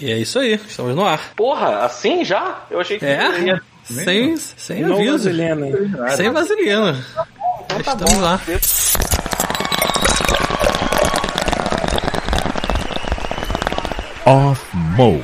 E é isso aí, estamos no ar. Porra, assim já? Eu achei que É? ia... Sem, sem Não aviso. vaselina. Sem vaselina. Então tá Estamos bom. lá. Off mode.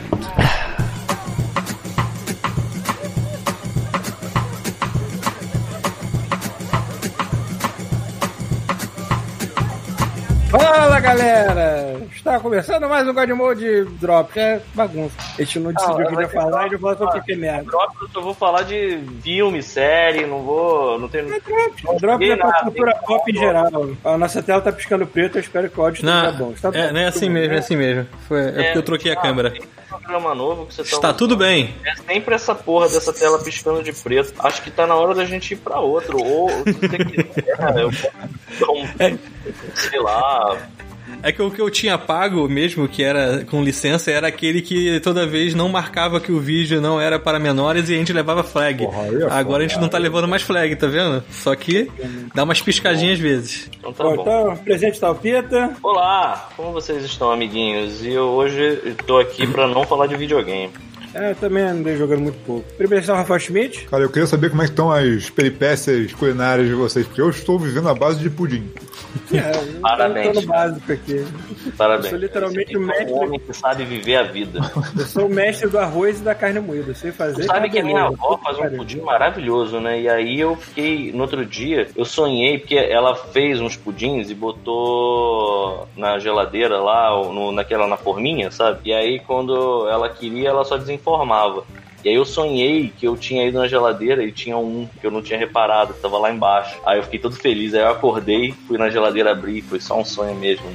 Fala galera! Está começando mais um God Mode Drop, que é bagunça. A gente não decidiu o que ia ter falar, drop, gente falou sobre vai. que merda. Drop, eu só vou falar de filme, série, não vou. Não tem. O Drop é pra nada, cultura pop em geral. A nossa tela tá piscando preto, eu espero que o áudio esteja Não, bom. Está é, não é assim mesmo, é assim mesmo. Foi, é porque eu troquei a ah, câmera. tem um programa novo que você tá Está tudo bem. É sempre essa porra dessa tela piscando de preto. Acho que tá na hora da gente ir pra outro. Ou se você quiser, eu posso dar um. Sei lá. É que o que eu tinha pago mesmo, que era com licença, era aquele que toda vez não marcava que o vídeo não era para menores e a gente levava flag. Porra, aí é Agora a gente não tá levando mais flag, tá vendo? Só que dá umas piscadinhas às vezes. Então tá Bom, bom. então, presente tá o Pita. Olá, como vocês estão, amiguinhos? E eu hoje tô aqui pra não falar de videogame. É, eu também andei jogando muito pouco. Primeiro está o Rafael Schmidt. Cara, eu queria saber como é que estão as peripécias culinárias de vocês, porque eu estou vivendo a base de pudim. É, eu Parabéns, cara. básico aqui. Parabéns. Eu sou literalmente o mestre. um homem que sabe viver a vida. Eu sou o mestre do arroz e da carne moída. Eu sei fazer. Tu sabe que a minha avó faz um pudim maravilhoso, né? E aí eu fiquei, no outro dia, eu sonhei, porque ela fez uns pudins e botou na geladeira lá, ou no, naquela, na forminha, sabe? E aí quando ela queria, ela só desinformava. E aí eu sonhei que eu tinha ido na geladeira e tinha um que eu não tinha reparado, que tava lá embaixo. Aí eu fiquei todo feliz, aí eu acordei, fui na geladeira abrir, foi só um sonho mesmo.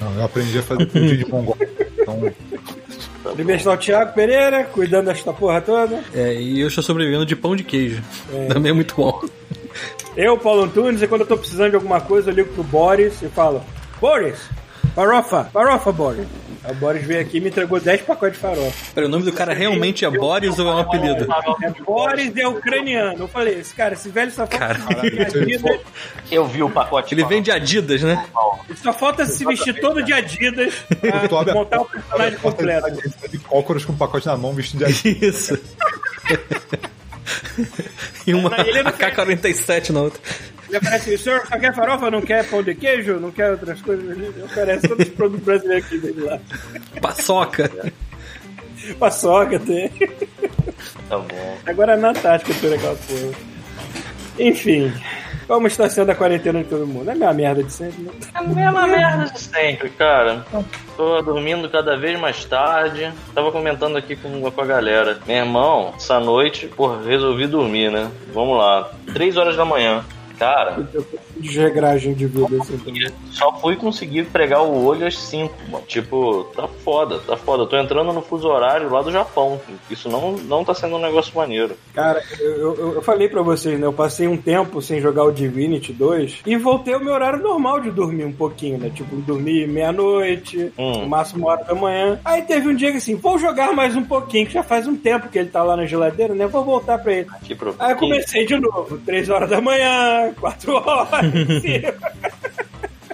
Não, eu aprendi a fazer pudim de mongol. Então, Primeiro está o Thiago Pereira, cuidando desta porra toda. É, e eu estou sobrevivendo de pão de queijo. Também é muito bom. Eu, Paulo Antunes, e quando eu tô precisando de alguma coisa, eu ligo pro Boris e falo: Boris, farofa, farofa, Boris. O Boris veio aqui e me entregou 10 pacotes de farofa. Pera, o nome do cara realmente é Boris ou é um apelido? É Boris é ucraniano. Eu falei: esse cara, esse velho só falta se Adidas. Eu vi o pacote. Ele vem de Adidas, né? Ele só falta se vestir todo de Adidas pra montar o personagem completo. de cócoras com pacote na mão, vestido de Isso. e uma não AK-47 na outra. Ele oferece: o senhor só quer farofa, não quer pão de queijo, não quer outras coisas? Ele oferece todos os produtos brasileiros aqui dele lá. Paçoca. Paçoca tem. Tá bom. Agora na tática toda aquela porra. Enfim, como está sendo a quarentena de todo mundo? É a mesma merda de sempre, né? É a mesma merda de sempre, cara. Tô dormindo cada vez mais tarde. Tava comentando aqui com, com a galera. Meu irmão, essa noite, porra, resolvi dormir, né? Vamos lá. Três horas da manhã. Cara, Com desregragem de vida assim também. só fui conseguir pregar o olho às 5. Tipo, tá foda, tá foda. Eu tô entrando no fuso horário lá do Japão. Isso não, não tá sendo um negócio maneiro. Cara, eu, eu, eu falei pra vocês, né? Eu passei um tempo sem jogar o Divinity 2 e voltei ao meu horário normal de dormir um pouquinho, né? Tipo, dormir meia-noite, Hum. máximo uma hora da manhã. Aí teve um dia que assim, vou jogar mais um pouquinho, que já faz um tempo que ele tá lá na geladeira, né? Vou voltar pra ele. Aí eu comecei de novo, 3 horas da manhã, 4 horas, 5.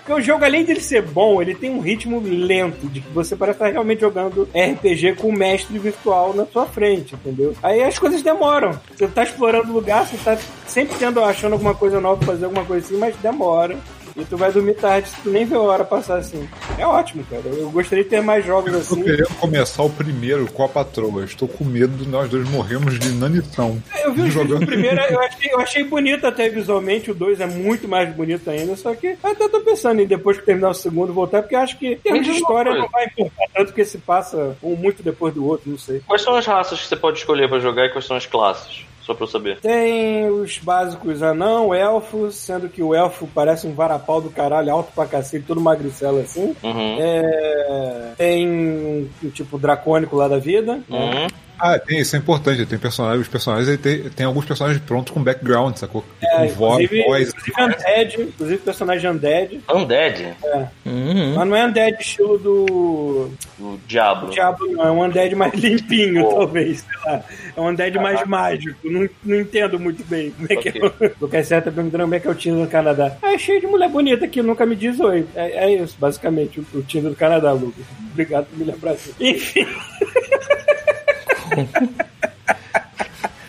Porque o jogo, além dele ser bom, ele tem um ritmo lento, de que você parece estar realmente jogando RPG com o mestre virtual na sua frente, entendeu? Aí as coisas demoram. Você tá explorando o lugar, você tá sempre tendo, achando alguma coisa nova, fazer alguma coisa assim, mas demora. E tu vai dormir tarde, tu nem vê a hora passar assim. É ótimo, cara. Eu gostaria de ter mais jogos Tô assim. querendo começar o primeiro com a patroa. Estou com medo de nós dois morrermos de inanição. Eu vi Jogando. do primeiro, eu achei, eu achei bonito até visualmente, o 2 é muito mais bonito ainda, só que até tô pensando em depois que terminar o segundo voltar, porque eu acho que em termos de história não vai importar, tanto que se passa um muito depois do outro, não sei. Quais são as raças que você pode escolher pra jogar e quais são as classes? Só pra eu saber. Tem os básicos anão, elfos, sendo que o elfo parece um varapau do caralho, alto pra cacete, todo magricelo assim. Uhum. É, tem um tipo dracônico lá da vida. Uhum. Ah, tem, isso é importante. Tem personagens, os personagens tem, tem alguns personagens prontos com background, sacou? É, com voz, inclusive, voz. inclusive undead, inclusive personagem undead. Undead, Uhum. Mas não é undead estilo do o Diablo. O Diablo não, é um undead mais limpinho, Oh. talvez, sei lá. É um undead mais mágico. Não, não entendo muito bem como é que Ok. é. O Lucas Certa perguntando como é que é o Tinder no Canadá. Ah, é cheio de mulher bonita que nunca me diz oi. É, é isso, basicamente, o, o Tinder do Canadá, Lucas. Obrigado por me lembrar disso. Enfim.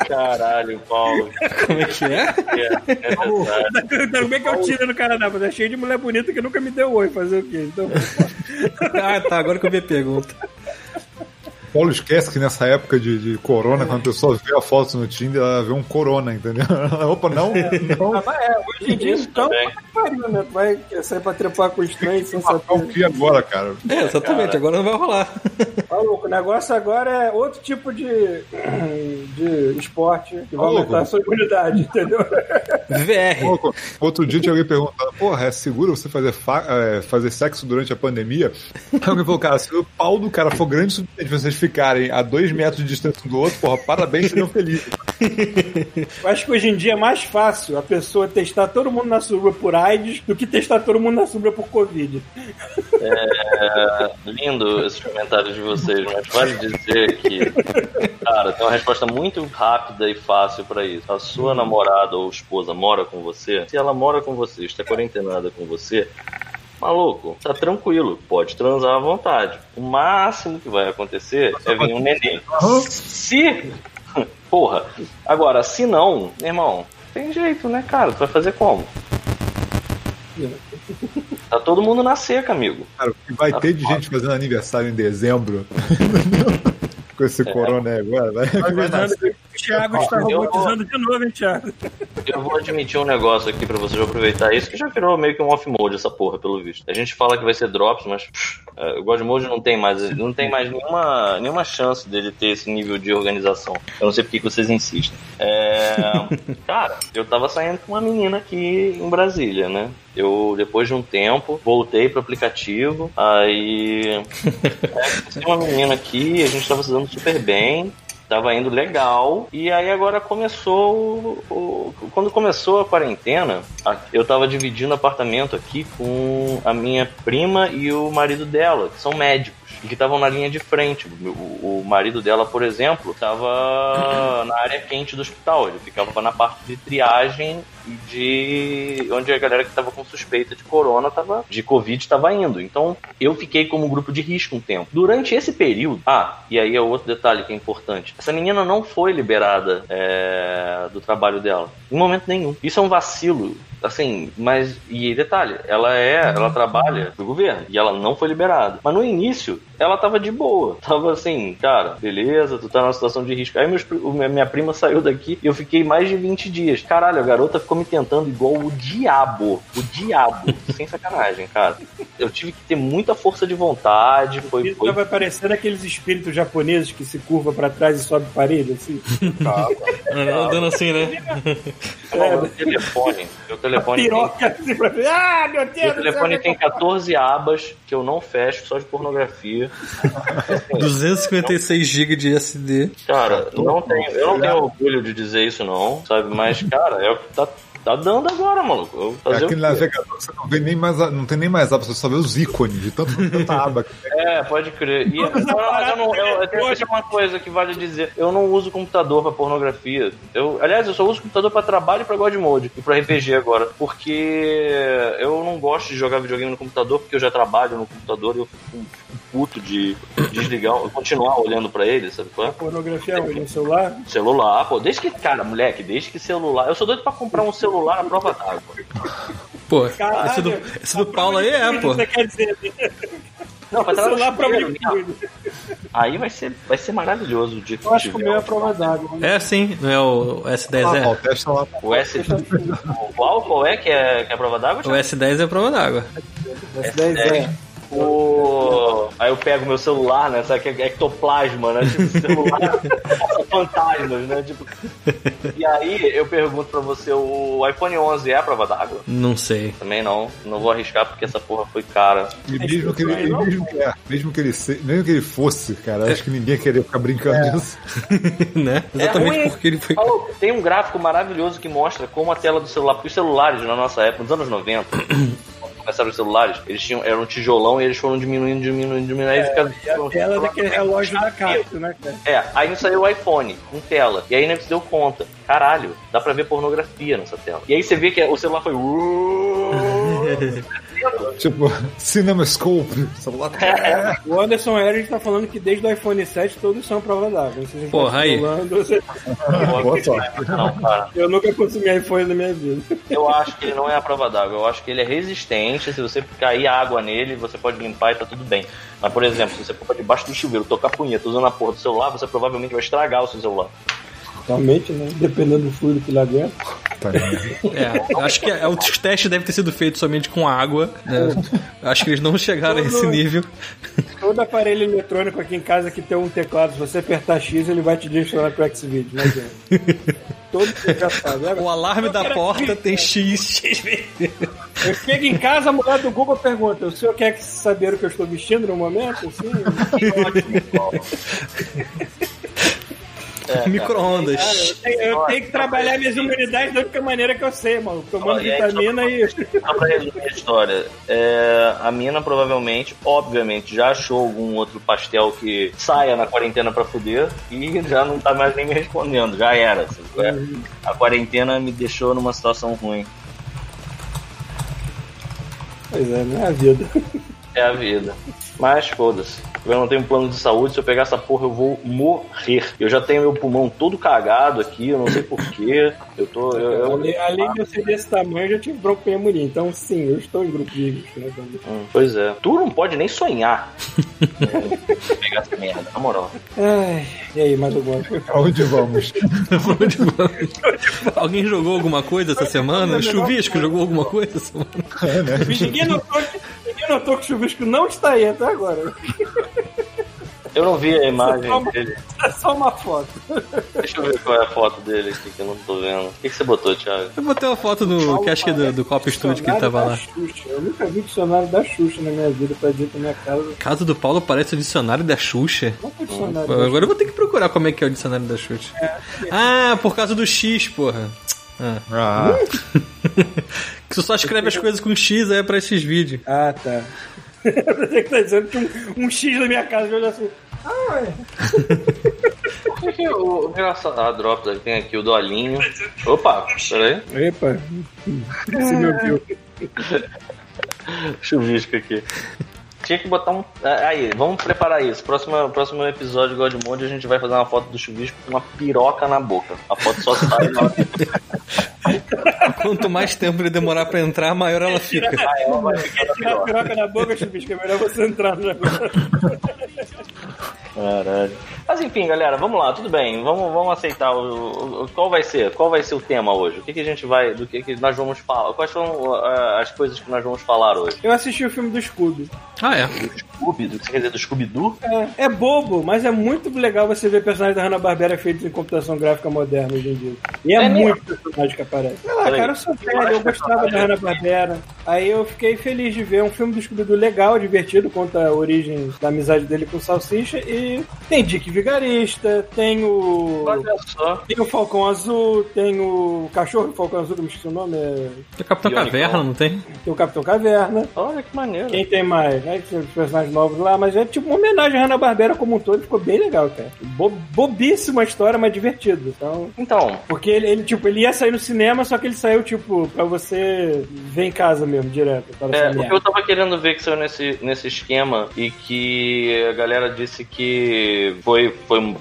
Caralho, Paulo. Como é que é? É, é verdade. Também que eu tiro no Canadá, mas é cheio de mulher bonita que nunca me deu oi. Fazer o quê? Então, Ah, tá. Agora que eu vi a pergunta. Paulo esquece que nessa época de, de corona, quando a pessoa vê a foto no Tinder, ela vê um corona, entendeu? Opa, não, não. ah, mas é, hoje em dia, Isso então, pariu, né? Vai sair pra trepar com estranho sem o saber. que agora, cara? É, exatamente. Agora não vai rolar. Maluco, o negócio agora é outro tipo de, de esporte que vai Maluco. aumentar a sua imunidade, entendeu? VR. Pô, Outro dia tinha alguém perguntando, porra, é seguro você fazer, fa- é, fazer sexo durante a pandemia? Aí alguém falou, cara, se o pau do cara for grande o suficiente vocês ficarem a dois metros de distância um do outro, porra, parabéns, seriam felizes. Eu acho que hoje em dia é mais fácil a pessoa testar todo mundo na suruba por AIDS do que testar todo mundo na suruba por Covid. É, lindo esses comentários de vocês, mas vale dizer que, cara, tem uma resposta muito rápida e fácil pra isso. A sua namorada ou esposa mora com você, se ela mora com você, está quarentenada com você, maluco, tá tranquilo, pode transar à vontade. O máximo que vai acontecer é vir um neném. Se. Porra, agora, se não, irmão, tem jeito, né, cara? Tu vai fazer como? Tá todo mundo na seca, amigo. Cara, o que vai ter de gente fazendo aniversário em dezembro com esse corona aí agora, que o Thiago está robotizando de novo, hein, Thiago? Eu vou admitir um negócio aqui pra vocês aproveitar isso, que já virou meio que um off-mode essa porra, pelo visto. A gente fala que vai ser drops, mas pff, é, o God Mode não tem mais, não tem mais nenhuma, nenhuma chance dele ter esse nível de organização. Eu não sei porque que vocês insistem. É, cara, eu tava saindo com uma menina aqui em Brasília, né? Eu, depois de um tempo, voltei pro aplicativo, aí é, uma menina aqui, a gente tava se dando super bem, tava indo legal. E aí agora começou o, o- quando começou a quarentena, eu tava dividindo apartamento aqui com a minha prima e o marido dela, que são médicos. E que estavam na linha de frente. O, o- marido dela, por exemplo, estava na área quente do hospital. Ele ficava na parte de triagem de onde a galera que estava com suspeita de corona tava, de covid estava indo. Então eu fiquei como grupo de risco um tempo. Durante esse período, ah, e aí é outro detalhe que é importante. Essa menina não foi liberada é, do trabalho dela em momento nenhum. Isso é um vacilo. Assim, mas. E detalhe, ela é. Ela trabalha pro governo. E ela não foi liberada. Mas no início, ela tava de boa. Tava assim, cara, beleza, tu tá numa situação de risco. Aí meus, minha prima saiu daqui e eu fiquei mais de 20 dias. Caralho, a garota ficou me tentando igual o diabo. O diabo. sem sacanagem, cara. Eu tive que ter muita força de vontade. Foi, Isso foi vai parecer aqueles espíritos japoneses que se curva pra trás e sobe parede, assim. Andando assim, né? Ó, meu telefone. Meu telefone tem Piroca assim pra ver. Ah, meu Deus! Meu telefone tem meu Deus. 14 abas que eu não fecho só de pornografia. 256 GB de SD. Cara, não tenho, eu não tenho orgulho de dizer isso não, sabe? Mas, cara, é o que tá, tá dando agora, maluco. Aqui no navegador você não vê nem mais, a- não tem nem mais aba, você só vê os ícones de tanto, tanta aba. que tem. É, pode crer. E, não, mas eu, não, eu, eu tenho que uma coisa que vale dizer. Eu não uso computador pra pornografia. Eu, aliás, eu só uso computador pra trabalho e pra God Mode. E pra RPG agora. Porque eu não gosto de jogar videogame no computador, porque eu já trabalho no computador e eu fico puto de desligar, continuar olhando pra ele, sabe qual é? Pornografia onde? no celular? Celular, pô, desde que, cara, moleque, desde que celular. Eu sou doido pra comprar um celular à prova d'água. Pô, Caralho, esse do, esse do Paulo aí é, pô. Você quer dizer? Não, pra trabalhar celular no pra chuveiro, mim. né? Aí vai ser, vai ser maravilhoso o dia que Eu acho que o meu é prova d'água. né? É sim, não é o Ah, S10 ó, é? lá. o S. Qual, qual é que é, que é a prova d'água? O Thiago? S10 é a prova d'água. S10 é. O... Aí eu pego meu celular, né? Sabe que é ectoplasma, né? Tipo, celular fantasmas, né? Tipo... E aí eu pergunto pra você, o iPhone 11 é a prova d'água? Não sei. Também não. Não vou arriscar porque essa porra foi cara. E mesmo que ele, mesmo que, é, mesmo que ele se, mesmo que ele fosse, cara, acho que ninguém ia querer ficar brincando nisso. né? Exatamente É ruim. porque ele foi. Paulo, tem um gráfico maravilhoso que mostra como a tela do celular, porque os celulares na nossa época, nos anos 90, quando começaram os celulares, eles tinham, eram um tijolão e eles foram diminuindo, diminuindo, diminuindo. aí fica- E a tela daquele relógio da Cássio, né, cara? É, aí saiu o iPhone com tela. E aí nem se deu conta. Caralho, dá pra ver pornografia nessa tela. E aí você vê que o celular foi. Tipo, CinemaScope. Celular. É. O Anderson Eric tá falando que desde o iPhone 7 todos são prova d'água. Se Porra, aí. falando, você-. Não. Eu nunca consumi iPhone na minha vida. Eu acho que ele não é a prova d'água. Eu acho que ele é resistente. Se você cair água nele, você pode limpar e tá tudo bem. Mas, por exemplo, se você for debaixo do chuveiro, tocar punheta usando a porra do celular, você provavelmente vai estragar o seu celular. Realmente, né? Dependendo do fluido que lá aguenta. Tá, né? É, acho que é, o teste deve ter sido feito somente com água. Né? Acho que eles não chegaram a esse nível. Todo aparelho eletrônico aqui em casa que tem um teclado, se você apertar X, ele vai te direcionar pro Xvideo. Não adianta. Todo sabe. né? O alarme da porta tem X, X Eu chego em casa, a mulher do Google pergunta: o senhor quer saber o que eu estou vestindo no momento? Sim. micro-ondas. Eu tenho, eu tenho que trabalhar minhas imunidades da única maneira que eu sei, mano. Tomando Olha, é vitamina e. Só pra resumir a história, é, a mina provavelmente, obviamente, já achou algum outro pastel que saia na quarentena pra fuder e já não tá mais nem me respondendo, já era. assim, é. A quarentena me deixou numa situação ruim. Pois é, não é a vida. É a vida. Mas foda-se. Eu não tenho plano de saúde, se eu pegar essa porra eu vou morrer. Eu já tenho meu pulmão todo cagado aqui, eu não sei porquê. Eu tô. Eu, eu- Além, além de eu ser desse tamanho, eu já tive broncopneumonia. Então, sim, eu estou em grupo de risco. Né? Hum, pois é. Tu não pode nem sonhar. É, pegar essa merda, na moral. Ai, e aí, mais alguma coisa? Aonde vamos? Onde vamos? Alguém jogou alguma coisa essa semana? Chuvisco jogou alguma coisa essa semana? Ninguém notou, que, ninguém notou que o chuvisco não está aí até agora. Eu não vi a imagem uma- dele. É só uma foto. Deixa eu ver qual é a foto dele aqui que eu não tô vendo. O que, que você botou, Thiago? Eu botei uma foto do, que acho que é do, do Copa Studio que ele tava lá. Dicionário da Xuxa. Eu nunca vi dicionário da Xuxa na minha vida pra dizer na minha casa. Caso do Paulo parece o dicionário da Xuxa. Não foi dicionário. da Agora eu vou ter que procurar como é que é o dicionário da Xuxa. Ah, por causa do X, porra. Ah. Ah, Que tu só escreve as coisas com X aí é pra esses vídeos. Ah, tá. Você que tá dizendo que um, um X na minha casa, eu olho assim. Ah, ué. Por que o engraçado. Ah, Drops, tem aqui o Dolinho. Opa, peraí. Epa. Você me ouviu. Chuvisco aqui. Tinha que botar um. ah, Aí, vamos preparar isso. Próximo, próximo episódio de Godmode a gente vai fazer uma foto do chuvisco com uma piroca na boca. A foto só sai na Quanto mais tempo ele demorar pra entrar, maior ela fica. ela vai ficar a piroca. piroca na boca, chuvisco. É melhor você entrar no negócio. Caralho. Mas enfim, galera, vamos lá, tudo bem. Vamos, vamos aceitar o, o- qual vai ser, qual vai ser o tema hoje? O que, que a gente vai, do que, que nós vamos falar? Quais são ah, as coisas que nós vamos falar hoje? Eu assisti o filme do Scooby. Ah, é. Do Scooby, do, você quer dizer do Scooby-Doo? É, é bobo, mas é muito legal você ver personagens da Hanna-Barbera feitos em computação gráfica moderna hoje em dia. E é, É muito personagem que aparece. Sei lá, Peraí. cara, eu sou velho, eu gostava da Hanna-Barbera. Aí eu fiquei feliz de ver um filme do Scooby-Doo legal, divertido, conta a origem da amizade dele com o Salsicha. E tem Dick Vigarista, tem o... Olha só. Tem o Falcão Azul, tem o cachorro Falcão Azul, que eu me esqueci o nome, é... Tem o Capitão Caverna, não tem? tem o Capitão Caverna. Olha que maneiro. Quem tem mais? Né? Tem os personagens novos lá, mas é tipo uma homenagem à Hanna-Barbera como um todo, ficou bem legal, cara. Bo bobíssima a história, mas divertido. Então, Então, porque ele, ele, tipo, ele ia sair no cinema, só que ele saiu, tipo, pra você ver em casa mesmo, direto. É, o que eu tava querendo ver que saiu nesse, nesse esquema e que a galera disse que foi, foi.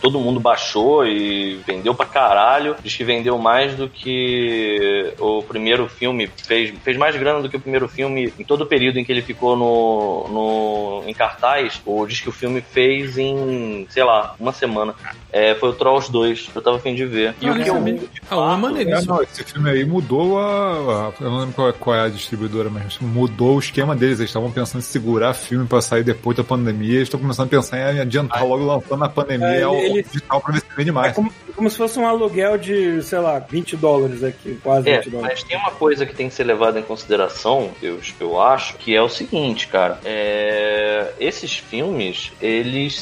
Todo mundo baixou e vendeu pra caralho. Diz que vendeu mais do que o primeiro filme. Fez, fez mais grana do que o primeiro filme em todo o período em que ele ficou no, no, em cartaz. Ou diz que o filme fez em, sei lá, uma semana. É, foi o Trolls 2. Eu tava a fim de ver. E Ah, o que não eu vi, Ah, é, maneiríssimo. não, esse filme aí mudou a, Eu não lembro qual, qual é a distribuidora, mas mudou o esquema deles. Eles estavam pensando em segurar filme pra sair depois da pandemia. Eles estão começando a pensar em adiantar logo lançando na pandemia É, ao ele- digital pra ver se vende É mais. como, como se fosse um aluguel de, sei lá, 20 dólares aqui, quase É, 20 dólares. mas tem uma coisa que tem que ser levada em consideração, eu, eu acho, que é o seguinte, cara. É, esses filmes, eles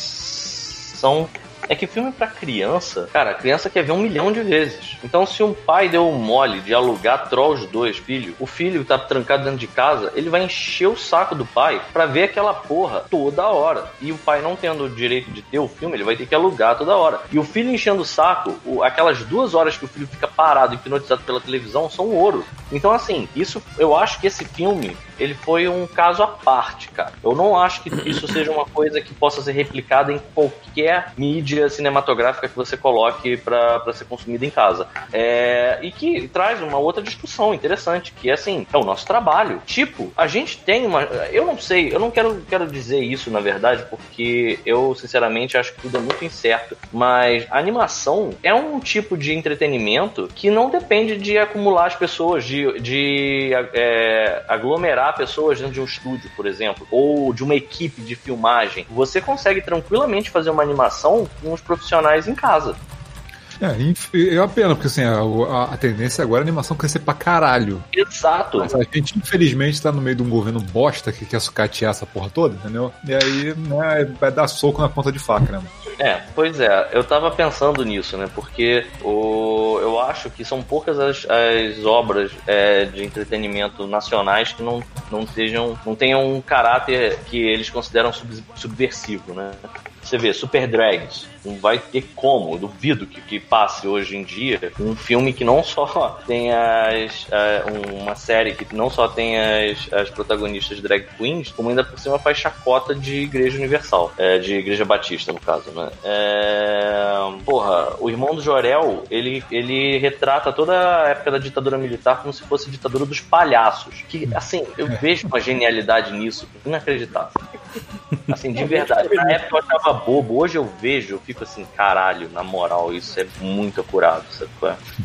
são. É que filme pra criança, cara, a criança quer ver um milhão de vezes. Então, se um pai deu um mole de alugar Trolls 2, filho, o filho tá trancado dentro de casa, ele vai encher o saco do pai pra ver aquela porra toda hora. E o pai não tendo o direito de ter o filme, ele vai ter que alugar toda hora. E o filho enchendo o saco, o- aquelas duas horas que o filho fica parado, hipnotizado pela televisão, são ouro. Então, assim, isso eu acho que esse filme ele foi um caso à parte, cara. Eu não acho que isso seja uma coisa que possa ser replicada em qualquer mídia cinematográfica que você coloque para ser consumida em casa. É, e que traz uma outra discussão interessante, que é assim, é o nosso trabalho. Tipo, a gente tem uma. Eu não sei, eu não quero, quero dizer isso, na verdade, porque eu, sinceramente, acho que tudo é muito incerto. Mas a animação é um tipo de entretenimento que não depende de acumular as pessoas, de, de é, aglomerar pessoas dentro de um estúdio, por exemplo, ou de uma equipe de filmagem. Você consegue tranquilamente fazer uma animação com os profissionais em casa. É, é uma pena, porque assim, a, a, tendência agora é a animação crescer pra caralho. Exato. Mas a gente, infelizmente, tá no meio de um governo bosta que quer sucatear essa porra toda, entendeu? E aí, né, vai dar soco na ponta de faca, né? É, pois é, eu tava pensando nisso, né? Porque o, eu acho que são poucas as, as obras é, de entretenimento nacionais que não, não, sejam, não tenham um caráter que eles consideram sub, subversivo, né? Você vê, Super Drags, não vai ter como, eu duvido que, que passe hoje em dia um filme que não só tem as. Uh, uma série que não só tem as, as protagonistas drag queens, como ainda por cima faz chacota de Igreja Universal, é, de Igreja Batista, no caso, né? É, porra, o irmão do Jorel, ele, ele retrata toda a época da ditadura militar como se fosse a ditadura dos palhaços. Que, assim, eu vejo uma genialidade nisso, inacreditável. Assim, de verdade. Na época eu achava bobo, hoje eu vejo, eu fico assim, caralho, na moral, isso é muito acurado, sabe?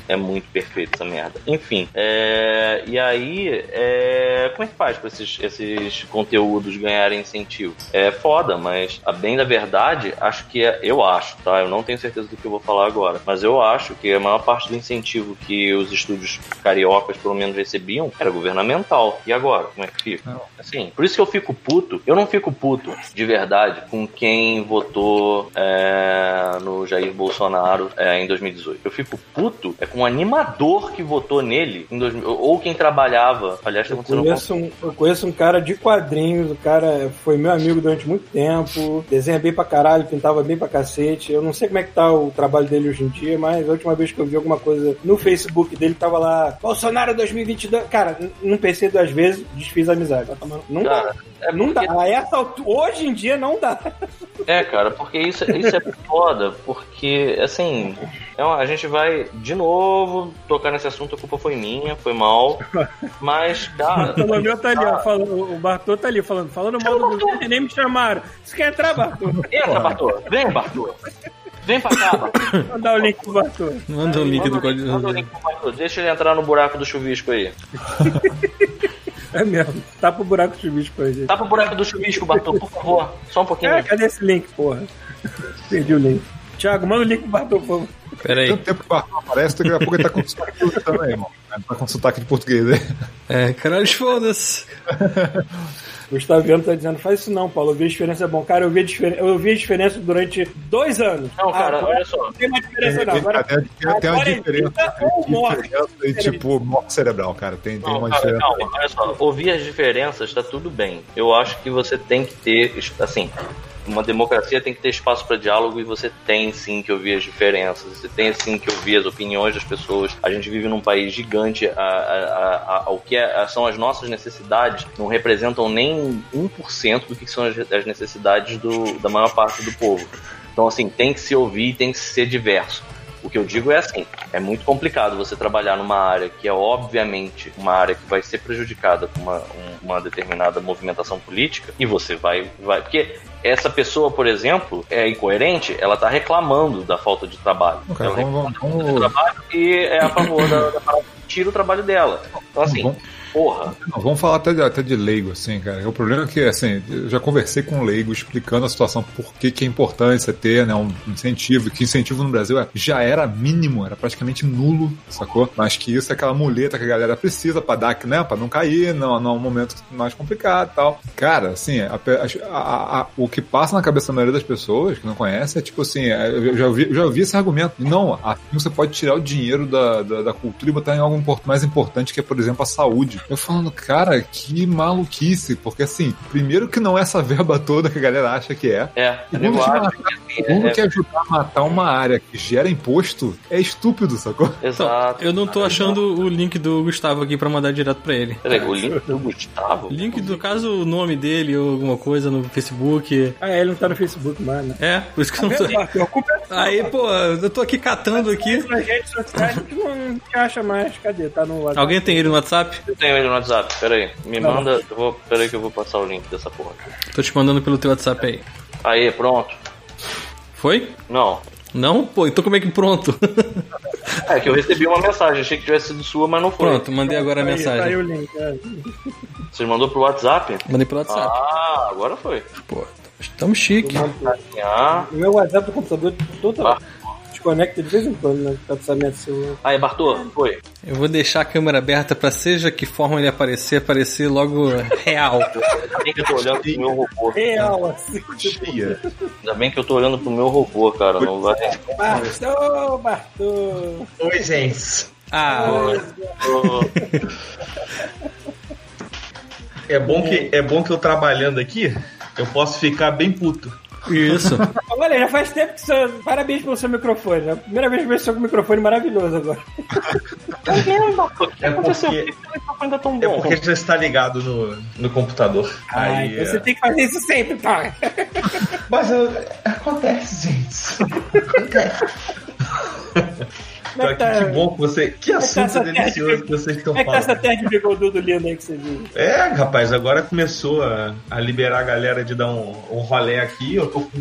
É muito perfeito essa merda. Enfim, é, e aí, é, como é que faz pra esses, esses conteúdos ganharem incentivo? É foda, mas a bem da verdade, acho que é, eu acho, tá? Eu não tenho certeza do que eu vou falar agora, mas eu acho que a maior parte do incentivo que os estúdios cariocas, pelo menos, recebiam era governamental. E agora, como é que fica? Assim, por isso que eu fico puto, eu não fico puto de verdade com quem votou é, no Jair Bolsonaro é, em 2018. Eu fico puto é com um animador que votou nele em 2000, ou quem trabalhava. Aliás, tá eu conheço, um, eu conheço um cara de quadrinhos, o cara foi meu amigo durante muito tempo, desenha bem pra caralho, pintava bem pra cacete. Eu não sei como é que tá o trabalho dele hoje em dia, mas a última vez que eu vi alguma coisa no Facebook dele tava lá, Bolsonaro 2022. Cara, não pensei duas vezes, desfiz a amizade. Não cara, dá. É não dá. A essa hoje em dia não dá. É, cara, porque isso, isso é foda, porque, assim, é uma, a gente vai de novo tocar nesse assunto, a culpa foi minha, foi mal, mas, cara... O meu tá ali, ó, falando, o Bartô tá ali falando, falando mal do Bartô. nem me chamaram. Você quer entrar, Bartô? Entra, Bartô, vem, Bartô. Vem pra cá, Bartô. Manda o link pro Bartô. Manda o link do código. Manda o link pro Bartô, deixa ele entrar no buraco do chuvisco aí. É mesmo. Tapa o buraco do chuvisco aí, gente. Tapa o buraco do chuvisco, Bartô, por favor. Só um pouquinho. É, cadê esse link, porra? Perdi o link. Thiago, manda o link pro Bartô, por favor. Pera aí. Tanto tempo que o Bartô aparece, daqui a pouco ele tá com sotaque também, irmão. Tá com sotaque de português aí. É, caralho, foda-se. O Gustaviano tá dizendo, faz isso não, Paulo. Eu vi a diferença é bom. Cara, eu vi a, difer... eu vi a diferença durante dois anos. Não, cara, agora, olha só. Não tem mais diferença, não. Agora, tem, tem, tem uma diferença. diferença e, tipo, morte cerebral, cara. Tem, tem não, uma cara, diferença. Calma, olha só. Ouvir as diferenças tá tudo bem. Eu acho que você tem que ter, assim, uma democracia tem que ter espaço para diálogo e você tem sim que ouvir as diferenças, você tem sim que ouvir as opiniões das pessoas. A gente vive num país gigante, a, a, a, o que é, são as nossas necessidades não representam nem 1% do que são as, as necessidades do, da maior parte do povo. Então, assim, tem que se ouvir, tem que ser diverso. O que eu digo é assim, é muito complicado você trabalhar numa área que é obviamente uma área que vai ser prejudicada com uma, uma determinada movimentação política e você vai, vai porque essa pessoa, por exemplo, é incoerente, ela tá reclamando da falta de trabalho. Okay, ela vamos, reclama vamos, trabalho e é a favor da, da tira o trabalho dela. Então, assim, vamos, porra. Não, vamos falar até de, até de leigo, assim, cara. O problema é que, assim, eu já conversei com um leigo explicando a situação, por que, que é importante você ter né, um incentivo, que incentivo no Brasil é, já era mínimo, era praticamente nulo, sacou? Mas que isso é aquela muleta que a galera precisa pra dar, né, pra não cair num, num momento mais complicado e tal. Cara, assim, a, a, a, o que passa na cabeça da maioria das pessoas que não conhece é tipo assim, é, eu já ouvi, já ouvi esse argumento. Não, assim você pode tirar o dinheiro da, da, da cultura e botar em algo mais importante, que é, por exemplo, a saúde. Eu falando, cara, que maluquice, porque assim, primeiro que não é essa verba toda que a galera acha que é. É, Segundo, que, matar, segundo é- que ajudar a matar uma área que gera imposto é estúpido, sacou? Exato. Eu não tô achando o link do Gustavo aqui pra mandar direto pra ele. Peraí, o link do Gustavo? Link do caso, o nome dele ou alguma coisa no Facebook. Ah, ele não tá no Facebook mais, né? É, por isso que eu não tô. A culpa é Aí, pô, eu tô aqui catando aqui. nas redes sociais que não te acha mais. Cadê? Tá no WhatsApp. Alguém tem ele no WhatsApp? Eu tenho ele no WhatsApp, peraí. Me Não. manda. Eu vou, peraí que eu vou passar o link dessa porra. Tô te mandando pelo teu WhatsApp aí. Aí, pronto. Foi? Não. Não? Pô, então como é que pronto? É que eu recebi uma mensagem, achei que tivesse sido sua, mas não foi. Pronto, mandei agora a Aí, tá aí mensagem. o link. é. Você mandou pro WhatsApp? Mandei pelo WhatsApp. Ah, agora foi. Pô, estamos chique. Ah, O meu WhatsApp do computador total. Desconecta de vez em quando, né? Pensamento seu. aí, Bartô, foi. Eu vou deixar a câmera aberta pra seja que forma ele aparecer, aparecer logo real. Ainda bem que eu tô olhando pro meu robô. Real, assim. Chia. Ainda bem que eu tô olhando pro meu robô, cara. Não vai. Bartô, Bartô. Oi, gente. Ah, É bom, que, é bom que eu trabalhando aqui, eu posso ficar bem puto. Isso. Olha, já faz tempo que você. Parabéns pelo seu microfone. É a primeira vez que eu vejo seu microfone maravilhoso agora. O que É aconteceu? porque- Por que o microfone tá tão É bom? porque já está ligado no, no computador. Ah, Aí, então você é. tem que fazer isso sempre, tá? Mas eu- acontece, gente. Acontece. É Então, que que, tá, bom que você. Que é que tá assunto terra delicioso de- que vocês estão como é que tá essa falando. terra de bigodudo lindo aí que você viu? É, rapaz, agora começou a, a liberar a galera de dar um, um rolé aqui. Eu tô com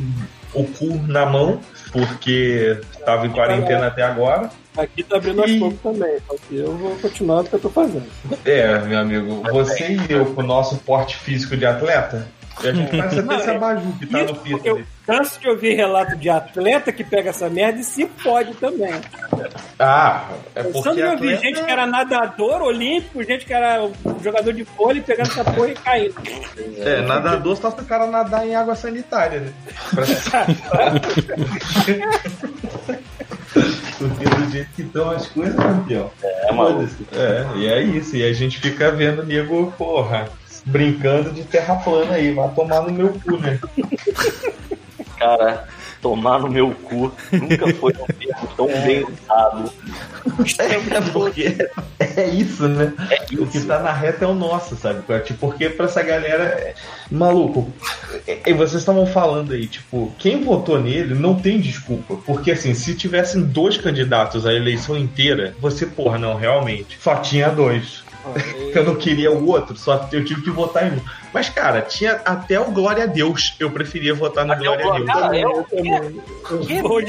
o cu na mão, porque tava em quarentena até agora. Aqui tá abrindo aos Ih. poucos também. Só que eu vou continuar o que eu tô fazendo. É, meu amigo, você e eu, com o nosso porte físico de atleta, a gente faz até esse abajur que tá no porque eu ali. canso de ouvir relato de atleta que pega essa merda e se pode também. Ah, é Eu porque ouvi atleta... gente que era nadador olímpico, gente que era jogador de vôlei pegando essa porra e caindo. É, nadador só se o cara nadar em água sanitária, né? Porque do jeito que estão as coisas, campeão. É, maluco. Foda-se. É, e é isso. E a gente fica vendo nego, porra, brincando de terra plana aí. Vai tomar no meu cu, né? Cara, tomar no meu cu nunca foi um termo tão bem usado. É porque é isso, né? O que tá na reta é o nosso, sabe? Tipo, porque pra essa galera. é- Maluco, e vocês estavam falando aí, tipo, quem votou nele não tem desculpa. Porque assim, se tivessem dois candidatos a eleição inteira, você, porra, não, realmente, só tinha dois. Eu não queria o outro, só eu tive que votar em um. Mas, cara, tinha até o Glória a Deus. Eu preferia votar no Até Glória a Deus. Glória- Eu, também. Eu,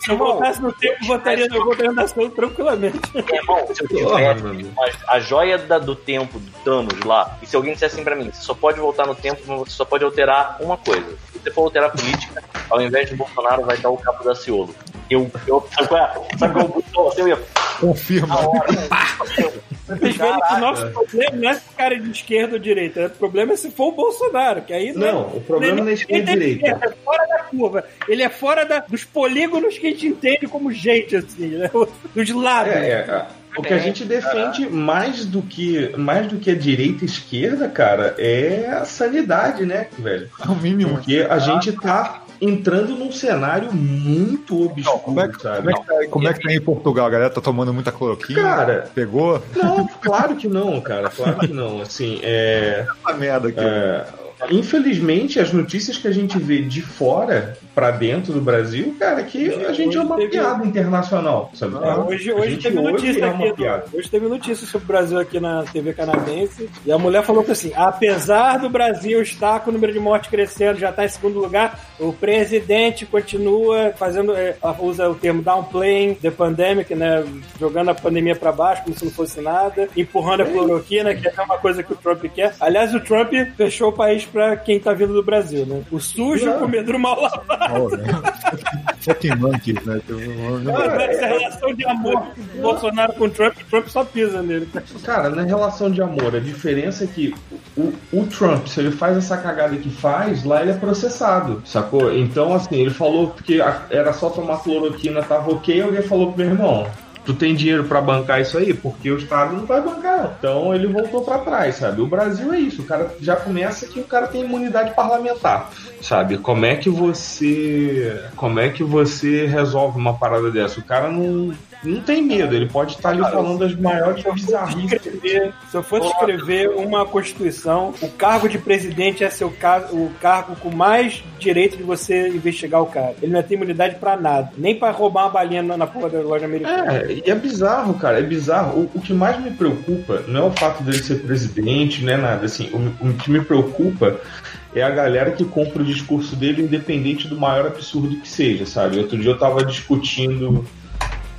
se eu voltasse no tempo, votaria no governação tranquilamente. Irmão, se eu tivesse a, joia da- do tempo do Thanos lá, e se alguém dissesse assim pra mim, você só pode voltar no tempo, mas você só pode alterar uma coisa. Se você for alterar a política, ao invés de Bolsonaro, vai dar o Capo da Ciolo. Eu, eu, sabe qual é? Sabe qual é o botão? Assim, eu ia, Confirma. Vocês veem que o nosso problema não é se o cara é de esquerda ou direita. O problema é se for o Bolsonaro, que aí Não, o problema não é esquerda e ele direita. É fora da curva. Ele é fora da- dos polígonos que a gente entende como gente, assim, né? Dos lados. É, é, o que a gente defende mais do que mais do que a direita e esquerda, cara, é a sanidade, né, velho? É o mínimo. Porque a gente tá entrando num cenário muito obscuro, Como é, que, sabe? como, é que tá, como é que tá em Portugal? A galera tá tomando muita cloroquina? Cara, Pegou? não, claro que não, cara, claro que não. Assim, é, Essa merda aqui. é, infelizmente as notícias que a gente vê de fora pra dentro do Brasil, cara, que a gente é uma Hoje teve- piada internacional, sabe? É, hoje, hoje teve notícia é uma aqui. piada. Hoje teve notícia sobre o Brasil aqui na TV canadense. E a mulher falou que assim: apesar do Brasil estar com o número de mortes crescendo, já está em segundo lugar, o presidente continua fazendo. é, usa o termo downplaying the pandemic, né? Jogando a pandemia para baixo, como se não fosse nada, empurrando a cloroquina, que é uma coisa que o Trump quer. Aliás, o Trump fechou o país para quem tá vindo do Brasil, né? O sujo comendo o mal lavado. Oh, né? Fucking monkeys, né? Essa relação de amor do Bolsonaro com o Trump, o Trump só pisa nele. Cara, na relação de amor, a diferença é que o, o Trump, se ele faz essa cagada que faz, lá ele é processado, sacou? Então, assim, ele falou que era só tomar cloroquina, tava ok, alguém falou pro meu irmão. Tu tem dinheiro para bancar isso aí? Porque o Estado não vai bancar. Então ele voltou para trás, sabe? O Brasil é isso. O cara já começa que o cara tem imunidade parlamentar, sabe? Como é que você. Como é que você resolve uma parada dessa? O cara não, não tem medo, ele pode estar ali falando as maiores bizarrices. Se eu fosse escrever uma Constituição, o cargo de presidente é seu car o cargo com mais direito de você investigar o cara. Ele não tem imunidade pra nada. Nem pra roubar uma balinha na, na porra da loja americana. É, e é bizarro, cara, é bizarro. O, o que mais me preocupa não é o fato dele ser presidente, não é nada. Assim, o, o que me preocupa é a galera que compra o discurso dele, independente do maior absurdo que seja, sabe? Outro dia eu tava discutindo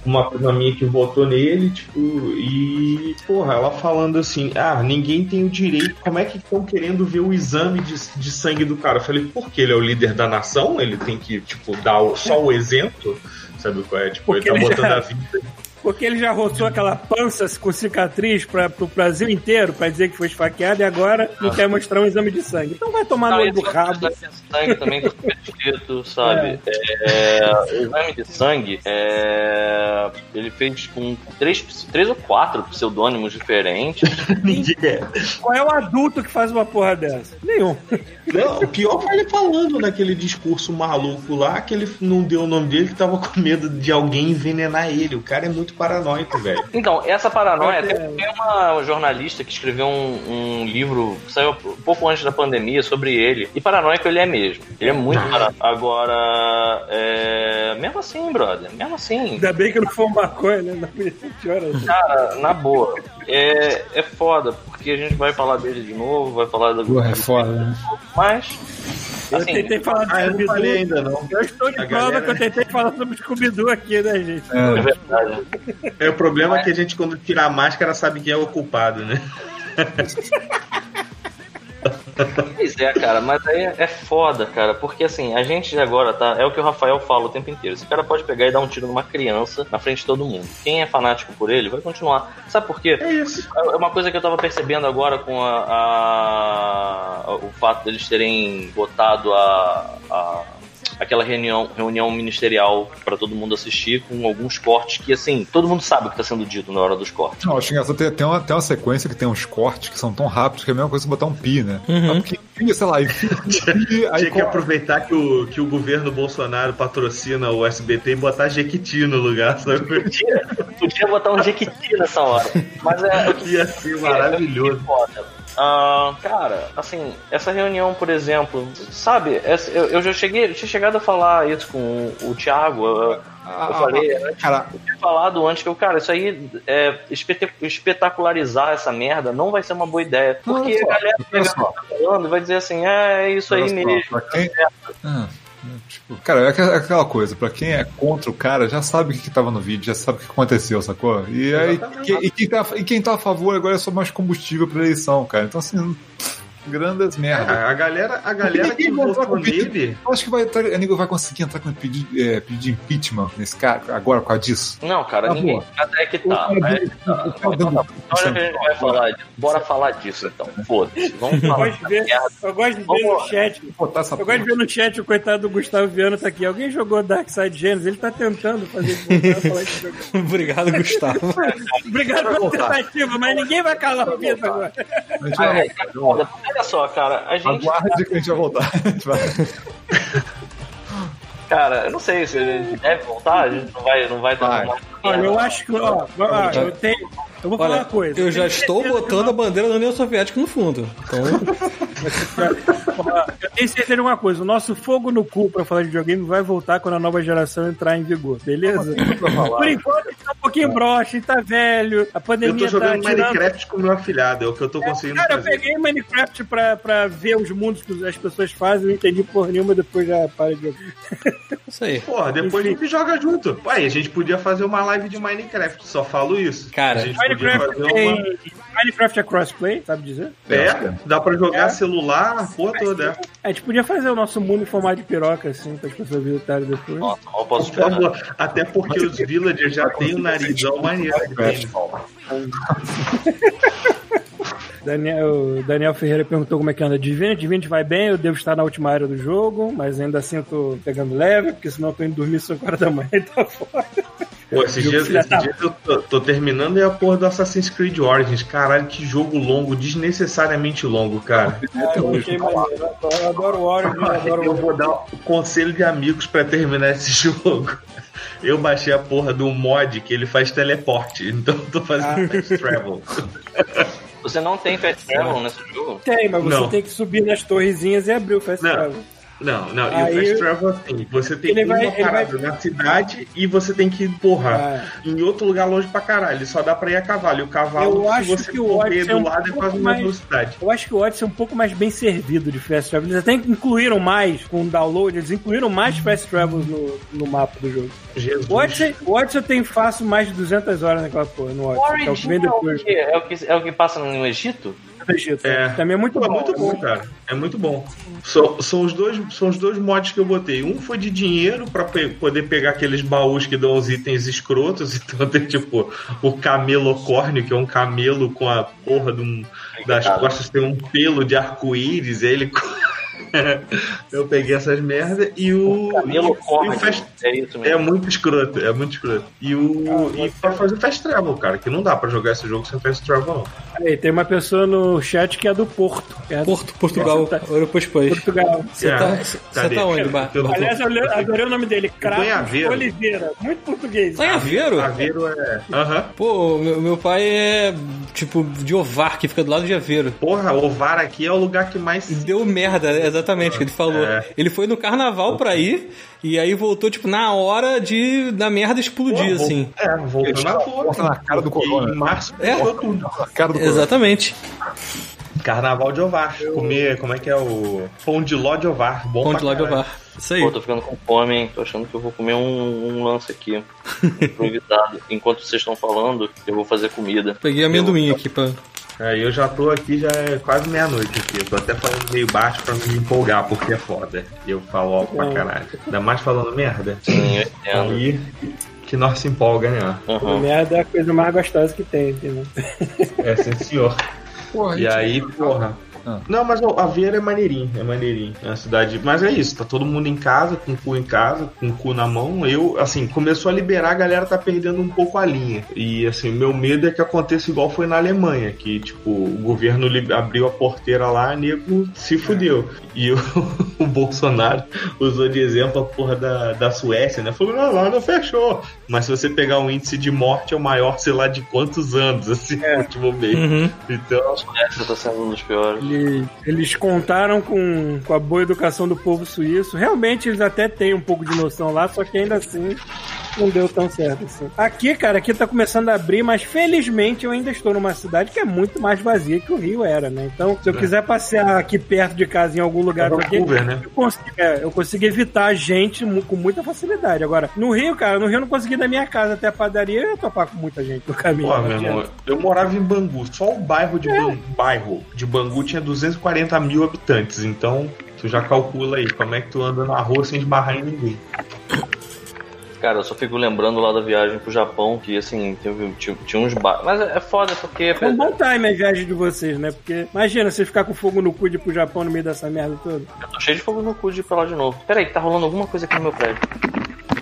uma prima minha que votou nele, tipo, e, porra, ela falando assim: ah, ninguém tem o direito, como é que estão querendo ver o exame de, de sangue do cara? Eu falei, porque ele é o líder da nação, ele tem que, tipo, dar o- só o exemplo. Sabe qual é? Tipo, Porque ele tá botando já- a vida Porque ele já roçou aquela pança com cicatriz pra, pro Brasil inteiro pra dizer que foi esfaqueado e agora não quer mostrar um exame de sangue. Então vai tomar no olho do rabo. exame de sangue também tá escrito, sabe? É, o exame de sangue, é, ele fez com três, três ou quatro pseudônimos diferentes. Ninguém é. Qual é o adulto que faz uma porra dessa? Nenhum. Não, o pior foi ele falando naquele discurso maluco lá que ele não deu o nome dele que tava com medo de alguém envenenar ele. O cara é muito paranoico, velho. Então, essa paranoia, tem, tem uma jornalista que escreveu um, um livro, saiu um pouco antes da pandemia, sobre ele. E paranoico ele é mesmo. Ele é muito paranoico. Agora, é, mesmo assim, brother, mesmo assim, Ainda bem que não foi uma maconha, né? Ainda. cara, na boa, é, é foda, porque a gente vai falar dele de novo, vai falar do. Porra, é foda, né? Mas, Eu assim, tentei falar do Ah, eu não falei ainda não. Eu estou de A prova galera- que eu tentei falar sobre o Scooby-Doo aqui, né, gente? é verdade. É, o problema é que a gente, quando tira a máscara, sabe quem é o culpado, né? Pois é, cara, mas aí é foda, cara, porque assim, a gente agora tá. É o que o Rafael fala o tempo inteiro. Esse cara pode pegar e dar um tiro numa criança na frente de todo mundo. Quem é fanático por ele vai continuar. Sabe por quê? É isso. É uma coisa que eu tava percebendo agora com a, a- o fato deles terem botado a, a- aquela reunião, reunião ministerial pra todo mundo assistir com alguns cortes que assim, todo mundo sabe o que tá sendo dito na hora dos cortes. Não, acho engraçado. Tem, tem, uma, tem uma sequência que tem uns cortes que são tão rápidos que é a mesma coisa que botar um pi, né? Uhum. Ah, porque sei lá, enfia aí Tinha que aproveitar que o, que o governo Bolsonaro patrocina o SBT e botar Jequiti no lugar, sabe? Podia, podia botar um jequiti nessa hora. Mas é, Ia ser maravilhoso. Foda. Ah, cara, assim, essa reunião, por exemplo, sabe, essa- eu, eu já cheguei, eu tinha chegado a falar isso com o, o Thiago, eu, eu Ah, falei, ah, Cara, eu tinha falado antes que eu, cara, isso aí, é, espetacularizar essa merda não vai ser uma boa ideia. Porque só, a galera vai só. falando e vai dizer assim, é, é isso aí mesmo. pra quem- Ah, tipo, cara, é aquela- é aquela coisa, pra quem é contra o cara, já sabe o que, que tava no vídeo, já sabe o que aconteceu, sacou? E, aí, que- e, quem tá, e quem tá a favor agora é só mais combustível pra eleição, cara. Então, assim, grandes merda. Ah, a galera, a galera que votou com nele. Eu acho que vai entrar, a nego vai conseguir entrar com pedido, é, pedido de impeachment nesse cara agora por causa disso. Não, cara, Tá ninguém. Até que tá. cara dele- o cara dele- Olha que a gente vai falar disso. Bora falar disso então. Foda-se. Vamos Eu falar gosto de ver, eu gosto de ver no chat. Eu gosto de ver no chat o coitado do Gustavo Viana tá aqui. Alguém jogou Dark Side Genesis? Ele tá tentando fazer a jogo. Obrigado, Gustavo. Obrigado pela tentativa, mas ninguém vai calar o Vitor agora. A Ah, é, é. Olha só, cara, a gente. Aguarde que a gente vai voltar. A gente vai- Cara, eu não sei se a gente deve voltar, a gente não vai, não vai Vai. tomar. Olha, eu acho que, ó, ó, eu tenho. Eu vou falar Olha, uma coisa. eu já estou botando a bandeira da União Soviética no fundo. Então, Eu tenho certeza de uma coisa: o nosso fogo no cu pra falar de videogame vai voltar quando a nova geração entrar em vigor, beleza? Por enquanto, tá um pouquinho broxa, tá velho, a Eu pandemia tô jogando tá tirando. Minecraft com meu afilhado, é o que eu tô conseguindo Cara, eu fazer. peguei Minecraft pra, pra ver os mundos que as pessoas fazem, eu não entendi porra nenhuma, depois já para de jogar. isso aí. Porra, depois a gente joga junto. Pai, a gente podia fazer uma live de Minecraft, só falo isso. Cara, a gente Minecraft uma. Minecraft é crossplay, sabe dizer? É, dá pra jogar É. celular, a porra toda. A gente podia fazer o nosso mundo em formato de piroca, assim, para as pessoas visitarem depois. Nossa, posso até porque os villagers já têm o narizão maneiro. tem. Daniel, Daniel Ferreira perguntou como é que anda Divinity. Divinity vai bem, eu devo estar na última área do jogo, mas ainda assim eu tô pegando leve, porque senão eu tô indo dormir 5 horas da manhã e tá fora. Pô, esses dias, esses dias eu tô, tô terminando e a porra do Assassin's Creed Origins. Caralho, que jogo longo, desnecessariamente longo, cara. Ah, eu. Eu adoro- Eu adoro o Origin, eu adoro Eu vou dar o conselho de amigos pra terminar esse jogo. Eu baixei a porra do mod que ele faz teleporte, então eu tô fazendo Ah. fast travel. Você não tem fast travel nesse jogo? Tem, mas você Não. tem que subir nas torrezinhas e abrir o Fast Não. Travel. Não, não, e o fast travel assim, você tem Ele uma vai- parada na cidade e você tem que, porra, Ah. em outro lugar longe pra caralho. Só dá pra ir a cavalo. E o cavalo, Eu se acho você que o correr Odyssey é do um lado, é quase uma mais- velocidade. Eu acho que o Odyssey é um pouco mais bem servido de Fast Travel. Eles até incluíram mais com o download, eles incluíram mais Fast Travels no, no mapa do jogo. Jesus. O Odyssey, o Odyssey eu tenho fácil mais de 200 horas naquela porra, no O Odyssey, que é o que vem é o que, é o que, é o que passa no Egito? Do Egito. É. Também é muito Pô, bom. é muito bom, cara. É muito bom. São, são, os dois, são os dois mods que eu botei. Um foi de dinheiro pra pe- poder pegar aqueles baús que dão os itens escrotos. Então tem tipo o camelocórnio, que é um camelo com a porra de um- das costas tem um pelo de arco-íris. Aí ele. eu peguei essas merda e o. Camelo e o Corne. fast- É isso É mesmo. muito escroto, é muito escroto. E o. E pra fazer fast travel, cara, que não dá pra jogar esse jogo sem fast travel, não. Aí, tem uma pessoa no chat que é do Porto. é do Porto, Portugal, Você tá- depois. Portugal. Você É, tá, você cadê? tá onde, Bar? Aliás, eu adorei o nome dele, Aveiro. Oliveira. Muito português. Tá em Aveiro? Aveiro é. Aham. Pô, meu, meu pai é tipo de Ovar, que fica do lado de Aveiro. Porra, Ovar aqui é o lugar que mais. Deu merda, exatamente, que ele falou. É. Ele foi no carnaval pra ir, e aí voltou, tipo, na hora de da merda explodir, Pô, assim. É, voltou na. Porta na cara do corona. Em março, É. voltou tudo. A cara do. Exatamente. Carnaval de Ovar. Comer, como é que é o. Pão de ló de Ovar. Bom Pão de lá de. Ovar. Isso aí. Pô, tô ficando com fome, hein? Tô achando que eu vou comer um, um lance aqui. Improvisado. Enquanto vocês estão falando, eu vou fazer comida. Peguei amendoim aqui pra. É, eu já tô aqui, já é quase meia-noite aqui. Eu tô até falando meio baixo pra me empolgar, porque é foda. E eu falo alto pra caralho. Ainda mais falando merda. Sim, eu entendo. Aí que nós se empolga, né? Aham. Merda é a coisa mais gostosa que tem, entendeu? É, sim, senhor. Porra, E aí, porra. Ah. Não, mas a Vieira é maneirinho, é maneirinho. É uma cidade. Mas é isso, tá todo mundo em casa, com o cu em casa, com o cu na mão. Eu, assim, começou a liberar, a galera tá perdendo um pouco a linha. E, assim, meu medo é que aconteça igual foi na Alemanha, que, tipo, o governo abriu a porteira lá, nego se fudeu. E o, o Bolsonaro usou de exemplo a porra da, da Suécia, né? Falou, não, lá não fechou. Mas se você pegar um índice de morte, é o maior, sei lá, de quantos anos, assim, no último mês. Uhum. Então, Essa tá sendo um dos piores. Eles, eles contaram com, com a boa educação do povo suíço. Realmente eles até têm um pouco de noção lá, só que ainda assim não deu tão certo assim. Aqui, cara, aqui tá começando a abrir, mas felizmente eu ainda estou numa cidade que é muito mais vazia que o Rio era, né? Então, se eu quiser passear aqui perto de casa em algum lugar aqui, Vancouver, né? eu consigo, é, eu consigo evitar gente mu- com muita facilidade. Agora, no Rio, cara, no Rio eu não consegui da minha casa até a padaria, eu ia topar com muita gente no caminho. Pô, meu irmão, eu morava em Bangu. Só o bairro de, Ban- bairro de Bangu tinha 240 mil habitantes. Então, tu já calcula aí como é que tu anda na rua sem esbarrar em ninguém. Cara, eu só fico lembrando lá da viagem pro Japão, que assim, tinha, tinha uns bar... Mas é foda porque. É um bom time a viagem de vocês, né? Porque imagina você ficar com fogo no cu de ir pro Japão no meio dessa merda toda. Eu tô cheio de fogo no cu de ir pra lá de novo. Pera aí, tá rolando alguma coisa aqui no meu prédio.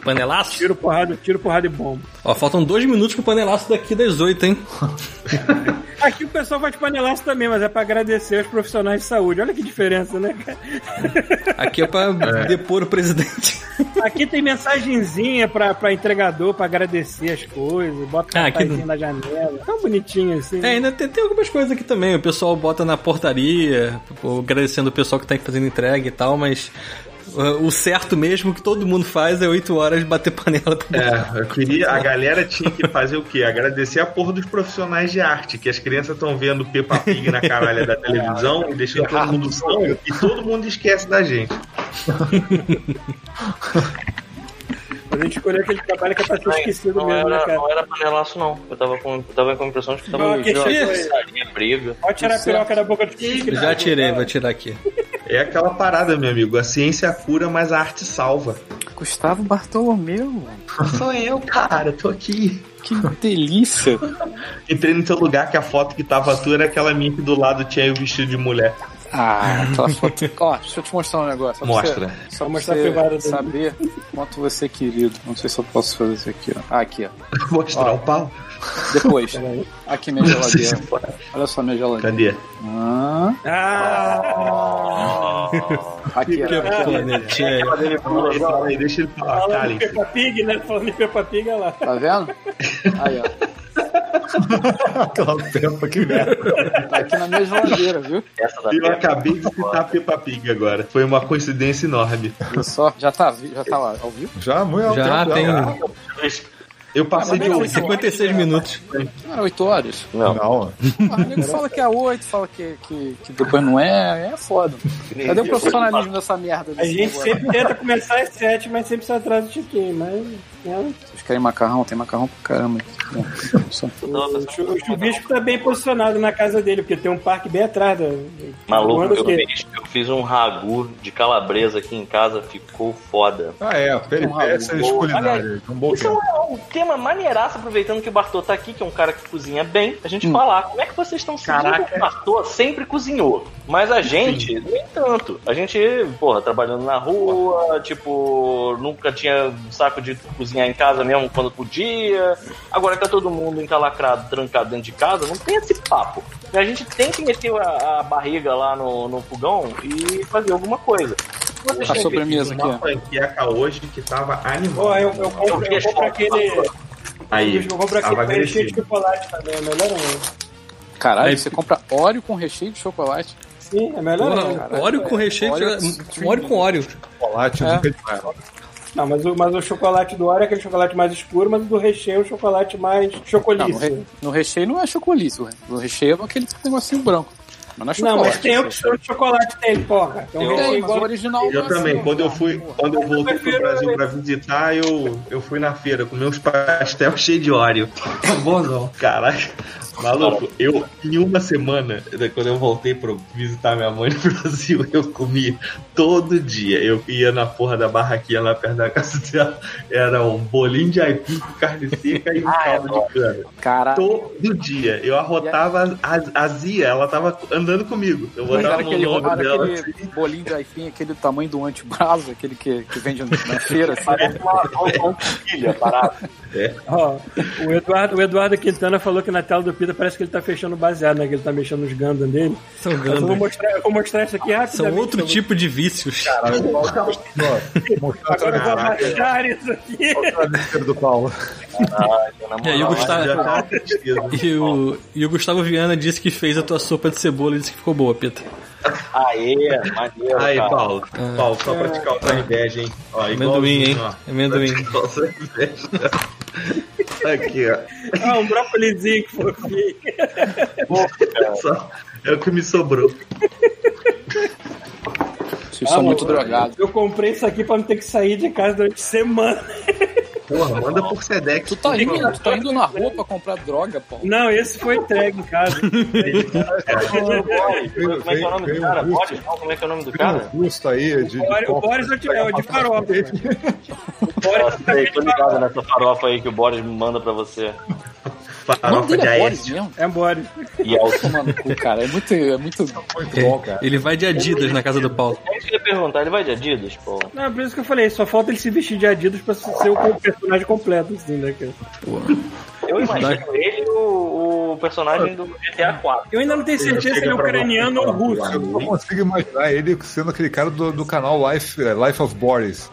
Panelaço? Tiro, porrada, tiro, porrada e bomba. Ó, faltam dois minutos pro panelaço daqui das oito, hein? Aqui o pessoal vai de panelaço também, mas é pra agradecer aos profissionais de saúde. Olha que diferença, né, cara? Aqui é pra depor o presidente. Aqui tem mensagenzinha pra, pra entregador, pra agradecer as coisas. Bota Ah, aqui não. na janela. Tão bonitinho assim. É, ainda tem, tem algumas coisas aqui também. O pessoal bota na portaria, agradecendo o pessoal que tá fazendo entrega e tal, mas o certo mesmo que todo mundo faz é 8 horas bater panela É, eu queria. A galera tinha que fazer o quê? Agradecer a porra dos profissionais de arte, que as crianças estão vendo Peppa Pig na caralha da televisão e deixando todo mundo são, e todo mundo esquece da gente. A gente escolheu aquele trabalho que é pra ser esquecido Não mesmo, né, era, cara? não era panelaço, não. Eu tava com, eu tava com a impressão de que tava gritaria, briga. Pode tirar a piroca da boca do filho. Já tirei, vou tirar aqui. É aquela parada, meu amigo. A ciência cura, mas a arte salva. Gustavo Bartolomeu. Sou eu, cara, tô aqui. Que delícia. Entrei no teu lugar que a foto que tava tu era aquela minha que do lado tinha o vestido de mulher. Ah, aquela foto. Ó, deixa eu te mostrar um negócio. Só pra Mostra. Você, só pra mostrar você dele. saber quanto você é querido. Não sei se eu posso fazer isso aqui, ó. Ah, aqui, ó. Mostrar o pau? Depois. Aqui minha geladeira. Olha só minha geladeira. Cadê? Ah, Ah! aqui. Fala aí, fala aí, deixa ele falar. Falando de. Peppa Pig, né? Falando de Peppa Pig, olha lá. Tá vendo? Aí, ó. Aquela pempa que merda. Tá aqui na minha geladeira, viu? Eu Peppa. acabei de citar a Peppa Pig agora. Foi uma coincidência enorme. Viu só? Já tá, já tá lá, vivo? Já, muito Já tem Eu passei de ouvir. 56 minutos. Não era 8 horas. Não. Não, Ah, nego fala que é 8, fala que, que, que depois não é. É foda. Cadê o profissionalismo dessa merda? A gente negócio? sempre tenta começar às sete, mas sempre se atrasa um tiquinho. Mas. Vocês querem macarrão? Tem macarrão pra caramba. Só- O, chu- o chuvisco tá bem posicionado na casa dele, porque tem um parque bem atrás da. Maluco, eu que- fiz, eu fiz um ragu de calabresa aqui em casa, ficou foda. Ah, é, peripécias Aliás, culinárias. Um bom Isso é tempo. um, um tema maneiraço, aproveitando que o Bartô tá aqui, que é um cara que cozinha bem, a gente falar como é que vocês estão sentindo que o Bartô sempre cozinhou. Mas a gente, nem tanto. A gente, porra, trabalhando na rua, tipo, nunca tinha saco de cozinhar em casa mesmo quando podia. Agora que tá todo mundo encalacrado, trancado dentro de casa, não tem esse papo. A gente tem que meter a, a barriga lá no, no fogão e fazer alguma coisa. Vocês A sobremesa aqui, ó. panqueca hoje que tava animal. Ó, eu, eu compro, eu compro aquele. Aí, Eu compro aquele recheio de chocolate também, é melhor ainda. Caralho, Aí- você compra óleo com recheio de chocolate. Sim, é melhor ainda. Óleo com recheio, Óleo- de- óleo com óleo. Chocolate É. nunca é demais. Não, mas o, mas o chocolate do Oreo é aquele chocolate mais escuro, mas o do recheio é o chocolate mais Não, no, re- no recheio não é chocolate. No recheio é aquele negocinho branco. Mas não é Não, chocolate. mas tem opção de chocolate dele, porra. Tem um Eu- o igual. original Eu é também, assim, quando eu cara. fui, quando eu voltei pro prefiro- Brasil pra visitar, eu, eu fui na feira com meus pastel cheio de óleo. Tá bonzão. Caraca, maluco, eu em uma semana, quando eu voltei pra visitar minha mãe no Brasil, eu comia todo dia. Eu ia na porra da barraquinha lá perto da casa dela, era um bolinho de aipim com carne seca e um caldo de cana. Cara, Todo dia. Eu arrotava a, a Zia, ela tava andando comigo. Eu botava no era dela. aquele bolinho de aipim, aquele tamanho do antebraço, aquele que, que vende na feira. Assim. Parece uma, uma, uma filha parada. Ó, o, Eduardo, o Eduardo Quintana falou que na tela do Pita parece que ele tá fechando o baseado, né? Que ele tá mexendo nos Gundam dele. São Mas eu vou mostrar, eu vou mostrar isso aqui São rapidamente. outro Eu vou- tipo de vícios. Mostrando Agora eu vou abaixar isso aqui. a besteira do Paulo. E aí o Gustavo, tá e o, e o Gustavo Viana disse que fez a tua sopa de cebola e disse que ficou boa, Pita. Aê, maneiro. Aí, cara. Paulo. Paulo, só pra te causar inveja, hein? Ó, Amendoim, hein? igualzinho, ó. Amendoim. Aqui, ó. Ah, um brócolizinho que fofinho. Só- É o que me sobrou. Vocês são Ah, muito mano, drogados. Eu comprei isso aqui pra não ter que sair de casa durante semana. Porra, manda por Sedex. Tu tá indo, tu tá indo na rua pra comprar droga, pô. Não, esse foi entregue em casa. Como é que é o nome do cara? Boris? Como é que é o nome do cara? aí de. O Boris- é o de- é o de farofa. O Boris Nossa, tô ligado nessa farofa aí que o Boris manda pra você. Farofa de é Boris mesmo? É Boris. E é o Tomar no cu, cara. É muito, é muito... Muito bom, cara. Ele vai de Adidas na casa do Paulo. É isso que eu ia perguntar, ele vai de Adidas, pô? Não, por isso que eu falei, só falta ele se vestir de Adidas pra ser o personagem completo, assim, né, cara? Eu imagino ele e o, o personagem do GTA 4. Eu ainda não tenho certeza se ele é ucraniano ou russo. Eu não consigo imaginar ele sendo aquele cara do, do canal Life, eh, Life of Boris.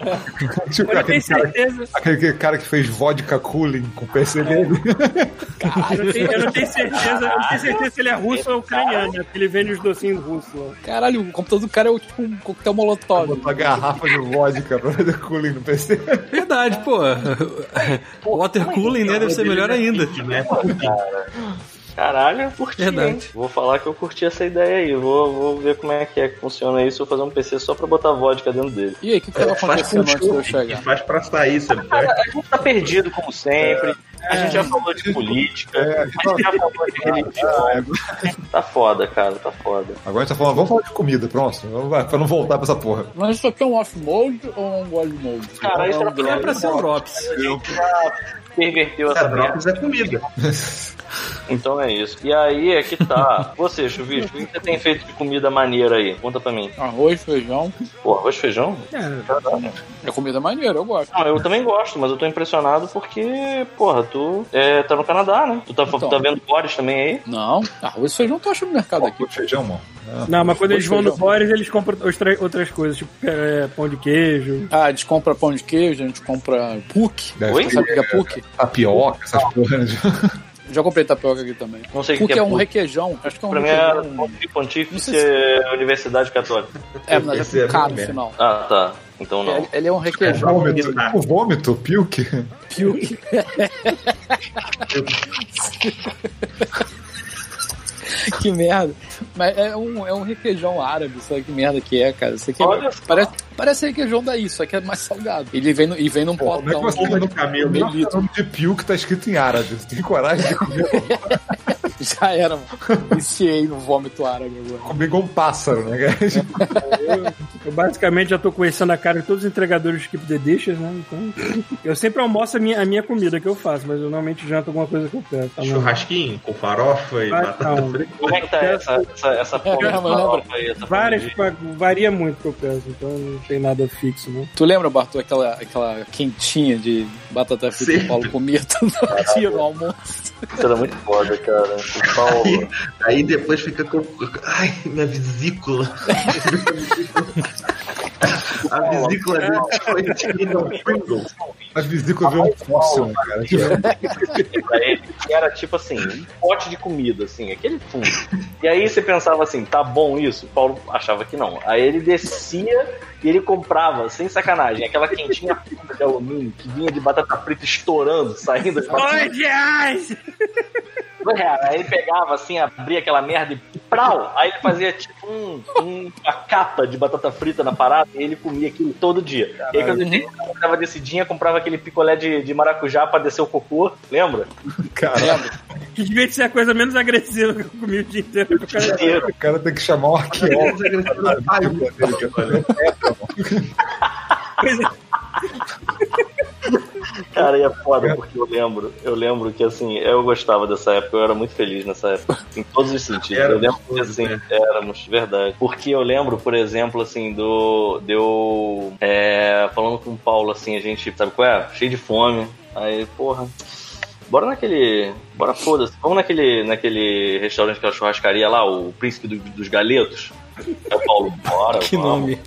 tipo, Eu não aquele, tenho cara, certeza. aquele, aquele cara que fez vodka cooling com o PC dele. Eu não tenho, eu não tenho certeza, eu não tenho certeza se ele é russo ou ucraniano, né? Porque ele vende os docinhos russos lá. Caralho, o computador do cara é o, tipo um coquetel molotov. Uma garrafa de vodka pra fazer cooling no PC. Verdade, pô. Water cooling, né? Deve ser melhor ainda. Né? Caralho, eu curti. Verdade. hein? Vou falar que eu curti essa ideia aí. Vou, vou ver como é que é que funciona isso. Vou fazer um PC só pra botar vodka dentro dele. E aí, o que, que tava Faz com acontecendo antes de eu chegar? faz pra sair, sabe? A gente tá perdido como sempre. A gente já falou de política, É, a gente já falou de religião. Tá foda, cara, tá foda. Agora a gente tá falando, vamos falar de comida, pronto. Vamos lá, pra não voltar pra essa porra. Mas isso aqui é um off-mode ou um god-mode? Cara, isso era pra, É pra ser um Drops. Já perverteu essa É, merda. drops é comida. Então é isso. E aí é que tá. Você, Chuvisco, o que você tem feito de comida maneira aí? Conta pra mim. Arroz, feijão. Pô, arroz e feijão? É comida maneira, eu gosto. Não, eu também gosto, mas eu tô impressionado porque, porra, tu é, tá no Canadá, né? Tu tá, Então. tá vendo Boris também aí? Não, arroz e feijão tu acha no mercado aqui. Arroz e feijão, mano. Não, mas quando eles vão no. Boris, eles compram outra- outras coisas, tipo é, pão de queijo. Ah, a gente compra pão de queijo, a gente compra puc. Deve Oi? Sabe o que é puc? Tapioca, essas porras. Já comprei tapioca aqui também. Não sei o que é, é um requeijão. Acho que é um Pra mim é requeijão. Pontífice, Pontífice Não sei Universidade Católica. É, mas Esse é é com K no final. Ah, tá. Então não. Ele, ele é um requeijão. Vômito, tipo vômito, puke. Puke. que merda. Mas é um, é um requeijão árabe, sabe que merda que é, cara? Isso aqui é- Olha parece, parece requeijão daí, só que é mais salgado. Ele vem, no, e vem num Como é que potão. você Porra não de camelo. meio O litro. nome de puke tá escrito em árabe. Você tem coragem de comer, Já era, mano. Viciei no vômito árabe agora. comer igual um pássaro, né, cara? Eu basicamente já tô conhecendo a cara de todos os entregadores do Keep the Dishes, né? Então, eu sempre almoço a minha, a minha comida que eu faço, mas eu normalmente janto alguma coisa que eu peço. Tá? Churrasquinho com farofa e batata não. frita. Como é que tá essa, essa, essa de aí? Várias, varia muito o que eu peço, então não tem nada fixo, né? Tu lembra, Bartô, aquela, aquela quentinha de batata frita que o. Paulo comia todo dia no almoço? Isso era muito foda, cara. O Paulo. Aí depois fica com. Ai, minha vesícula. A vesícula dele foi no Pringles. A vesícula veio um fóssil, cara? pra ele, que era tipo assim, um pote de comida, assim, aquele fundo. E aí você pensava assim, tá bom isso? O Paulo achava que não. Aí ele descia e ele comprava, sem sacanagem, aquela quentinha de alumínio que vinha de batata frita estourando, saindo! Dois reais. Aí ele pegava assim, abria aquela merda e prau! Aí ele fazia tipo um, um- uma capa de batata frita na parada e ele comia aquilo todo dia. E aí quando ele tava descidinha, comprava aquele picolé de, de maracujá pra descer o cocô, lembra? Cara, Que devia ser a coisa menos agressiva que eu comi o dia inteiro. pro cara. O cara tem que chamar um arqueólogo. Cara, e é foda porque eu lembro, eu lembro que assim, eu gostava dessa época, eu era muito feliz nessa época, em todos os sentidos. eu Éramos lembro que assim, né? éramos, verdade. Porque eu lembro, por exemplo, assim, do. Deu. É, falando com o Paulo, assim, a gente, sabe qual é? Cheio de fome. Aí, porra. Bora naquele. Bora foda-se. Vamos naquele, naquele restaurante, aquela churrascaria lá, o Príncipe do- dos Galetos. Aí o Paulo, bora. Que nome.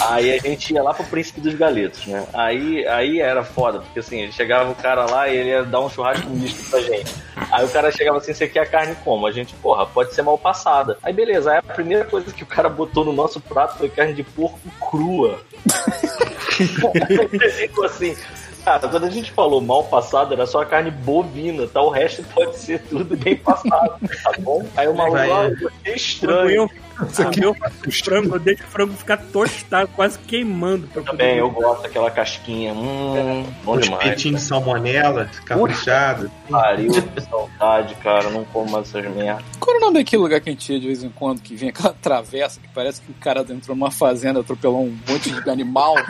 Aí a gente ia lá pro Príncipe dos Galetos, né? Aí, aí era foda, porque assim, chegava o cara lá e ele ia dar um churrasco misto pra gente. Aí o cara chegava assim, você quer a carne como? A gente, porra, pode ser mal passada. Aí beleza, aí a primeira coisa que o cara botou no nosso prato foi carne de porco crua. Ficou assim. Cara, quando a gente falou mal passado, era só a carne bovina, tá? O resto pode ser tudo bem passado, tá bom? Aí o maluco, é. estranho. Eu, quando eu faço frango, eu deixo o frango ficar tostado, quase queimando. Também, eu gosto daquela casquinha. Hum, bom Os demais. peitinhos de salmonela, caprichado. Pariu, que saudade, cara. Não como mais essas merdas. Qual era o nome daquele lugar que a gente ia de vez em quando, que vinha aquela travessa, que parece que o cara entrou numa fazenda, atropelou um monte de animal?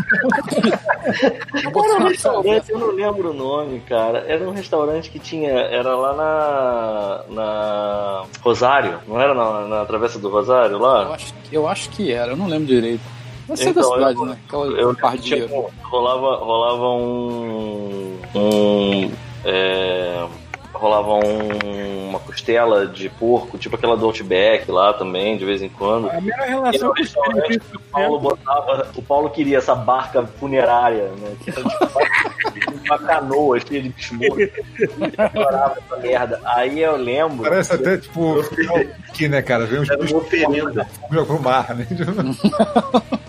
Era um restaurante, eu não lembro o nome, cara. Era um restaurante que tinha. Era lá na. na. Rosário. Não era na, na Travessa do Rosário Eu lá? acho, que- eu acho que era, eu não lembro direito. Não sei da Então, cidade, eu- né? Aquela Eu de tinha, dinheiro. rolava, rolava um. um é, rolava um, uma costela de porco, tipo aquela do Outback lá também, de vez em quando. A melhor E no relação com os que o Paulo botava, o Paulo queria essa barca funerária, né? Que era tipo uma canoa cheia de. Ele adorava essa merda. Aí eu lembro. Parece até, tipo, aqui, né, cara? Vem uns Era uma bichos oferenda. que pro mar, né?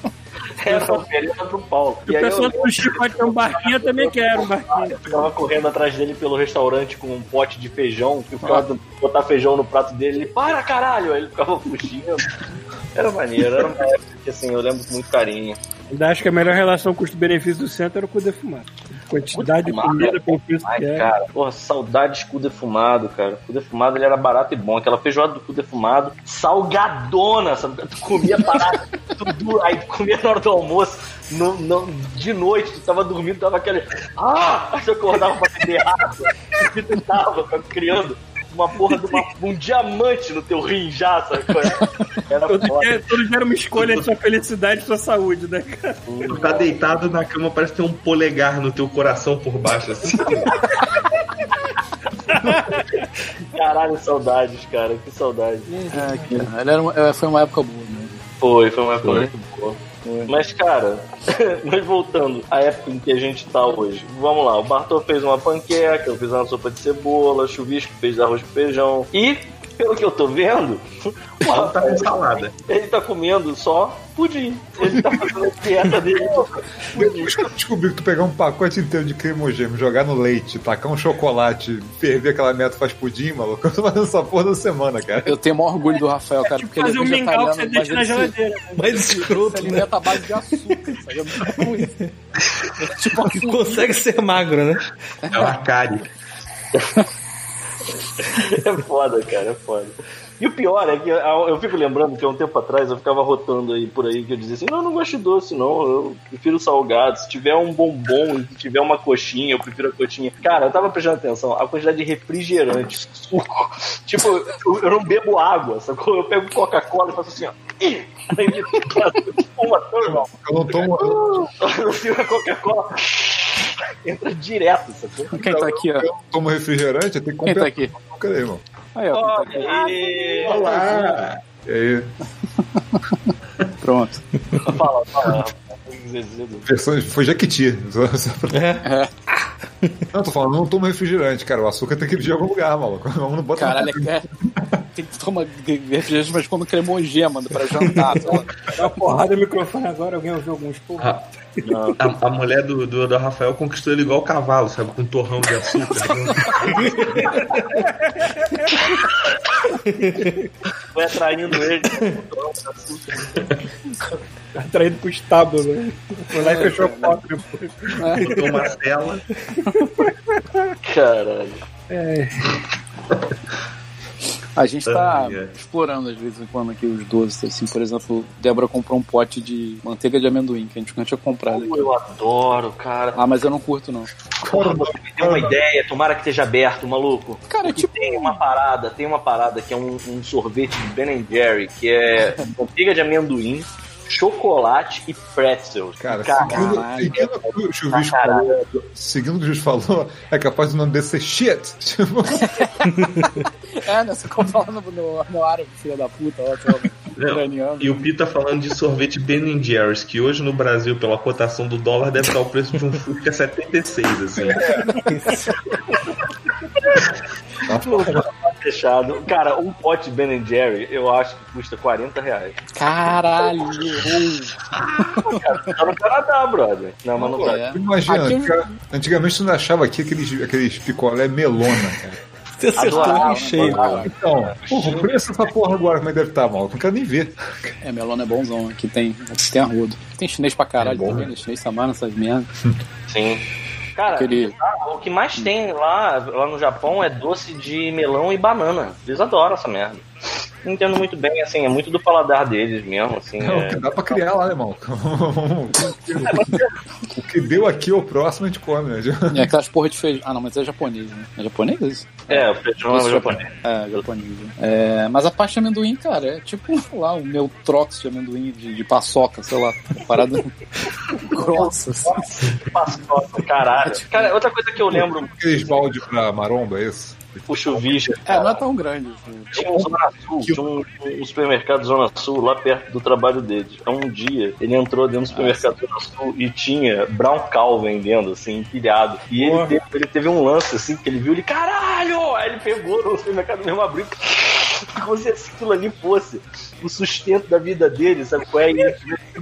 Era uma oferenda pro Paulo. O E eu pessoal do sushi pode ter um barquinho, eu também quero um barquinho. Eu ficava correndo atrás dele pelo restaurante com um pote de feijão, que o cara tentando botar feijão no prato dele, ele, para caralho! Aí ele ficava fugindo. Era maneiro, era uma época que assim, eu lembro com muito carinho. Ainda acho que a melhor relação custo-benefício do centro era o cu defumado. Quantidade de Muito comida pelo preço Ai, que é. cara, porra, saudade de cu defumado, cara. Cu defumado ele era barato e bom. Aquela feijoada do cu defumado, salgadona, sabe? Tu comia parada, tudo, aí tu comia na hora do almoço, no, no- de noite, tu tava dormindo, tava aquele. Ah! Aí tu acordava pra beber água, e tu tava cara, criando uma porra de uma- um diamante no teu rim já, sabe? é? Era Todo foda. dia, todo dia era uma escolha de sua felicidade e sua saúde, né, cara? Tu tá deitado na cama, parece ter um polegar no teu coração por baixo, assim. Caralho, saudades, cara, que saudade. É, cara, era uma- é, foi uma época boa, né? Foi, foi uma época muito boa. Mas, cara, mas voltando à época em que a gente tá hoje. Vamos lá, o Bartô fez uma panqueca, eu fiz uma sopa de cebola, chuvisco fez arroz com feijão. E, pelo que eu tô vendo, o Ela tá com salada. ele tá comendo só pudim. Ele tá fazendo a dieta dele. Depois que eu descobri que tu pegar um pacote inteiro de cremogêneo, jogar no leite, tacar um chocolate, ferver aquela meta faz pudim, maluco, eu tô fazendo essa porra da semana, cara. Eu tenho o maior orgulho do Rafael, cara, porque ele é Fazer um mingau que vegetariano, você mas deixa na ele se, geladeira. Mais se escroto, né? alimenta à base de açúcar, sabe? É muito ruim. É tipo Que consegue ser magro, né? É uma cárie. É foda, cara, é foda. E o pior é que eu eu fico lembrando que há um tempo atrás eu ficava rotando aí por aí que eu dizia assim: não, eu não gosto de doce, não, eu prefiro salgado. Se tiver um bombom, se tiver uma coxinha, eu prefiro a coxinha. Cara, eu tava prestando atenção, a quantidade de refrigerante, suco. Tipo, eu, eu não bebo água, sacou? Eu pego Coca-Cola e faço assim, ó. Ih! Aí me uma turma, Eu não tomo, assim, a Coca-Cola entra direto, sacou? Quem tá aqui, ó? eu tomo refrigerante, eu tenho que Quem comprar tá aqui? aí, irmão. Aí, ó. tá. Olha aí! Olá! E aí, Pronto. Fala, fala. Versão, foi Jequiti. Pra- É. Não, tô falando, não tomo refrigerante, cara. O açúcar tem que vir de algum lugar, maluco. Vamos não botar Caralho, é, tem que tomar refrigerante, mas quando cremogema, mano, pra jantar. Dá uma porrada no microfone agora, alguém ouviu alguns porra. A, a- a mulher do, do, do Rafael conquistou ele igual cavalo, sabe? Com um torrão de açúcar. Foi atraindo ele. Atraído pro estábulo, né? Foi lá e fechou a porta depois. Botou uma cela. Caralho. A gente tá ai. explorando de vez em quando aqui os doces, assim, por exemplo, Débora comprou um pote de manteiga de amendoim, que a gente nunca tinha comprado aqui. Eu adoro, cara. Ah, mas eu não curto, não. Porra, você me deu uma ideia, tomara que esteja aberto, maluco. Cara, Porque tipo- tem uma parada, tem uma parada que é um, um sorvete de Ben Jerry, que é manteiga de amendoim, chocolate e pretzels. Cara, Caralho. seguindo, Caralho. seguindo o que o Caralho. falou, seguindo o que o Juiz falou, é capaz do nome desse ser shit. Tipo, É, né? Você compra lá no, no, no árabe, filho da puta, ó, lá, Não. E o Pi tá falando de sorvete Ben Jerry's, que hoje no Brasil, pela cotação do dólar, deve estar o preço de um Fusca 76, assim. Fechado. Cara, um pote Ben Jerry, eu acho que custa 40 reais. Caralho! Tá no Canadá, brother. Não, mas no É. Brasil. imagina, Aqui- antiga- antigamente tu não achava aqui aqueles, aqueles picolé melona, cara. Você acertou Adorava, em cheio. adorava. Então, porra, o preço dessa porra agora, como é que deve estar, maluco? Não quero nem ver. É, melona é bonzão. Aqui tem, aqui tem arrodo. Tem chinês pra caralho É também, né? Chinês samana, essas merdas. Sim. Cara, Aquele- o que mais tem lá, lá no Japão é doce de melão e banana. Eles adoram essa merda. Não entendo muito bem, assim, é muito do paladar deles mesmo, assim. Não, é- que dá pra criar lá, né, irmão? o que deu aqui ao próximo a gente come, né? E aquelas porra de feijão. Ah, não, mas é japonês, né? É japonês isso? É, o feijão é Doce japonês. É, japonês. né? É, mas a parte de amendoim, cara, é tipo, sei lá, o meu trox de amendoim de, de paçoca, sei lá. Parada grossa, assim. Paçoca, caralho. Cara, outra coisa que eu lembro, Aqueles balde pra maromba, é isso? O chuvisco, É, não é tão grande. assim. Tinha um Zona Sul, tinha um, um supermercado Zona Sul lá perto do trabalho dele. Então um dia ele entrou dentro do supermercado Zona Sul e tinha Brown Cow vendendo, assim, empilhado. E ele teve, ele teve um lance assim que ele viu ele, caralho! Aí ele pegou no supermercado mesmo, abriu como se aquilo ali fosse o sustento da vida dele, sabe qual é? E ele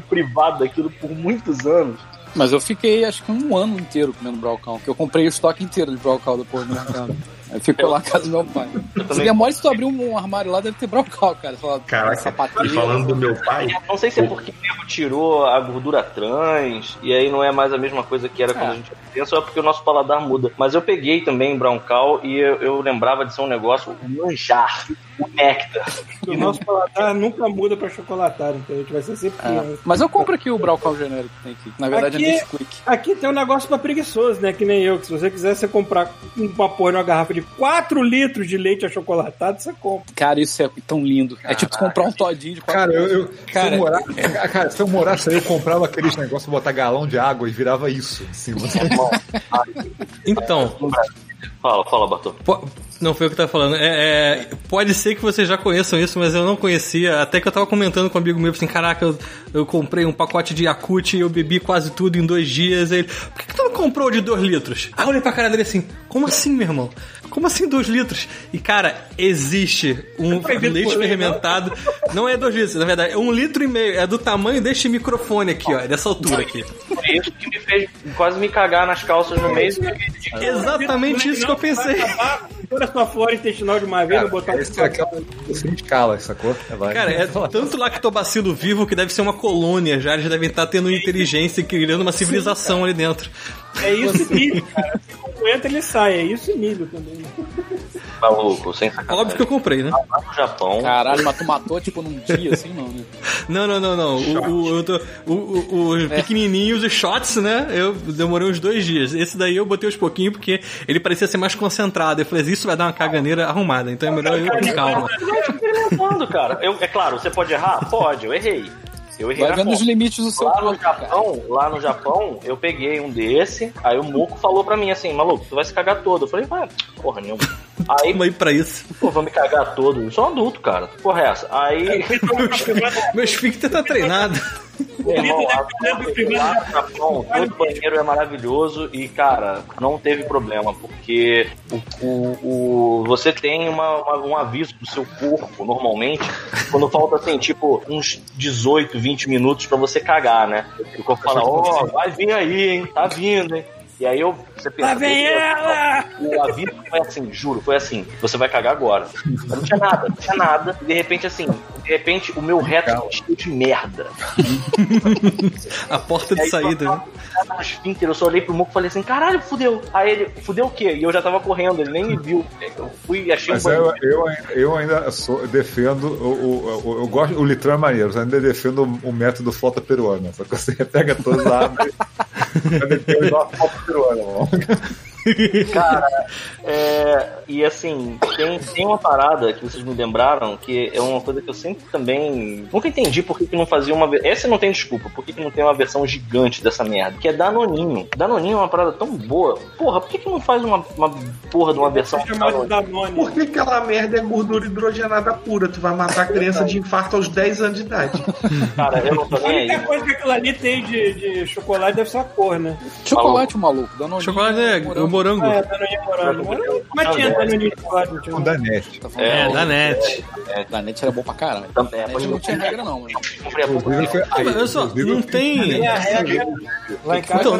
privado daquilo por muitos anos. Mas eu fiquei acho que um ano inteiro comendo Braucal, que eu comprei o estoque inteiro de Braucal depois no mercado. Ficou lá na casa do meu pai. Se demora se tu abrir um armário lá, deve ter Braucal, cara. Lá, Caraca, sapatilha. e falando do meu pai, Não sei se é porque o nego tirou a gordura trans e aí não é mais a mesma coisa que era quando É. a gente pensa, ou é porque o nosso paladar muda. Mas eu peguei também Brown Cow e eu, eu lembrava de ser um negócio, manjar, o néctar. O nosso paladar nunca muda pra chocolatado, então a gente vai ser sempre É. pior. Mas eu compro aqui o Braucal genérico que tem aqui. Na verdade Aqui- é Nesquik. Aqui tem um negócio pra preguiçoso, né? Que nem eu, que se você quiser você comprar uma porra numa garrafa de 4 litros de leite achocolatado, você compra. Cara, isso é tão lindo. É tipo comprar um todinho de quatro Cara, eu, eu- Cara, se, eu morar, cara, se eu morasse aí, eu comprava aqueles negócios, botar galão de água e virava isso. Assim, você- Então, Fala, fala, Bartô. po- não foi o que eu tava falando. É, é, pode ser que vocês já conheçam isso, mas eu não conhecia. Até que eu tava comentando com um amigo meu assim: caraca, eu, eu comprei um pacote de Yakut e eu bebi quase tudo em dois dias. Aí ele, por que, que tu não comprou de dois litros? Aí eu olhei pra cara dele assim: como assim, meu irmão? Como assim dois litros? E cara, existe um proibido leite não? fermentado. Não é dois litros, na verdade, é um litro e meio. É do tamanho deste microfone aqui, ó. é Dessa altura aqui. Por isso que me fez quase me cagar nas calças no meio. Exatamente isso que eu pensei. Toda a sua flora intestinal de uma vez, Cara, vou botar esse é aquela sem escala, sacou? Vai. Cara, é tanto lactobacilo vivo que deve ser uma colônia já. Eles devem estar tendo inteligência e criando uma civilização ali dentro. É isso e milho, cara. Quando entra, ele sai. É isso e milho também. Maluco, sem sacanagem. Óbvio que eu comprei, né? Lá no Japão, Caralho, mas tu matou tipo num dia assim, não, né? Não, não, não, não. O, o, eu tô- o- o- os pequenininhos, os shots, né? Eu demorei uns dois dias. Esse daí eu botei uns pouquinhos porque ele parecia ser mais concentrado. Eu falei, isso vai dar uma caganeira arrumada. Então é melhor eu com calma. vai experimentando, cara. Eu, é claro, você pode errar? Pode, eu errei. Eu errei Vai vendo conta. os limites do seu Lá no corpo, cara. Japão, lá no Japão, eu peguei um desse, aí o Moco falou pra mim assim, maluco, tu vai se cagar todo. Eu falei, vai, porra nenhuma. Aí, aí pra isso. pô, vou me cagar todo. Eu sou um adulto, cara. Porra é essa? Aí, Meu esfíncter tá treinado. Meu irmão, Japão, todo banheiro é maravilhoso e, cara, não teve problema, porque o, o, o- você tem uma, uma- um aviso do seu corpo, normalmente, quando falta, assim, tipo, uns 18, 20 minutos pra você cagar, né? E o corpo fala, ó, vai vir aí, hein? Tá vindo, hein? E aí eu, você pensa, Lá vem "Meu Deus, ela! o aviso foi assim, juro, foi assim, você vai cagar agora. Não tinha nada, não tinha nada. E de repente, assim, de repente o meu reto cheio de merda. A porta de aí, saída, eu né? eu só olhei pro Muco e falei assim, caralho, fudeu. Aí ele, fudeu o quê? E eu já tava correndo, ele nem me viu. Eu fui e achei Mas um eu, banheiro. eu, ainda- eu ainda sou, defendo o, o, o- eu gosto o litrão é maneiro, eu ainda defendo o, o método flota peruana. Só que você pega todos lá, abre, dá uma flota peruana, mano. Cara, é, e assim, tem, tem uma parada que vocês me lembraram que é uma coisa que eu sempre também nunca entendi por que, que não fazia uma Essa não tem desculpa, por que, que não tem uma versão gigante dessa merda? Que é Danoninho. Danoninho é uma parada tão boa. Porra, por que, que não faz uma, uma porra de uma versão. Por que aquela merda é gordura hidrogenada pura? Tu vai matar a criança de infarto aos 10 anos de idade. Cara, eu não tô A nem única aí. coisa que aquilo ali tem de, de chocolate deve ser a cor, né? Chocolate, maluco. Danoninho, Chocolate é o morango. É, Danoninho morango. Mas- Mas tinha Danoninho de chocolate, não tinha. O da net. Tá falando É, mal. da net. Da net era bom pra caralho. Também, é, Da net não tinha regra, não, mano. Olha só, não tem. Tem a regra. Lá em casa Então,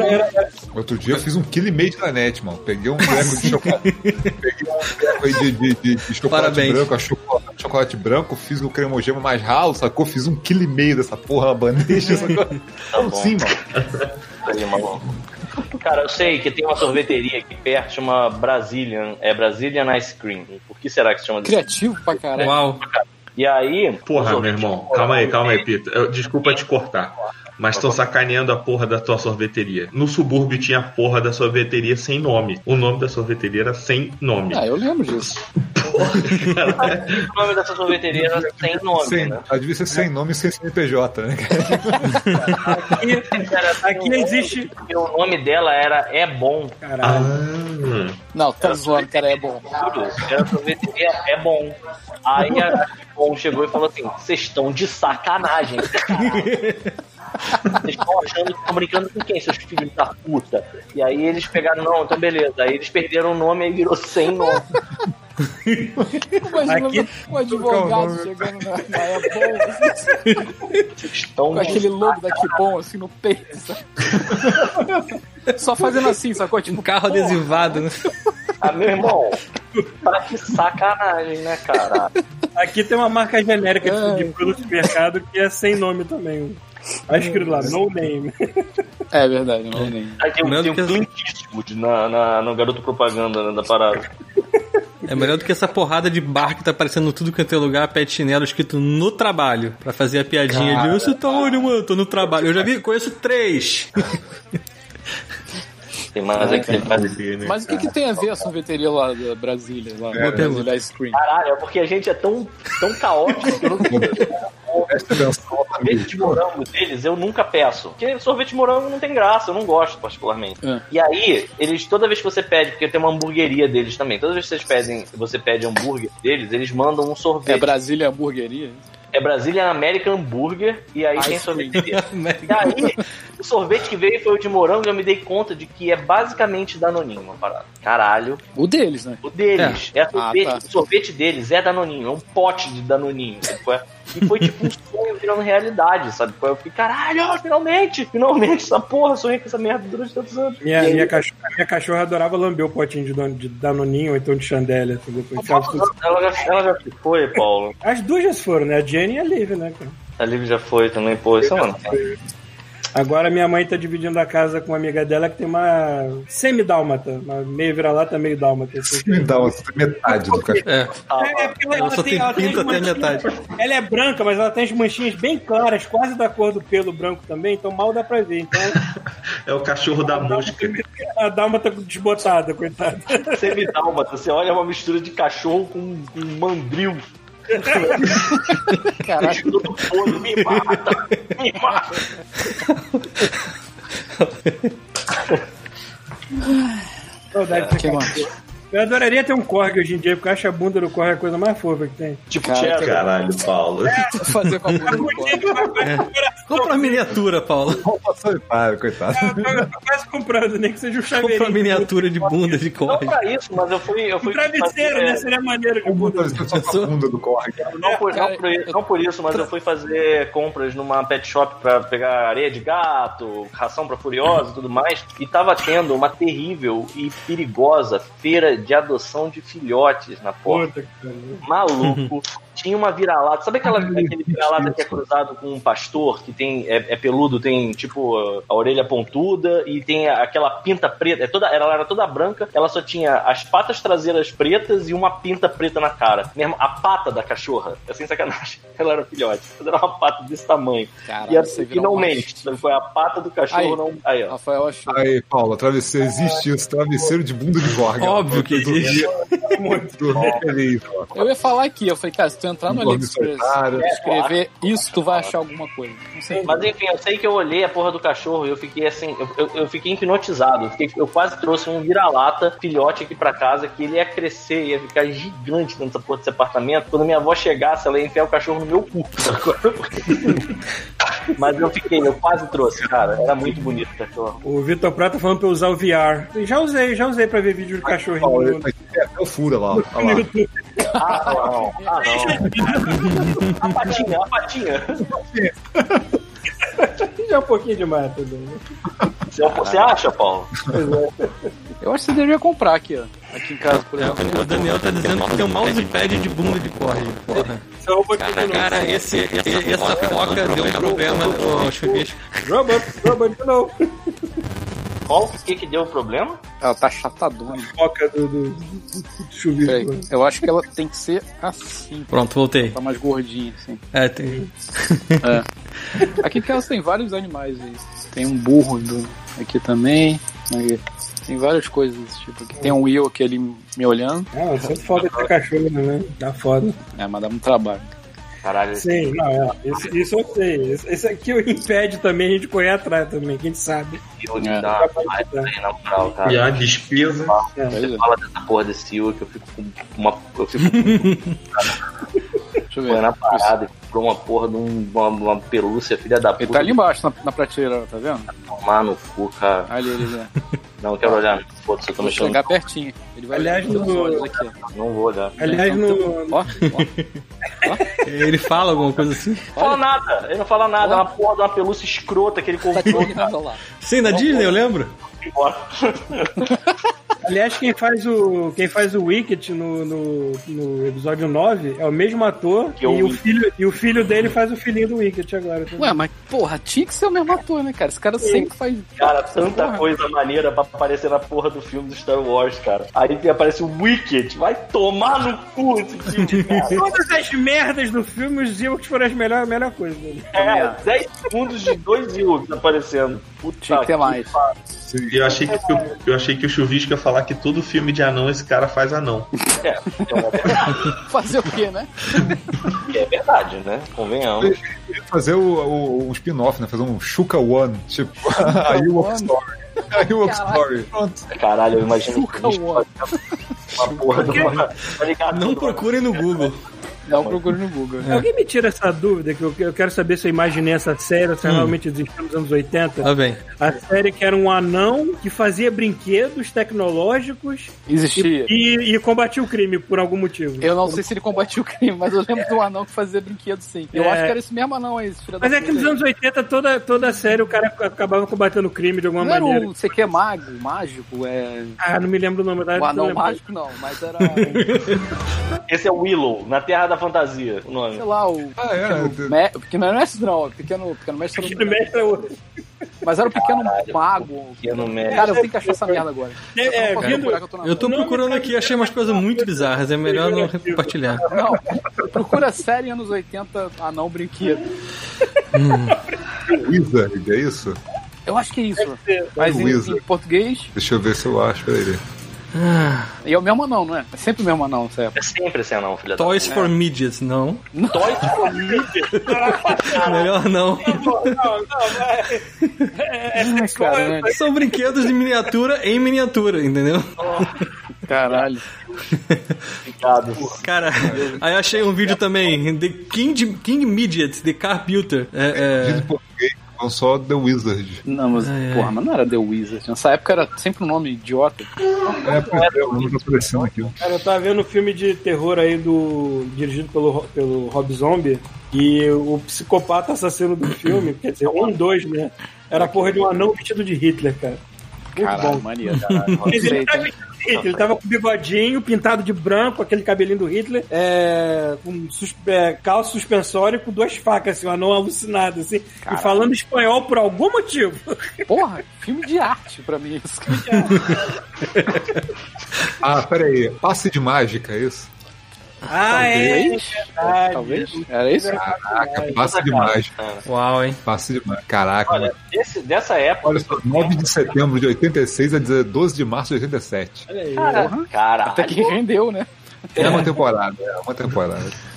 Outro dia eu fiz um quilo e meio de da net, mano. Peguei um treco de chocolate. peguei um aí de, de, de, de chocolate Parabéns. branco, a chocolate, chocolate branco, fiz o cremogema mais ralo, sacou? Fiz um quilo e meio dessa porra na bandeja, sacou? Tá bom. Sim, mano. Cara, eu sei que tem uma sorveteria aqui perto, chama Brazilian, é Brazilian Ice Cream. Por que será que se chama desse? Criativo pra caralho. Uau. E aí. Porra, meu irmão, calma aí, calma aí, Pita. Eu- Desculpa te cortar. Mas estão sacaneando a porra da tua sorveteria. No subúrbio tinha a porra da sorveteria sem nome. O nome da sorveteria era sem nome. Ah, eu lembro disso. O nome dessa sorveteria era sem nome, Sem, né? ah, devia ser sem nome e sem CNPJ, né? cara? aqui, aqui existe. O nome dela era É Bom. Caralho. Ah, Não, tá zoando, cara, é bom. Juro, Era sorveteria É Bom. Aí a Bom chegou e falou assim: vocês estão de sacanagem. Vocês estão achando que estão brincando com quem, seus filhos da puta? E aí eles pegaram, não, então beleza. Aí eles perderam o nome e virou sem nome. Imagina Aqui- um advogado chegando na, na Apple, assim, Estão com aquele logo da Kibon assim no peito, sabe? Só fazendo assim, sacou? Tipo, Um carro porra, adesivado, né? Ah, meu irmão, para que sacanagem, né, cara? Aqui tem uma marca genérica de- É. de produto de mercado que é sem nome também. Tá escrito lá, no name. É verdade, não nem. Aí tem, um- Melhor tem um do que- Clint Eastwood na, na, no garoto propaganda né, da parada. É melhor do que essa porrada de bar que tá aparecendo tudo que tem lugar, pé de chinelo escrito no trabalho. Pra fazer a piadinha de você tá onde, mano? Tô no trabalho. Eu já vi, conheço três. Tem mais aqui, tem mais aqui. Porque, né, Mas o que, que tem a ver a sorveteria lá da Brasília? Lá, Boa Brasília Ice Cream. Caralho, é porque a gente é tão, tão caótico que eu não Presta atenção, amigo. sorvete de morango deles eu nunca peço. Porque sorvete de morango não tem graça, eu não gosto particularmente. É. E aí, eles, toda vez que você pede, porque tem uma hamburgueria deles também, toda vez que vocês pedem, você pede hambúrguer deles, eles mandam um É sorvete. Brasília Hamburgueria? É Brasília American Burger, e aí Ice tem sorveteria. E aí, o sorvete que veio foi o de morango, e eu me dei conta de que é basicamente Danoninho uma parada. Caralho. O deles, né? O deles, é, sorvete, Ah, tá. o sorvete deles é Danoninho, é um pote de Danoninho. E foi tipo um sonho virando realidade, sabe? Eu fiquei, caralho, finalmente, finalmente, essa porra, sonhei com essa merda durante tantos anos. Minha, aí, minha, cachorra, minha cachorra adorava lamber o potinho de, don- de Danoninho ou então de Chandélia. assim, ela, já, ela já foi, Paulo. As duas já foram, né? A Jenny e a Liv, né, cara? A Liv já foi também, pô, isso é uma. Agora minha mãe tá dividindo a casa com uma amiga dela que tem uma semi-dálmata, uma meio vira-lata, meio dálmata. uma metade do cachorro. É. É, é porque ela, Ela só tem ela pinta até metade. Ela é branca, mas ela tem as manchinhas bem claras, quase da cor do pelo branco também, então mal dá pra ver. Então É o cachorro da mosca. a dálmata desbotada, coitada. Semidálmata, você olha é uma mistura de cachorro com, com mandril. Caraca, podre, me mata, me mata. Saudade de que mais? Eu adoraria ter um Korg hoje em dia, porque eu acho a bunda do Korg a coisa mais fofa que tem. Tipo, Cara. Caralho, Paulo. fazer com a bunda A do vai- Compra uma miniatura, Paulo. Roupa solitária, coitado. Eu tô- eu tô quase comprando, nem que seja um Compra uma chaveirinho. miniatura de bunda de Não corre. pra isso, mas eu fui. Eu Um fui travesseiro, fazer- né? Seria maneiro que bunda. você só com a bunda do corre. Não por, não, por, não por isso, mas eu fui fazer compras numa pet shop pra pegar areia de gato, ração pra furiosa e tudo mais. E tava tendo uma terrível e perigosa feira de adoção de filhotes na porta. Puta. Maluco. Tinha uma vira-lata. Sabe aquela, aquele vira-lata que é cruzado com um pastor, que tem é, é peludo, tem tipo a, orelha pontuda e tem aquela pinta preta. É toda, ela era toda branca, ela só tinha as patas traseiras pretas e uma pinta preta na cara. Mesmo a pata da cachorra, é sem sacanagem. Ela era filhote. Ela era uma pata desse tamanho. Caralho, e a, você e virou não um mente. Foi a pata do cachorro, Aí. não. Aí, ó. Rafael achou. Aí, Paulo, travesseiro, existe isso, travesseiro de bunda de corre. Óbvio que existe. Feliz, ó. Eu ia falar aqui, eu falei, cara, se tu entrar no AliExpress e escrever isso, tu vai achar alguma coisa. Não sei. Mas enfim, eu sei que eu olhei a porra do cachorro e eu fiquei assim, eu, eu, eu fiquei hipnotizado. Eu, fiquei- eu quase trouxe um vira-lata filhote aqui pra casa que ele ia crescer, ia ficar gigante dentro dessa porra desse apartamento. Quando minha avó chegasse, ela ia enfiar o cachorro no meu cu. Mas eu fiquei, eu quase trouxe, cara. Era muito bonito o cachorro. O Vitor Prata falando pra eu usar o VR. Já usei, já usei pra ver vídeo de cachorrinho. ele no- o fura lá. Olha no lá. Ah, não. Ah, não. A patinha, a patinha. Já é um pouquinho demais também. né? Você, você acha, Paulo? Eu acho que você deveria comprar aqui, ó. Aqui em casa, por É, exemplo. o Daniel tá dizendo que tem um mousepad de bunda de corre. Porra. Cara, cara, esse, esse- essa foca deu um problema, chuvisco. Robô, robô de novo. Qual? O que que deu o problema? Ela tá chatadona. Foca do, do, do, do chuvisco. Peraí, eu acho que ela tem que ser assim. Pronto, voltei. Tá mais gordinha, assim. É, tem. Aqui em casa tem vários animais aí. Tem um burro do- aqui também. Aí. Tem várias coisas desse tipo aqui. Tem um Will aqui ali me olhando. Ah, isso é foda ter cachorro, né? Tá foda. É, mas dá muito trabalho. Caralho, Sim, não, é. Isso, isso eu sei. Esse, esse aqui o impede também a gente correr atrás também, quem sabe. É. dá aí, na moral, cara. E a despesa. Pois é. Fala dessa porra desse Sil que eu fico com uma. Eu fico com Foi na parada e comprou uma porra de um- uma, uma pelúcia, filha da Ele puta. tá ali embaixo, na, na prateleira, tá vendo? Tomar no cu, cara. Ali, ali, ali. Não quero olhar. Foda-se, eu tô Vou mexendo. chegar pertinho. Ele vai Aliás, no- olhos aqui, ó. Não vou olhar. Aliás, no, Ó, ó. Ele fala alguma coisa assim? Não fala nada, ele não fala nada, é uma porra de uma pelúcia escrota que ele Tá comprou. Sim, na Disney, eu lembro. Embora. aliás, quem faz o quem faz o Wicket no, no, no episódio 9 é o mesmo ator Que é e, o filho, e o filho dele faz o filhinho do Wicket agora. também. Ué, mas porra, tinha que ser o mesmo ator, né, cara? Esse cara sempre faz. Cara, tanta Porra. coisa maneira pra aparecer na porra do filme do Star Wars, cara. Aí aparece o Wicked, vai tomar no cu esse filme, cara. Todas as merdas do filme, os Ewoks foram as melhores, a melhor coisa dele. É, 10 segundos de dois Ewoks aparecendo. Puta Tinha que ter mais. E eu achei que, eu, eu achei que o Chuvisco ia falar que todo filme de anão esse cara faz anão. É, é, uma verdade, Fazer o quê, né? é verdade, né? Convenhamos. Fazer o, o, um spin-off, né? Fazer um Shuka One, tipo, a Ewok. Story. A Ewok Caralho. Story. Pronto. Caralho, eu imagino Chuca que One. uma porra de uma. Tá ligado? Não procurem no Google. Dá um procure no Google. Alguém me tira essa dúvida, que eu, eu quero saber se eu imaginei essa série, se realmente existiu nos anos 80. Tá bem. A série que era um anão que fazia brinquedos tecnológicos Existia. e, e combatia o crime por algum motivo. Eu não sei se ele combatia o crime, mas eu lembro do anão que fazia brinquedo sim. Eu É. acho que era esse mesmo anão aí, esse filho Mas da é que nos anos 80, toda, toda a série o cara acabava combatendo o crime de alguma Não era maneira. o você que é mago, mágico, é. Ah, não me lembro o nome da O anão mágico não, mas era. Esse é o Willow, na Terra da Fantasia, o nome. sei lá, o. Ah, é. Pequeno, me... pequeno não é esse não, pequeno, pequeno mestre. Aqui no mestre é o- Mas era o pequeno mago. Pequeno mestre. Cara, eu tenho que achar essa merda agora. É, é, Eu tô vindo- eu tô Eu tô procurando aqui, achei umas coisas muito bizarras. É melhor não compartilhar. Não, procura série anos 80, anão brinquedo. Wizard, é isso? Eu acho que é isso. Mas em, Wizard. em português, Deixa eu ver se eu acho, peraí. E é o mesmo anão, não é? É sempre o mesmo anão, certo? É sempre esse anão, filha da Toys for Midgets, não. Toys for Midgets. Melhor não. Não, não, não. É, é sexual, Caralho. São brinquedos de miniatura em miniatura, entendeu? Caralho. Obrigado. Cara, aí achei um vídeo também, The King, King Midget, The Car Builder. É, Diz em português, não só The Wizard. Não, mas, porra, mas não era The Wizard. Nessa época era sempre um nome idiota. É, pois é, o nome tá aparecendo aqui. Cara, eu tava vendo um filme de terror aí do. dirigido pelo, pelo Rob Zombie. E o psicopata assassino do filme, quer dizer, um, dois, né? Era a porra de um anão vestido de Hitler, cara. Muito Caralho, bom. maneiro. Mas ele Hitler, ele tava com bigodinho, pintado de branco, aquele cabelinho do Hitler, é, com sus, é, calço suspensório com duas facas, assim, um anão alucinado, assim, e falando espanhol por algum motivo. Porra, filme de arte pra mim isso. Ah, peraí. Passe de mágica, é isso? Ah, é, Talvez. verdade. Talvez. Era isso? Caraca, passe de mágica. Uau, hein? Passe de mágica. Caraca, Olha, esse, dessa época. Olha só, 9 de setembro de 86 a 12 de março de 87. Olha aí. Cara. Até que rendeu, né? É uma temporada, é uma temporada.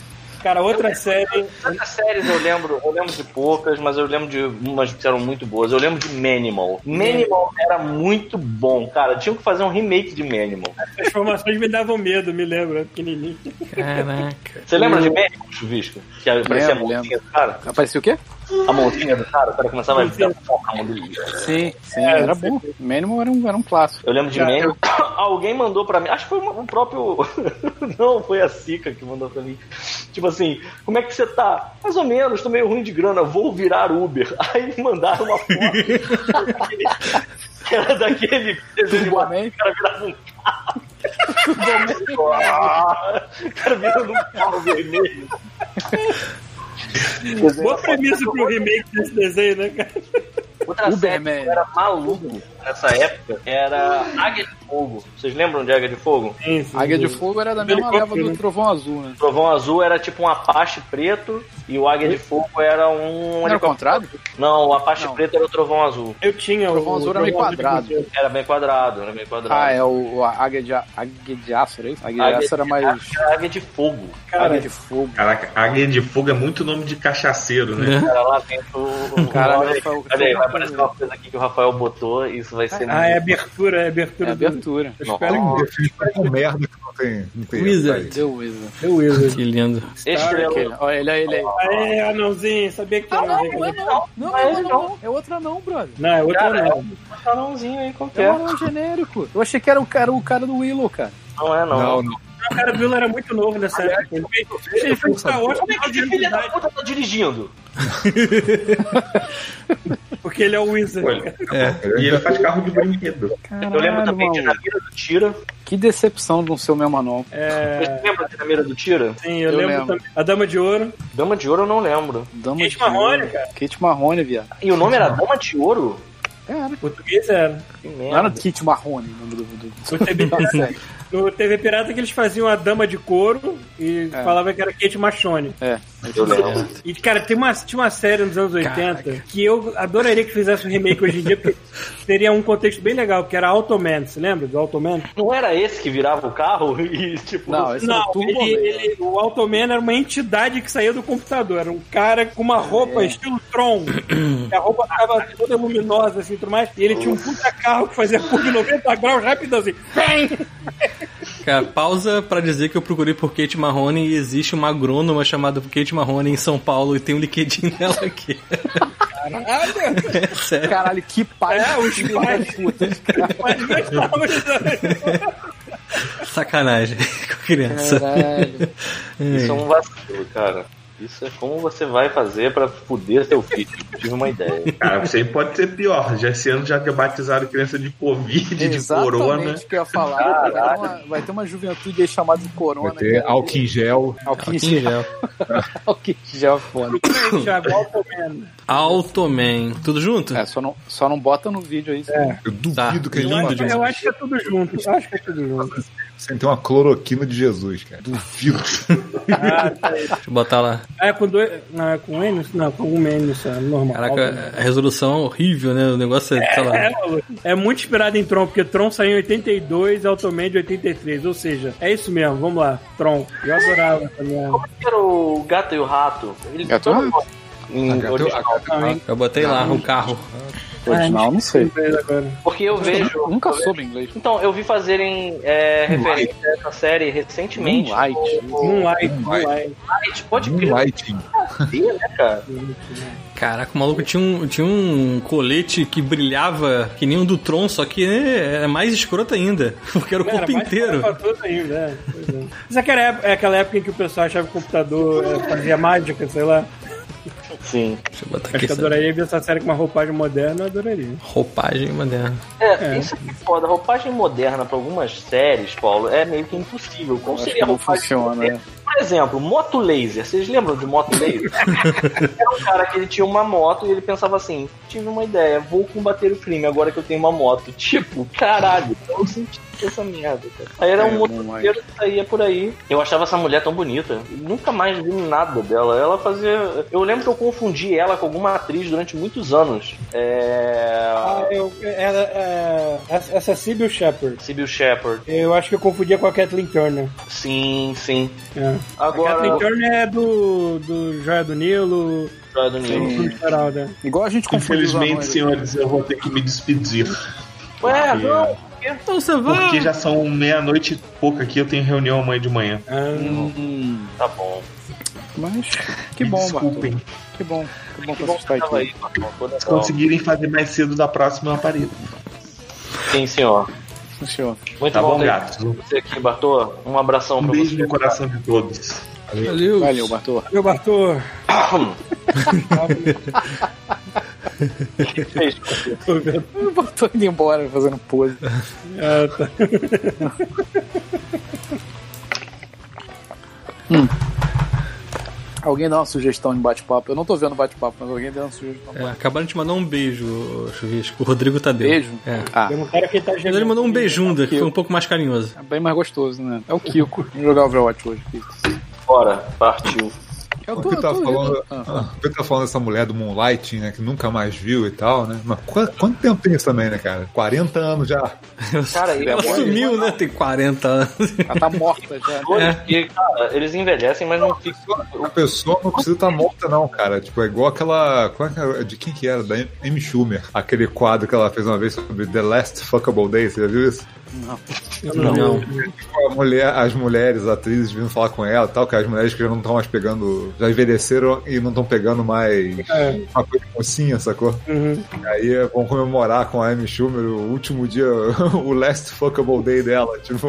Cara, outra série. Essas séries eu lembro, eu lembro de poucas, mas eu lembro de umas que eram muito boas. Eu lembro de Manimal. Manimal era muito bom, cara. Tinham que fazer um remake de Manimal. As transformações me davam medo, me lembro, pequenininho. Caraca. Você lembra de Manimal, Chuvisco? Que parecia a Lembro, mãozinha do cara? Apareceu o quê? A mãozinha do cara, o cara começava a dar foca na mão dele. Sim, sim, era bom. Minimal era um, era um clássico. Eu lembro de Manimal. Alguém mandou pra mim, acho que foi o próprio. Não, foi a Sica que mandou pra mim. Tipo assim, como é que você tá? Mais ou menos, tô meio ruim de grana, vou virar Uber. Aí mandaram uma foto. que era daquele desenho o cara virava um carro. O cara virando um carro vermelho. Boa premissa pro remake desse desenho, né, cara? Outra série que era maluco nessa época era Águia Fogo. Vocês lembram de Águia de Fogo? Sim, sim. Águia de Fogo era da mesma leva do Trovão Azul, né? O Trovão Azul era tipo um Apache preto e o Águia de Fogo era um. Não era o contrário? Não, o Apache Não. preto era o Trovão Azul. Eu tinha Trovão o Azul era meio Trovão Azul de quadrado. Cruzeiro. Era bem quadrado, era bem quadrado. Ah, é o, o Águia, de, Águia de Aço, era isso? Águia, Águia de Aço era mais. era Águia de Fogo. Águia de Fogo. Caraca, Águia de Fogo é muito nome de cachaceiro, né? Era lá dentro. o- Rafael, olha aí, vai aparecer uma coisa aqui que o Rafael botou. Isso vai ser. Ah, é abertura, é abertura. É do- abertura. Eu espero Tem que definição com merda que não tem. Não tem Wizard. The Wizard. o Wizard. Que lindo. Estrela. Olha ele, olha ele aí. Aê, anãozinho, sabia que Ah, era não, um não é não. Não, não, não, não. É outra não, brother. Não, é outro Cara, não. Um canãozinho aí É qualquer. um anão genérico. Eu achei que era o cara, o cara do Willow, cara. Não é, não. Não, não. O cara do Willow era muito novo nessa época. Ele fez, ele fez Star Wars Como é que esse filho da puta tá dirigindo? porque ele é o Wizard. Olha, É. E ele faz carro de brinquedo. Eu lembro também de Na maluco. Mira do Tira. Que decepção de não ser o meu manual. É, Você lembra de Na Mira do Tira? sim, eu, Eu lembro, lembro. também. A Dama de Ouro. Dama de Ouro eu não lembro. Dama Kate Marrone, cara. Kate Marrone, viado. E o nome era Dama de Ouro? Era. Português era. Que Não era merda. Kate Marrone o nome do, do, No TV, Pirata que eles faziam a Dama de Couro e É. falavam que era Kate Machone. É. E, cara, tem uma, tinha uma série nos anos 80 que eu adoraria que fizesse um remake hoje em dia, porque teria um contexto bem legal, que era Automan. Você lembra do Automan? Não era esse que virava o carro e tipo. Não, esse Não, o Turbo ele, Man. ele- o Automan era uma entidade que saía do computador. Era um cara com uma roupa estilo Tron. a roupa ficava toda luminosa, assim, e tudo mais. E ele tinha um puta carro que fazia curva de 90 graus rapidão, assim. Bem! Cara, pausa pra dizer que eu procurei por Kate Marrone e existe uma agrônoma chamada Kate Marrone em São Paulo e tem um LinkedIn dela aqui. Caralho! É sério. Caralho, que pai. É, os pais. da puta. Mas nós estávamos... Sacanagem com criança. Caralho. Isso é um vacilo, cara. Isso é como você vai fazer pra fuder seu filho. Tive uma ideia. Cara, sempre pode ser pior. Já esse ano já batizaram criança de Covid, de corona. Exatamente o que eu ia falar. Vai ter, uma, vai ter uma juventude aí chamada de Corona. Vai ter cara. álcool em gel. Álcool em gel. gel. Álcool em gel é foda. Automan. Tudo junto? É, só não, só não bota no vídeo aí. Eu duvido Tá. que ele acho, não eu acho que é tudo junto. Eu acho que é tudo junto. Sem ter uma cloroquina de Jesus, cara. Duvido. Ah, tá aí. Deixa eu botar lá. Ah, é com dois. Não, é com N? Não, com um N só, normal. Caraca, a resolução é horrível, né? O negócio é, sei lá. É, é muito inspirado em Tron, porque Tron saiu em 82 e Automan de 83. Ou seja, é isso mesmo, vamos lá. Tron. Eu adorava. Como é que era o gato e o rato? Ele Gato e o Rato? Hein? Eu botei lá um carro. Original, não sei. Porque eu vejo. Nunca soube inglês. Então, eu vi fazerem é, referência a essa série recentemente. Moonlight. no- Moonlight, Moonlight. Moonlight. Moonlight, Pode crer, Moonlighting. né, cara? Caraca, o maluco tinha um, tinha um colete que brilhava que nem um do Tron, só que né, é mais escroto ainda. Porque era o Era corpo mais inteiro. ainda, é. Pois é. Isso é aquela época, é aquela época em que o pessoal achava que o computador é, fazia mágica, sei lá. Sim. Deixa eu botar Acho aqui. que eu adoraria ver essa série com uma roupagem moderna, eu adoraria. Roupagem moderna. É, isso aqui é foda. Roupagem moderna pra algumas séries, Paulo, é meio que impossível. Qual Acho seria a roupagem funciona, moderna? né? Por exemplo, moto laser. Vocês lembram de moto laser? Era um cara que ele tinha uma moto e ele pensava assim: tive uma ideia, vou combater o crime agora que eu tenho uma moto. Tipo, caralho, eu não senti essa merda, cara. Aí era É, um motoqueiro que saía por aí. Eu achava essa mulher tão bonita. Nunca mais vi nada dela. Ela fazia. Eu lembro que eu confundi ela com alguma atriz durante muitos anos. É. Ah, eu, ela, é, essa é Sybil Shepard. Sybil Shepard. Eu acho que eu confundia com a Kathleen Turner. Sim, sim. É. A Agora. Kathleen Turner é do, do Joia do Nilo, Joia do Nilo. Igual a gente confundiu Infelizmente, anões. senhores, eu vou ter que me despedir. Ué, não. Então você vai. Porque já são meia-noite e pouco aqui, eu tenho reunião amanhã de manhã. Ah, Hum, Tá bom. mas que Me bom, desculpem. Bartô. Que bom. Que bom Que que bom você aí, legal. Se conseguirem fazer mais cedo da próxima, eu apareço. Sim, senhor. Senhor. Muito Tá bom, bom, gato? você aqui, Bartô. Um abração Um pra beijo você. no coração de todos. Valeu. Valeu, Bartô. Meu Bartô. Que fez? O Bartô indo embora fazendo pose. Ah, tá. Alguém dá uma sugestão em bate-papo. Eu não tô vendo bate-papo, mas alguém dá uma sugestão. É, acabaram de te mandar um beijo, Chuvisco. O Rodrigo Tadeu. Beijo? É. Ah, Tem um cara que tá ele mandou um beijunda, que foi um pouco mais carinhoso. é bem mais gostoso, né? É o Kiko. Vamos jogar Overwatch hoje. Kiko. Bora, partiu. Eu O que tá falando, Ah. o tá falando dessa mulher do Moonlight, né? Que nunca mais viu e tal, né? Mas qu- quanto tempo tem isso também, né, cara? 40 anos já. Cara, eu Ela sumiu, né? Tem 40 anos. Ela tá morta já. Olha, e, cara, eles envelhecem, mas não ficam. A pessoa não precisa estar morta, não, cara. Tipo, é igual aquela. Qual é que era? De quem que era? Da Amy Schumer. Aquele quadro que ela fez uma vez sobre The Last Fuckable Day. Você já viu isso? Não. A mulher, as mulheres, as atrizes vindo falar com ela e tal, que as mulheres que já não estão mais pegando, já envelheceram e não estão pegando mais É. uma coisa de mocinha, sacou? Uhum. Aí vão comemorar com a Amy Schumer o último dia, o last fuckable day dela, tipo.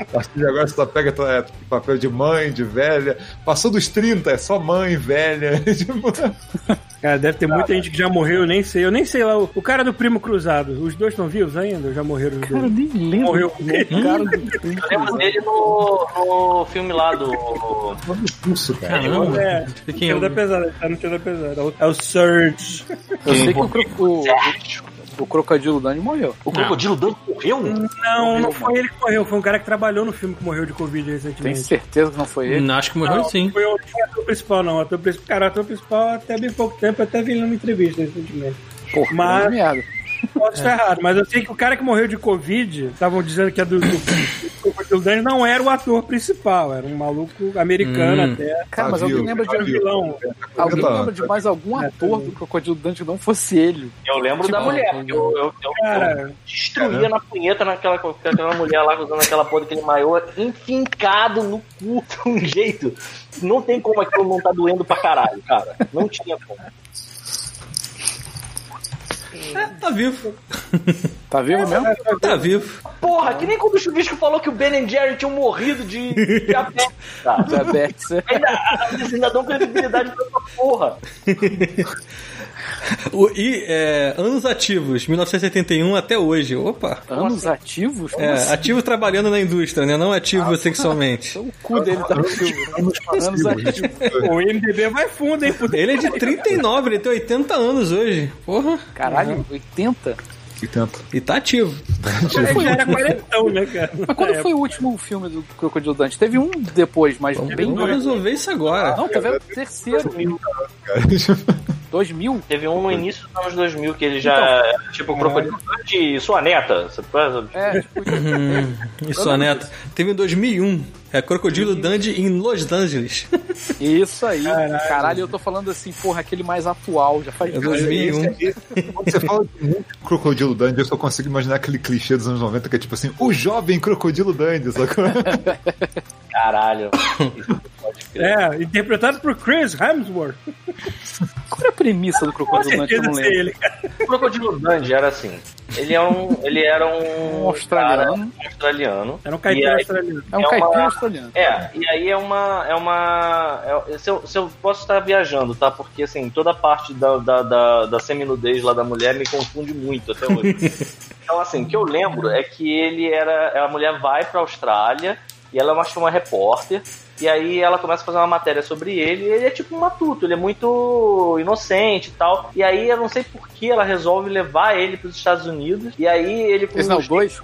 A partir de agora você só pega é, papel de mãe, de velha. Passou dos 30, é só mãe, velha. Cara, deve ter muita gente que já morreu, eu nem sei. Eu nem sei lá. O, o cara do Primo Cruzado, os dois estão vivos ainda? Já morreram os Cara, dois? nem lembro. Morreu. o cara do Eu lembro dele no, no filme lá do. isso, cara. Caramba. É, é o- da pesada, tá no tio da pesada. É o- É Surge. Eu sei que o, o, o Crocodilo Dani morreu. O Crocodilo Dante morreu? Não, não foi ele que morreu, foi um cara que trabalhou no filme que morreu de Covid Tem recentemente. certeza que não foi ele? Não, Acho que morreu Não, sim. Foi o, foi o ator principal, não. O ator principal, cara, o ator principal até bem pouco tempo, até vi ele numa entrevista recentemente. Porra, Mas- merda. Posso estar errado, mas eu sei que o cara que morreu de Covid, estavam dizendo que é do, do, do Dundee, não era o ator principal, era um maluco americano Hum. até. Cara, mas alguém lembra de um vilão. Alguém lembra de mais algum ator do Crocodilo Dante que não fosse ele? Eu lembro da Tipo, mulher. Eu, eu, eu, Cara, eu destruía na punheta naquela, aquela mulher lá usando aquela porra daquele maiô enfincado no cu de um jeito. Não tem como aquilo não tá doendo pra caralho, cara. Não tinha como. É, tá vivo. Tá vivo mesmo? Tá vivo. Porra, que nem quando o Chuvisco falou que o Ben Jerry tinham morrido de diabetes, cara. Diabetes. é. Ainda, ainda dão credibilidade pra essa porra. O- e é, anos ativos, 1971 até hoje. Opa. Anos ativos? Como É, assim? ativo trabalhando na indústria, né? Não ativo sexualmente. O cu dele tá ativo. Anos ativos. o MDB vai fundo, hein? puta. Ele é de 39, ele tem 80 anos hoje. Porra. Caralho, 80? E tanto. E tá ativo. Já era quarentão, né, cara? Mas quando foi o último filme do Crocodilo Dante? Teve um depois, mas bem Vamos resolver isso agora. Não, teve o terceiro. Cara. 2000? Teve um no início dos anos 2000 que ele já era tipo o Crocodilo Dante e sua neta. Você pode- É, tipo, Hum, isso, Aneta. Teve em 2001. É Crocodilo Dundee em Los Angeles. isso aí. Caralho. eu tô falando assim, porra, aquele mais atual, já faz É 2001. Quando você fala de muito Crocodilo Dundee, eu só consigo imaginar aquele clichê dos anos 90 que é tipo assim, o jovem Crocodilo Dundee, sacou? Caralho. É, interpretado por Chris Hemsworth. Qual era a premissa do Crocodilo Dante? Eu não lembro. ele. O Crocodilo Dundee era assim. Ele, é um, ele era um, Um australiano. cara australiano. Era um caipira australiano. É um É uma- caipira australiano. É, e aí é uma. É uma. é- se, eu, se eu posso estar viajando, tá? Porque assim, toda a parte da, da, da, da seminudez lá da mulher me confunde muito até hoje. então, assim, o que eu lembro é que ele era. A mulher vai pra Austrália e ela é uma, uma repórter. E aí ela começa a fazer uma matéria sobre ele, e ele é tipo um matuto, ele é muito inocente e tal. E aí eu não sei por que ela resolve levar ele para os Estados Unidos. E aí ele com Esse não, dois?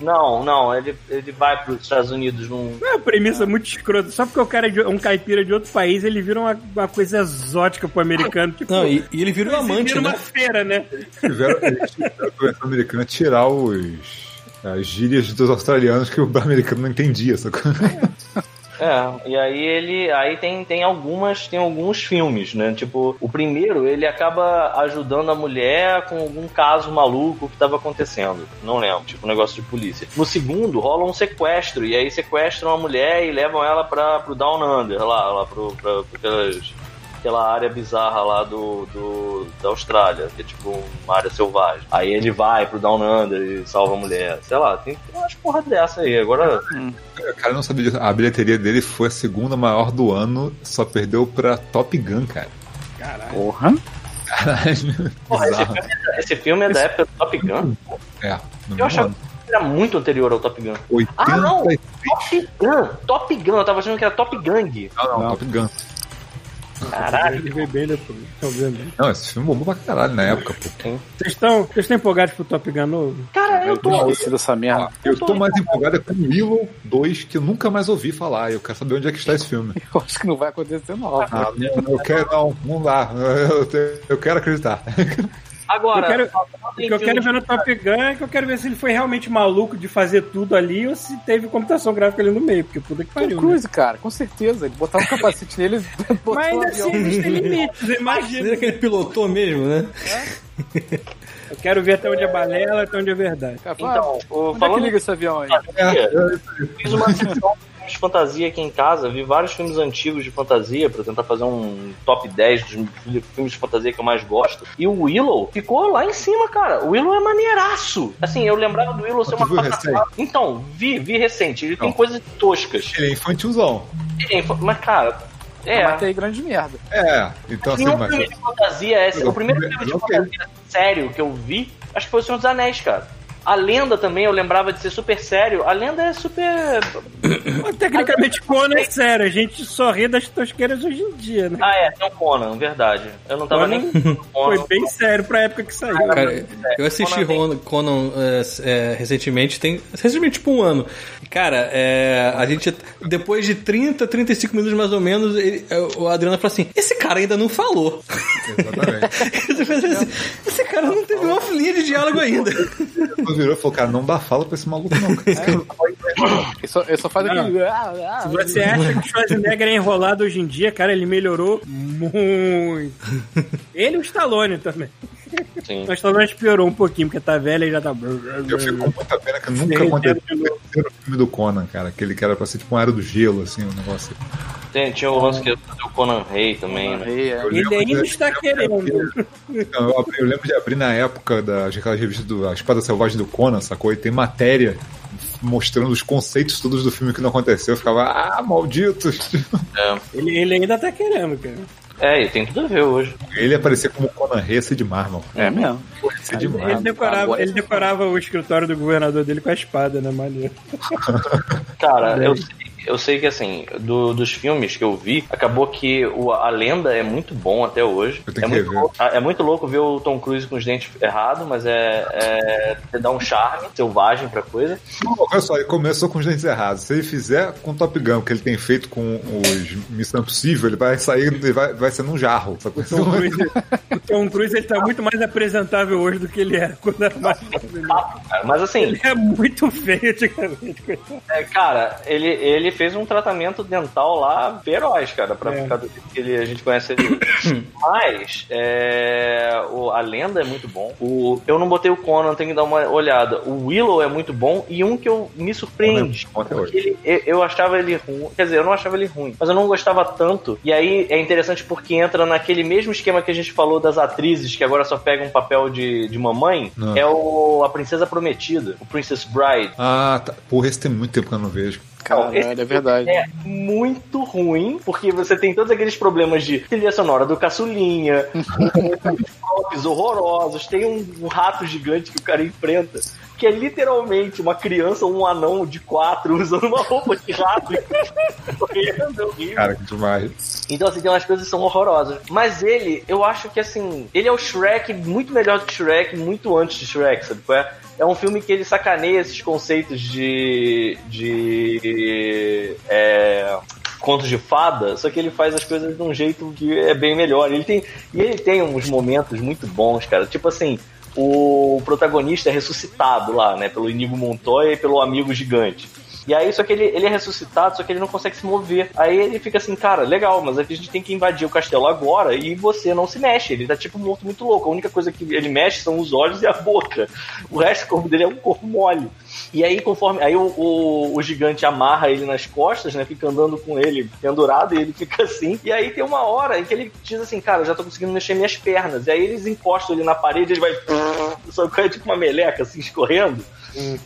Não, não, ele, ele vai para os Estados Unidos num, É uma premissa muito escrota. Só porque o cara é de- um caipira de outro país, ele vira uma, uma coisa exótica pro americano. Tipo, Não, e, e ele vira um ele amante, vira né? uma feira, né? Tiveram, eles tiveram a versão americana tirar os. As gírias dos australianos que o americano não entendia, sacou? É, e aí ele. Aí tem, tem algumas. Tem alguns filmes, né? Tipo, o primeiro, ele acaba ajudando a mulher com algum caso maluco que tava acontecendo. Não lembro, tipo, um negócio de polícia. No segundo, rola um sequestro, e aí sequestram a mulher e levam ela pra, pro Down Under, lá, lá pro, aquelas. Aquela área bizarra lá do, do, da Austrália, que é tipo uma área selvagem. Aí ele vai pro Down Under e salva a mulher. Sei lá, tem umas porra dessa aí. Agora, O cara não sabia disso. A bilheteria dele foi a segunda maior do ano, só perdeu pra Top Gun, cara. Porra. Caralho. Porra, esse filme, é- esse filme é da época do Top Gun? É, Eu achava que era muito anterior ao Top Gun. 80 Ah, não! Top Gun! Top Gun! Eu tava achando que era Top Gang. Não, não, Top Gun. Caralho. Ele veio bem depois. Vendo? Não, esse filme bombou pra caralho na época, pô. Vocês estão, empolgados pro Top Gun novo? Cara, eu Eu tô. não esqueci dessa merda. Eu tô mais empolgado com o Willow 2, que eu nunca mais ouvi falar. Eu quero saber onde é que está esse filme. Eu acho que não vai acontecer, não. Ah, não, eu quero, não, não dá. Eu, eu quero acreditar. Agora, Eu quero- O que eu quero ver no Top Gun é que eu quero ver se ele foi realmente maluco de fazer tudo ali ou se teve computação gráfica ali no meio, porque puta que Tom pariu. né? Cruise, cara, com certeza. Ele botava um capacete nele e botou Mas um ainda assim existem limites, imagina. que ele pilotou mesmo, né? Eu quero ver até onde é balela, até onde é verdade. Então, o- onde é que falando liga esse avião aí? Eu fiz uma sessão filmes de fantasia aqui em casa, vi vários filmes antigos de fantasia pra tentar fazer um top 10 dos filmes de fantasia que eu mais gosto. E o Willow ficou lá em cima, cara. O Willow é maneiraço. Assim, eu lembrava do Willow ser uma. Então, vi, vi recente. Ele tem Não. coisas toscas. Ele é infantilzão. Ele é infa- Mas, cara, é. Mas tem grande merda. É, então assim, mas. filme de fantasia é. O primeiro filme de fantasia sério que eu vi, acho que foi O Senhor dos Anéis, cara. A lenda também, eu lembrava de ser super sério. A lenda é super. Tecnicamente, Conan é sério. A gente só ri das tosqueiras hoje em dia, né? Ah, é, tem o Conan, verdade. Eu não tava Conan nem. Foi Conan. bem sério pra época que saiu. Cara, eu assisti Conan Conan, Conan é, é, recentemente, tem. Recentemente, tipo um ano. Cara, é, a gente. Depois de 30, 35 minutos mais ou menos, ele- o Adriano falou assim: esse cara ainda não falou. Exatamente. Cara não teve uma linha de diálogo ainda. Virou e falou, cara, não dá fala pra esse maluco, não. Esse cara Ele só, ele só faz Não. aquele. Ah, ah, Se você acha que o Schwarzenegger é enrolado hoje em dia, cara, ele melhorou muito. Ele e o Stallone também. Sim. O Stallone piorou um pouquinho, porque tá velho e já tá... Eu fico com muita pena que nunca aconteceu terceiro filme do Conan, cara. Aquele que era pra ser tipo um era do gelo, assim, um negócio. Tem, tinha o lance que ia fazer o Conan Rei também, né? Rei, é. Ele ainda está querendo. Eu, lembro de abrir na época da aquela revista do A Espada Selvagem do Conan, sacou? E tem matéria mostrando os conceitos todos do filme que não aconteceu. Eu ficava, ah, malditos! É. Ele, ele ainda tá querendo, cara. É, e tem tudo a ver hoje. Ele aparecia como Conan ser demais, mano. É mesmo. Ia ser demais. Ele decorava, agora- ele decorava o escritório do governador dele com a espada, né, maneiro? Cara, eu sei, eu sei que assim, do- dos filmes que eu vi, acabou que o, a lenda é muito bom até hoje. Eu tenho é, que muito rever. louco, é muito louco ver o Tom Cruise com os dentes errados, mas é, é dá um charme selvagem pra coisa. Olha só, ele começou com os dentes errados. Se ele fizer com o Top Gun, que ele tem feito com os Missão Impossível, ele vai sair, ele vai, vai ser num jarro. O Tom Cruise, o Tom Cruise ele tá muito mais apresentável hoje do que ele era quando era mais mas assim, Ele é muito feio antigamente, coitado. É, cara, ele, ele fez um tratamento dental lá feroz, cara, pra É. ficar do jeito que ele, a gente conhece ele. Mas, é, o, a lenda é muito bom. O, eu não botei o Conan, tenho que dar uma olhada. O Willow é muito bom e um que eu me surpreende. Conan é ele- eu, eu achava ele ruim. Quer dizer, eu não achava ele ruim, mas eu não gostava tanto. E aí é interessante porque entra naquele mesmo esquema que a gente falou das atrizes que agora só pegam um papel de, de mamãe. Não. É o A Princesa Prometida, o Princess Bride. Ah, tá. Porra, esse tem muito tempo que eu não vejo. Caralho, é verdade. É muito ruim, porque você tem todos aqueles problemas de trilha sonora do caçulinha, golpes horrorosos, tem um, um rato gigante que o cara enfrenta, que é literalmente uma criança ou um anão de quatro usando uma roupa de rato e é. Cara, que demais. Então, assim, tem umas coisas que são horrorosas. Mas ele, eu acho que, assim, ele é o Shrek muito melhor do que Shrek, muito antes de Shrek, sabe? qual É, é um filme que ele sacaneia esses conceitos de. de. É, contos de fada, só que ele faz as coisas de um jeito que é bem melhor. Ele tem, e ele tem uns momentos muito bons, cara. Tipo assim, o protagonista é ressuscitado lá, né? Pelo Inigo Montoya e pelo amigo gigante. E aí, só que ele, ele é ressuscitado, só que ele não consegue se mover. Aí ele fica assim, cara, legal, mas a gente tem que invadir o castelo agora e você não se mexe. Ele tá tipo morto muito louco. A única coisa que ele mexe são os olhos e a boca. O resto do corpo dele é um corpo mole. E aí, conforme. Aí o, o, o gigante amarra ele nas costas, né? Fica andando com ele pendurado e ele fica assim. E aí tem uma hora em que ele diz assim, cara, eu já tô conseguindo mexer minhas pernas. E aí eles encostam ele na parede, ele vai. Só que é tipo uma meleca assim, escorrendo.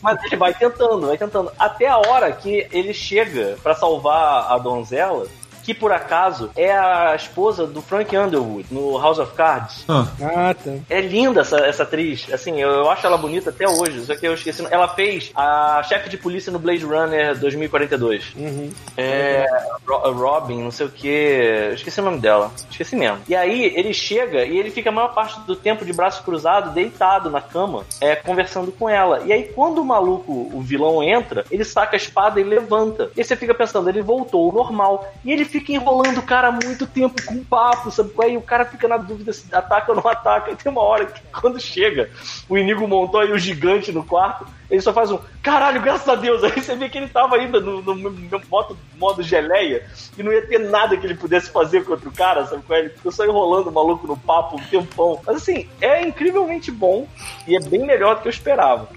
Mas ele vai tentando, vai tentando. Até a hora que ele chega pra salvar a donzela, que por acaso é a esposa do Frank Underwood no House of Cards. Ah, Ah, tá. É linda essa, essa atriz. Assim, eu, eu acho ela bonita até hoje. Só que eu esqueci. Ela fez a chefe de polícia no Blade Runner 2042. Uhum. É. Ro- Robin, não sei o que. Esqueci o nome dela. Esqueci mesmo. E aí ele chega e ele fica a maior parte do tempo de braço cruzado, deitado na cama, é, conversando com ela. E aí quando o maluco, o vilão, entra, ele saca a espada e levanta. E você fica pensando, ele voltou ao normal. E ele fica fica enrolando o cara muito tempo com um papo, sabe? Aí o cara fica na dúvida se ataca ou não ataca. E tem uma hora que quando chega o Inigo Montoya e o gigante no quarto, ele só faz um caralho, graças a Deus. Aí você vê que ele tava ainda no, no, no modo, modo geleia e não ia ter nada que ele pudesse fazer contra o cara, sabe? Ele ficou só enrolando o maluco no papo um tempão. Mas assim, é incrivelmente bom e é bem melhor do que eu esperava.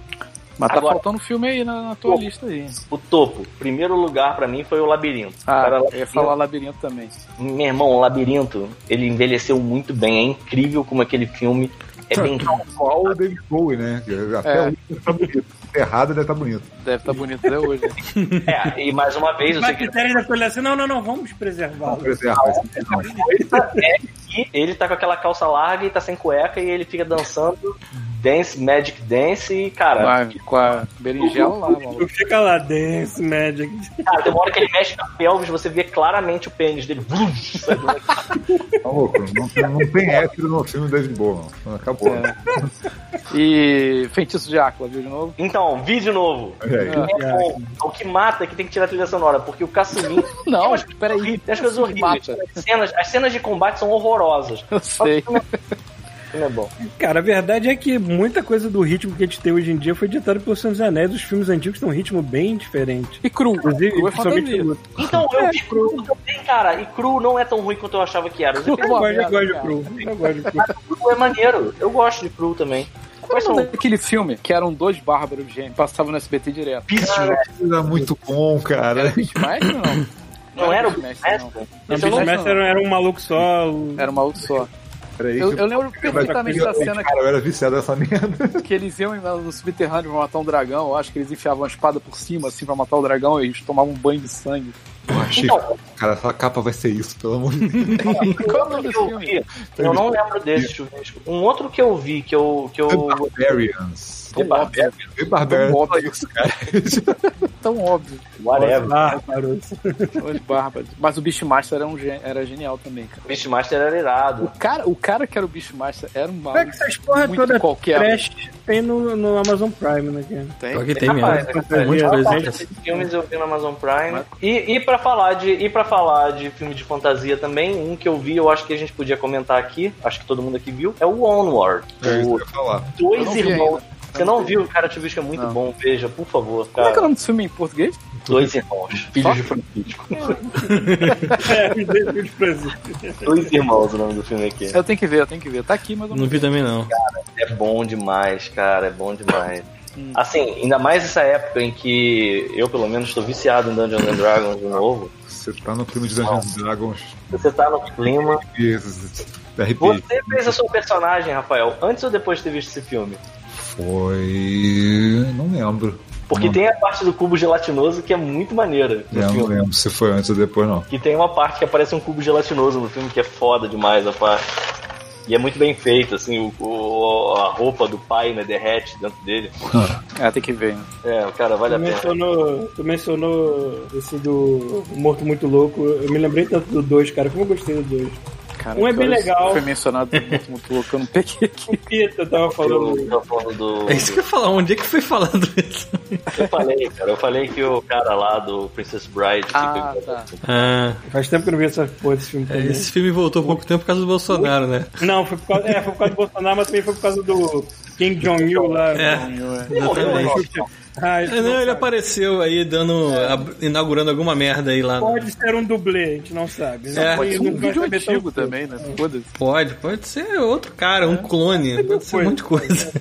Mas tá Agora- faltando filme aí na, na tua lista aí. O topo, primeiro lugar pra mim foi o Labirinto. Ah, Cara, eu ia falar Labirinto também. Meu irmão, o Labirinto, ele envelheceu muito bem. É incrível como aquele filme é bem. Qual o David Bowie, né? Até É. hoje tá bonito. Errado deve estar bonito. Deve estar bonito até hoje. É, e mais uma vez, Mas que critério ainda foi assim, não, não, não, vamos preservá-lo. Preserva esse não. coisa é que ele tá com aquela calça larga e tá sem cueca e ele fica dançando Dance, Magic Dance e, cara, Vai, com a berinjela lá, mano. Fica lá, Dance Magic. cara, tem uma hora que ele mexe na pelvis, você vê claramente o pênis dele. Vrum? Tá louco. Não, tem- não tem hétero no filme do David Bowie, não. Acabou. É. E Feitiço de Áquila, viu de novo? Então, vi de novo. É. É. O que mata é que tem que tirar a trilha sonora, porque o caçulinho. Não, umas peraí. Tem as coisas horríveis. As cenas, as cenas de combate são horrorosas. Eu sei. Não é bom. Cara, a verdade é que muita coisa do ritmo que a gente tem hoje em dia foi ditado pelo Senhor dos Anéis. Os filmes antigos têm um ritmo bem diferente. E cru. Inclusive, cru é principalmente Então, eu vi cru também, cara. E cru não é tão ruim quanto eu achava que era. Eu Boa gosto, eu gosto de cara. cru. Eu gosto de cru. cru é maneiro. Eu gosto de cru também. Quais Qual são é aquele filme que eram dois bárbaros gêmeos, passavam no SBT direto? Era muito bom, cara. Era Beastmaster ou não? Não era o Beastmaster, não. Eu não Beastmaster Beastmaster era um maluco só. o- Era um maluco só. Peraí, Eu, que- eu lembro perfeitamente da cena Cara, eu era viciado nessa merda. que eles iam no subterrâneo pra matar um dragão. Eu acho que eles enfiavam a espada por cima, assim, pra matar o dragão, e eles tomavam um banho de sangue. Eu achei, Então, cara, essa capa vai ser isso, pelo amor de Deus. Qual é o nome que desse eu filme? vi, eu não lembro desse chuvisco. Um outro que eu vi, que eu. Que eu... The Barbarians. The Barbarians. The Barbarians. Só óbvio. isso, cara. Tão óbvio. Whatever. Ah, garoto. Os bárbaros. Mas o Beastmaster era, um, gê- era genial também, cara. Beastmaster era irado. O cara, o cara que era o Beastmaster era um Como é que maluco. essas porra Muito toda qualquer. trash tem no, no Amazon Prime, né, cara? Tem. Que tem mesmo. Tem de é, coisa. é, Esses filmes eu vi no Amazon Prime. E, e para falar de e para falar de filme de fantasia também, um que eu vi, eu acho que a gente podia comentar aqui, acho que todo mundo aqui viu, é o Onward. É isso que O eu ia falar. Dois irmãos. Você não viu? Cara, te é muito Não. bom. Veja, por favor, Como é que é o cara. nome desse filme em português? Dois irmãos. Filhos de Francisco. É, de presente. Dois irmãos o nome do filme aqui. Eu tenho que ver, eu tenho que ver. Tá aqui, mas eu não Não vi também, não. É bom demais, cara. É bom demais. Assim, ainda mais essa época em que eu, pelo menos, estou viciado em Dungeons and Dragons de novo. Você tá no filme de Dungeons and Dragons Você tá no clima. RPG. Você fez a sua personagem, Rafael, antes ou depois de ter visto esse filme? Foi. Não lembro. Porque Não. tem a parte do cubo gelatinoso que é muito maneira no É, não filme. lembro se foi antes ou depois, não. Que tem uma parte que aparece um cubo gelatinoso no filme que é foda demais a parte. E é muito bem feito, assim, o, o- a roupa do pai, né, derrete dentro dele. É, tem que ver. É, cara, vale Tu a pena. mencionou, tu mencionou esse do Morto Muito Louco. Eu me lembrei tanto do 2, cara. Como eu gostei do 2. Cara, Um é bem legal. Foi mencionado muito, muito louco, eu não peguei aqui. O Pita tava falando. Eu, tô falando do, É isso que eu ia falar. Onde é que foi falando isso? eu falei, cara. Eu falei que o cara lá do Princess Bride Ah, fica- tá. Ah, Faz tempo que eu não vi essa porra desse filme também. esse filme voltou há pouco tempo por causa do Bolsonaro, né? Não, foi por, causa, é, foi por causa do Bolsonaro, mas também foi por causa do Kim Jong-il lá. É, exatamente. Isso É, não, não ele sabe. apareceu aí dando. ab- inaugurando alguma merda aí lá. no- Pode ser um dublê, a gente não sabe. Não, É. pode Pode ser um não vídeo antigo também, né? Foda-se. Pode, pode ser outro cara, um clone, pode ser um monte de coisa.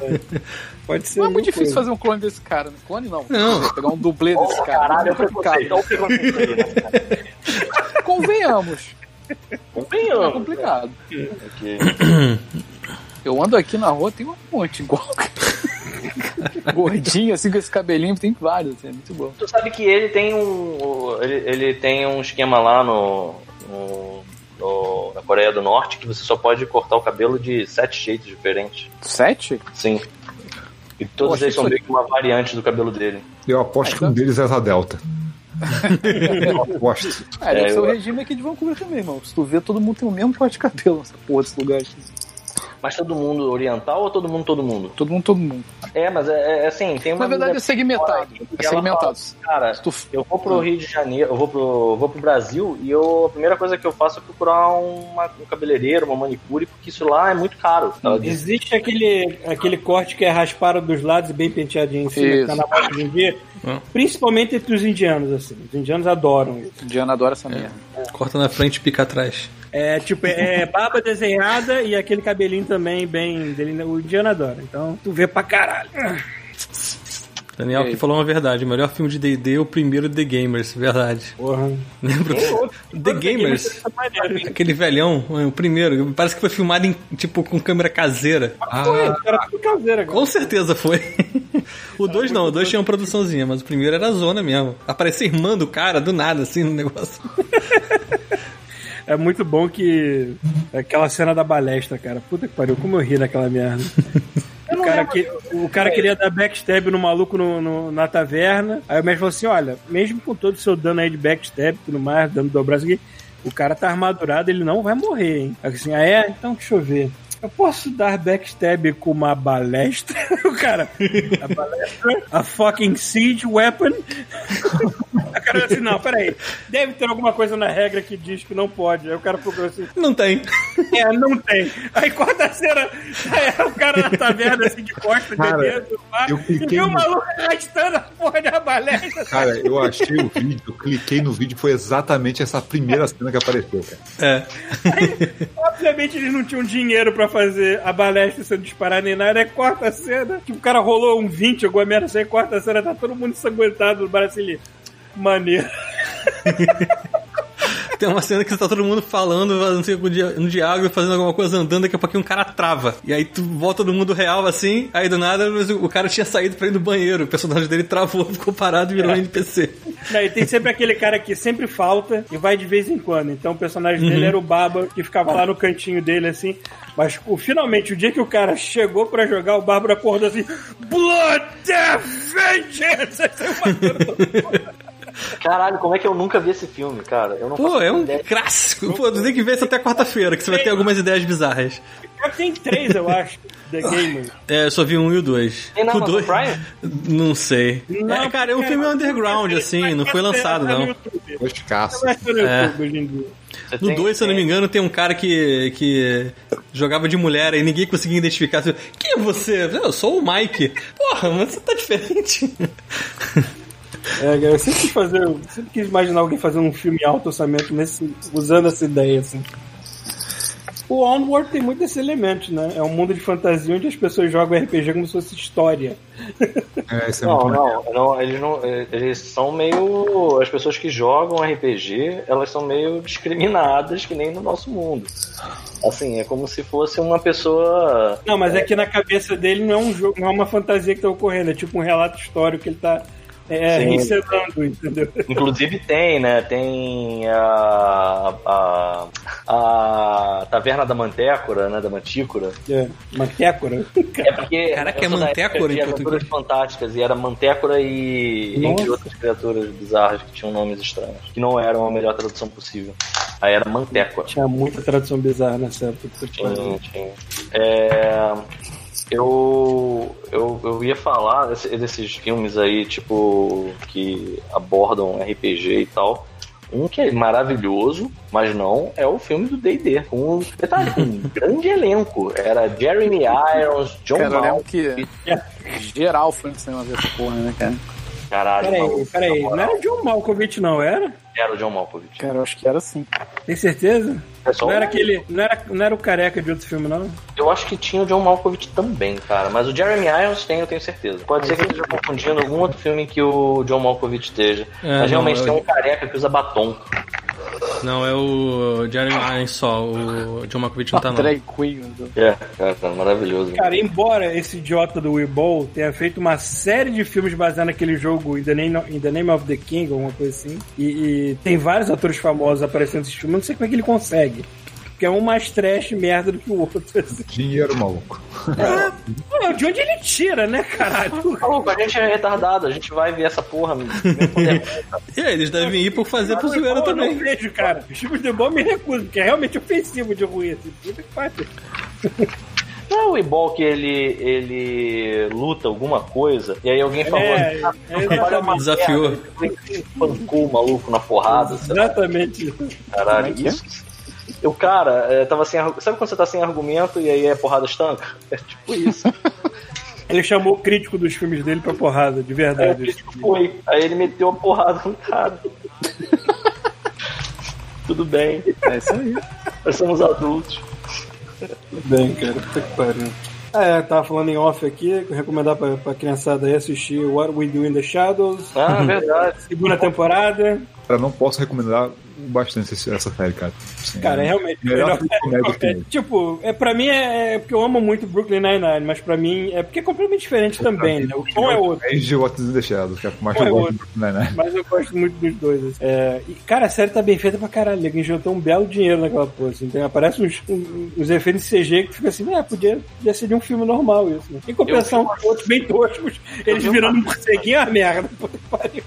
Pode ser. Não é muito difícil coisa. fazer um clone desse cara, né? Clone não. Não. Pegar um dublê desse Oh, cara. caralho, é é o preconceito. Olha o preconceito aí, né, cara? Convenhamos. É Convenhamos. complicado. Ok. Eu ando aqui na rua, tem um monte igual. Gordinho, assim, com esse cabelinho, tem vários, assim, é muito bom. Tu sabe que ele tem um. Ele, ele tem um esquema lá no, no- no- na Coreia do Norte que você só pode cortar o cabelo de sete jeitos diferentes. Sete? Sim. E todos Poxa, eles são meio que uma variante do cabelo dele. Eu aposto que um deles é essa Delta. Eu aposto. Ah, deve É, ser o eu- regime aqui de Vancouver também, irmão. Se tu vê, todo mundo tem o mesmo corte de cabelo nessa porra desse lugar. assim. Mas todo mundo oriental ou todo mundo, todo mundo? Todo mundo, todo mundo. É, mas é, é assim, tem uma. Na verdade é segmentado. É segmentado. fala, Cara, Tu- eu vou pro Rio de Janeiro, eu vou pro, vou pro Brasil e eu, a primeira coisa que eu faço é procurar uma, um cabeleireiro, uma manicure, porque isso lá é muito caro. Existe aquele, aquele corte que é raspado dos lados e bem penteadinho em cima, que tá na moda hoje em dia. Hum. Principalmente entre os indianos, assim. Os indianos adoram isso. Diana adora essa merda. Corta na frente e pica atrás. É tipo, é, é barba desenhada e aquele cabelinho também bem dele. O indiano adora. Então, tu vê pra caralho. Daniel que falou uma verdade. O melhor filme de D&D é o primeiro The Gamers, verdade. Porra. Lembra? The Gamers. Aquele velhão, o primeiro, parece que foi filmado em, tipo, com câmera caseira. Foi, era tudo caseiro agora. Com certeza foi. O dois não, o dois tinha uma produçãozinha, mas o primeiro era zona mesmo. Aparecia a irmã do cara, do nada, assim, no negócio. É muito bom que. Aquela cena da balestra, cara. Puta que pariu, como eu ri naquela merda. O cara, que, o cara queria dar backstab no maluco no, no- na taverna. Aí o mestre falou assim: olha, mesmo com todo o seu dano aí de backstab e tudo mais, dano aqui, o cara tá armadurado, ele não vai morrer, hein? Assim, ah é? Então deixa eu ver. Eu posso dar backstab com uma balestra? O cara, a balestra, a fucking siege weapon. O cara assim, não, peraí. Deve ter alguma coisa na regra que diz que não pode. Aí o cara procurou assim, Não tem. é, não tem. Aí quarta cena, é, o cara na taverna assim de costas, Cara, bebendo, pá, eu e cliquei o no- maluco arrastando a porra da balestra. Cara, eu achei o vídeo, eu cliquei no vídeo, foi exatamente essa primeira cena que apareceu, cara. É. Obviamente eles não tinham dinheiro pra fazer a balestra sendo disparada nem nada. É quarta cena, tipo, o cara rolou um 20, alguma merda assim, aí quarta cena tá todo mundo ensanguentado no braço ali. Maneiro. Tem uma cena que tá todo mundo falando, não sei, no diálogo, fazendo alguma coisa andando, daqui a pouquinho um cara trava. E aí tu volta no mundo real assim, aí do nada o cara tinha saído pra ir no banheiro. O personagem dele travou, ficou parado e virou um NPC. Não, e tem sempre aquele cara que sempre falta e vai de vez em quando. Então o personagem dele era o Baba, que ficava lá no cantinho dele, assim. Mas finalmente, o dia que o cara chegou pra jogar, o Bárbaro acordou assim: Blood, Vengeance! Caralho, como é que eu nunca vi esse filme, cara? Eu não Pô, é um ideia. clássico. Pô, tu tem que ver isso até quarta-feira, que você vai ter algumas ideias bizarras. Já tem três, eu acho, The Gamer. É, eu só vi um e o dois. Tem na o dois. Prime? Não sei. Não, é, cara, é um filme underground, assim, não foi lançado, não. No É. No tem- 2, se eu não me engano, tem um cara que, que jogava de mulher e ninguém conseguia identificar. Quem é você? Eu sou o Mike. Porra, mas você tá diferente. É, eu sempre quis fazer, eu sempre quis imaginar alguém fazendo um filme alto orçamento nesse, usando essa ideia, assim. O Onward tem muito esse elemento, né? É um mundo de fantasia onde as pessoas jogam RPG como se fosse história. É, isso é Não, muito não, não, eles não. Eles são meio. As pessoas que jogam RPG, elas são meio discriminadas, que nem no nosso mundo. Assim, é como se fosse uma pessoa. Não, mas é que na cabeça dele não é um jogo, não é uma fantasia que tá ocorrendo, é tipo um relato histórico que ele tá é, Sim. encenando, entendeu? Inclusive tem, né? Tem a. a, a Taverna da Mantécora, né? Da Mantícora. É, mantécora. É porque. Caraca, é Mantécora em Aventuras Fantásticas e era Mantécora e Nossa. entre outras criaturas bizarras que tinham nomes estranhos, que não eram a melhor tradução possível. Aí era Mantécora. Tinha muita tradução bizarra nessa época. Tinha, tinha. É, eu, eu, eu ia falar desse- desses filmes aí, tipo, que abordam RPG e tal. Um que é maravilhoso, mas não é o filme do D&D. Com um, detalhe, com um grande elenco. Era Jeremy Irons, John Cara, Malkovich. que geral foi no cinema ver essa porra, né, cara? Caralho, Peraí, peraí, não era John Malkovich, não, era? Era o John Malkovich. Cara, eu acho que era assim. Tem certeza? É só Não era aquele. Não era, não era o careca de outro filme, não? Eu acho que tinha o John Malkovich também, cara. Mas o Jeremy Irons tem, eu tenho certeza. Pode ser que eu esteja confundindo algum outro filme que o John Malkovich esteja. É, mas realmente não, tem eu- um careca que usa batom. Não, é o Jeremy Irons só. O John Malkovich não tá, não. Drag Queen. É, cara, cara, maravilhoso. Cara, embora esse idiota do Wii Ball tenha feito uma série de filmes baseados naquele jogo In the Name, In the Name of the King, alguma coisa assim, e, e tem vários atores famosos aparecendo nesse filme, eu não sei como é que ele consegue. Porque é um mais trash merda do que o outro. assim. dinheiro, maluco. Pô, de onde ele tira, né, caralho? Maluco, a gente é retardado, a gente vai ver essa porra. é. E aí, eles devem ir por fazer pro Eu zoeira não também. vejo, cara. Os filmes de bom me recuso, porque é realmente ofensivo de ruim. Assim. Puta que pariu. é o Ebol que ele, ele luta alguma coisa e aí alguém falou É, "Ah, é. Desafiou. merda", ele Espancou o maluco na porrada. Exatamente. Caralho, isso. O cara é, tava sem Sabe quando você tá sem argumento e aí é porrada estanca? É tipo isso. Ele chamou o crítico dos filmes dele pra porrada, de É, verdade. tipo, foi. Aí ele meteu a porrada no cara. Tudo bem, É isso aí. nós somos adultos. bem, cara. Puta que pariu. É, tava falando em off aqui, recomendar pra, pra criançada aí assistir What We Do in the Shadows, Ah, verdade. segunda temporada. Cara, não posso recomendar bastante essa série, cara. Assim, Cara, é realmente melhor melhor. de É, tipo, é, pra mim é, é porque eu amo muito Brooklyn Nine-Nine, mas pra mim é porque é completamente diferente também, né? O tom é outro. É de What is the Shadows, que é o mais É eu gosto Brooklyn Nine-Nine. Mas eu gosto muito dos dois. assim. É, e, cara, a série tá bem feita pra caralho. Ele injetou um belo dinheiro naquela porra. Assim. Então, aparece uns, uns efeitos CG que fica assim, é, podia, podia ser de um filme normal isso. Né? Em compensação, outros bem toscos, eles vi virando uma- um morceguinho, a merda. Puta que pariu.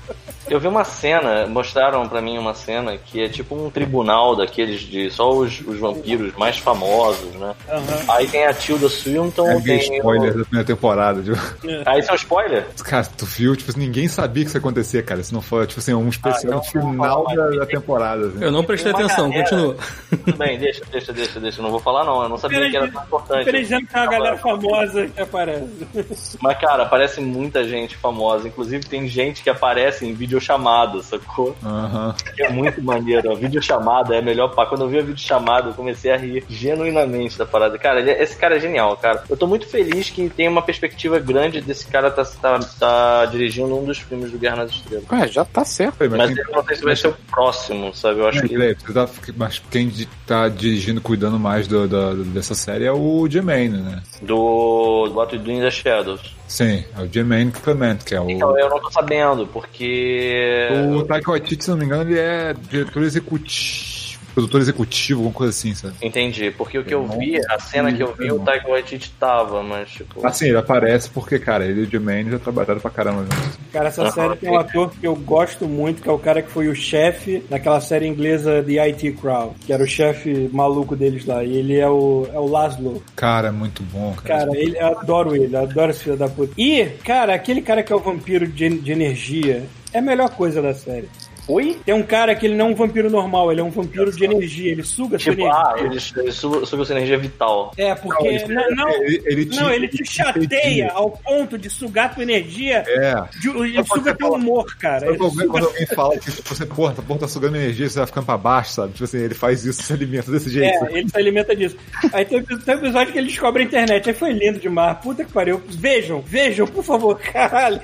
Eu vi uma cena, mostraram pra mim uma cena que é tipo um tribunal daqueles de só os, os vampiros mais famosos, né? Aham. Aí tem a Tilda Swinton, É tem. spoiler O... da primeira temporada. Tipo. Aí isso é um spoiler? Cara, tu viu? Tipo, ninguém sabia que isso ia acontecer, cara. Se não for, tipo assim, um especial então no final vamos da, falar, da temporada. assim. Eu não prestei atenção, galera- continua. Tudo bem, deixa, deixa, deixa, deixa. Não vou falar não, eu não sabia que era tão importante. Infelizmente tem uma galera famosa que aparece. Mas, cara, aparece muita gente famosa. Inclusive, tem gente que aparece em videochamada, sacou? Aham. É muito maneiro. A videochamada é a melhor parte. Quando eu vi a videochamada, eu comecei a rir genuinamente da parada. Cara, ele é- esse cara é genial, cara. Eu tô muito feliz que tem uma perspectiva grande desse cara tá, tá, tá dirigindo um dos filmes do Guerra nas Estrelas. Ué, já tá certo. Mas Mas eu não sei se vai ser o próximo, sabe? Eu acho que. Peraí, você tá- mas quem tá dirigindo, cuidando mais do, do- dessa série é o Jermaine, né? Do, do What We Do in the Shadows. Sim, é o Jermaine Clement, que é o. Então, eu não tô sabendo, porque. O Taika Waititi, se não me engano, ele é diretor executivo, produtor executivo, alguma coisa assim, sabe? Entendi, porque o que eu vi, a cena que eu vi, o Taika Waititi tava, mas tipo. Assim, ele aparece porque, cara, ele e o Jermaine já trabalharam pra caramba juntos. Cara, essa série tem um ator que eu gosto muito, que é o cara que foi o chefe naquela série inglesa The IT Crowd, que era o chefe maluco deles lá. E ele é o, é o Laszlo. Cara, é muito bom, cara. Cara, ele, eu adoro ele, eu adoro esse filho da puta. E, cara, aquele cara que é o vampiro de, de energia é a melhor coisa da série. Oi? Tem um cara que ele não é um vampiro normal, ele é um vampiro de energia, ele suga sua Tipo, energia. ah, ele, ele subiu subiu sua energia vital. É, porque. Não, não, ele, ele te- não, ele te chateia ao ponto de sugar tua energia. É. De, ele suga teu humor, cara. Ele quando suga- quando alguém fala que tipo, você, porra, essa porra tá sugando energia, você vai ficando pra baixo, sabe? Tipo assim, ele faz isso, se alimenta desse jeito. É, ele se alimenta disso. Aí tem, tem um episódio que ele descobre a internet. Aí foi lindo demais. Puta que pariu. Vejam, vejam, por favor, caralho.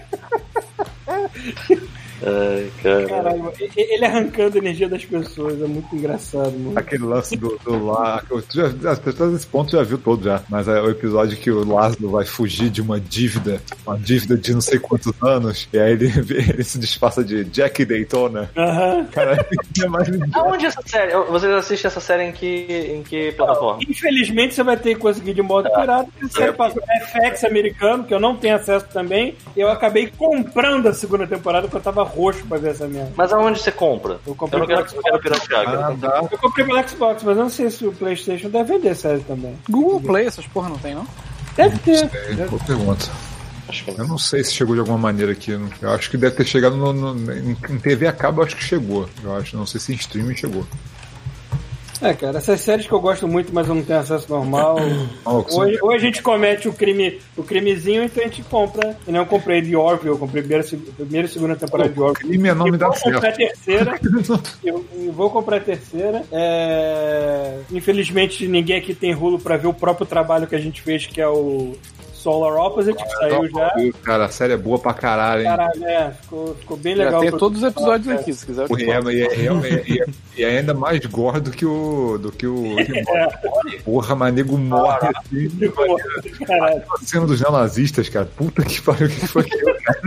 Ai, cara. Caralho, e- ele arrancando a energia das pessoas. É muito engraçado, mano. Aquele lance do, do lá. Tu já, até esse ponto já viu todo já. Mas é o episódio que o Lázaro vai fugir de uma dívida, uma dívida de não sei quantos anos, e aí ele, ele se disfarça de Jack Daytona. Aham. Cara, é mais Aonde essa série? Vocês assistem essa série em que, em que plataforma? Infelizmente você vai ter que conseguir de modo pirata, porque você passa no FX americano, que eu não tenho acesso também. E eu acabei comprando a segunda temporada porque eu tava roxo pra ver essa merda. Mas aonde você compra? Eu comprei não quero, eu quero piratear. Ah, dá. Eu comprei pelo Xbox, mas eu não sei se o PlayStation deve vender série também. Google Play, essas porra não tem, não? Deve ter. É, boa pergunta. Eu não sei se chegou de alguma maneira aqui. Eu acho que deve ter chegado no, no- em, em TV a cabo, eu acho que chegou. Eu acho, não sei se em streaming chegou. É, cara, essas séries que eu gosto muito, mas eu não tenho acesso normal. Ou, ou a gente comete o crime, o crimezinho, então a gente compra. E não eu comprei de Orville, eu comprei a primeira, primeira e segunda temporada de Orville. crime é nome da vou comprar a terceira. Eu, eu vou comprar a terceira. É, Infelizmente, ninguém aqui tem rulo pra ver o próprio trabalho que a gente fez, que é o Solar Opposite, que saiu já. Cara, a série é boa pra caralho, hein? Caralho, é, ficou, ficou bem Já legal. tem pro- todos os episódios aqui, se quiser. e, é, e, é, e, é, e é ainda mais gore do que o. do que o. Porra, mas nego morre assim. Caralho. A cena dos neonazistas, cara. Puta que pariu, que foi aquilo, cara?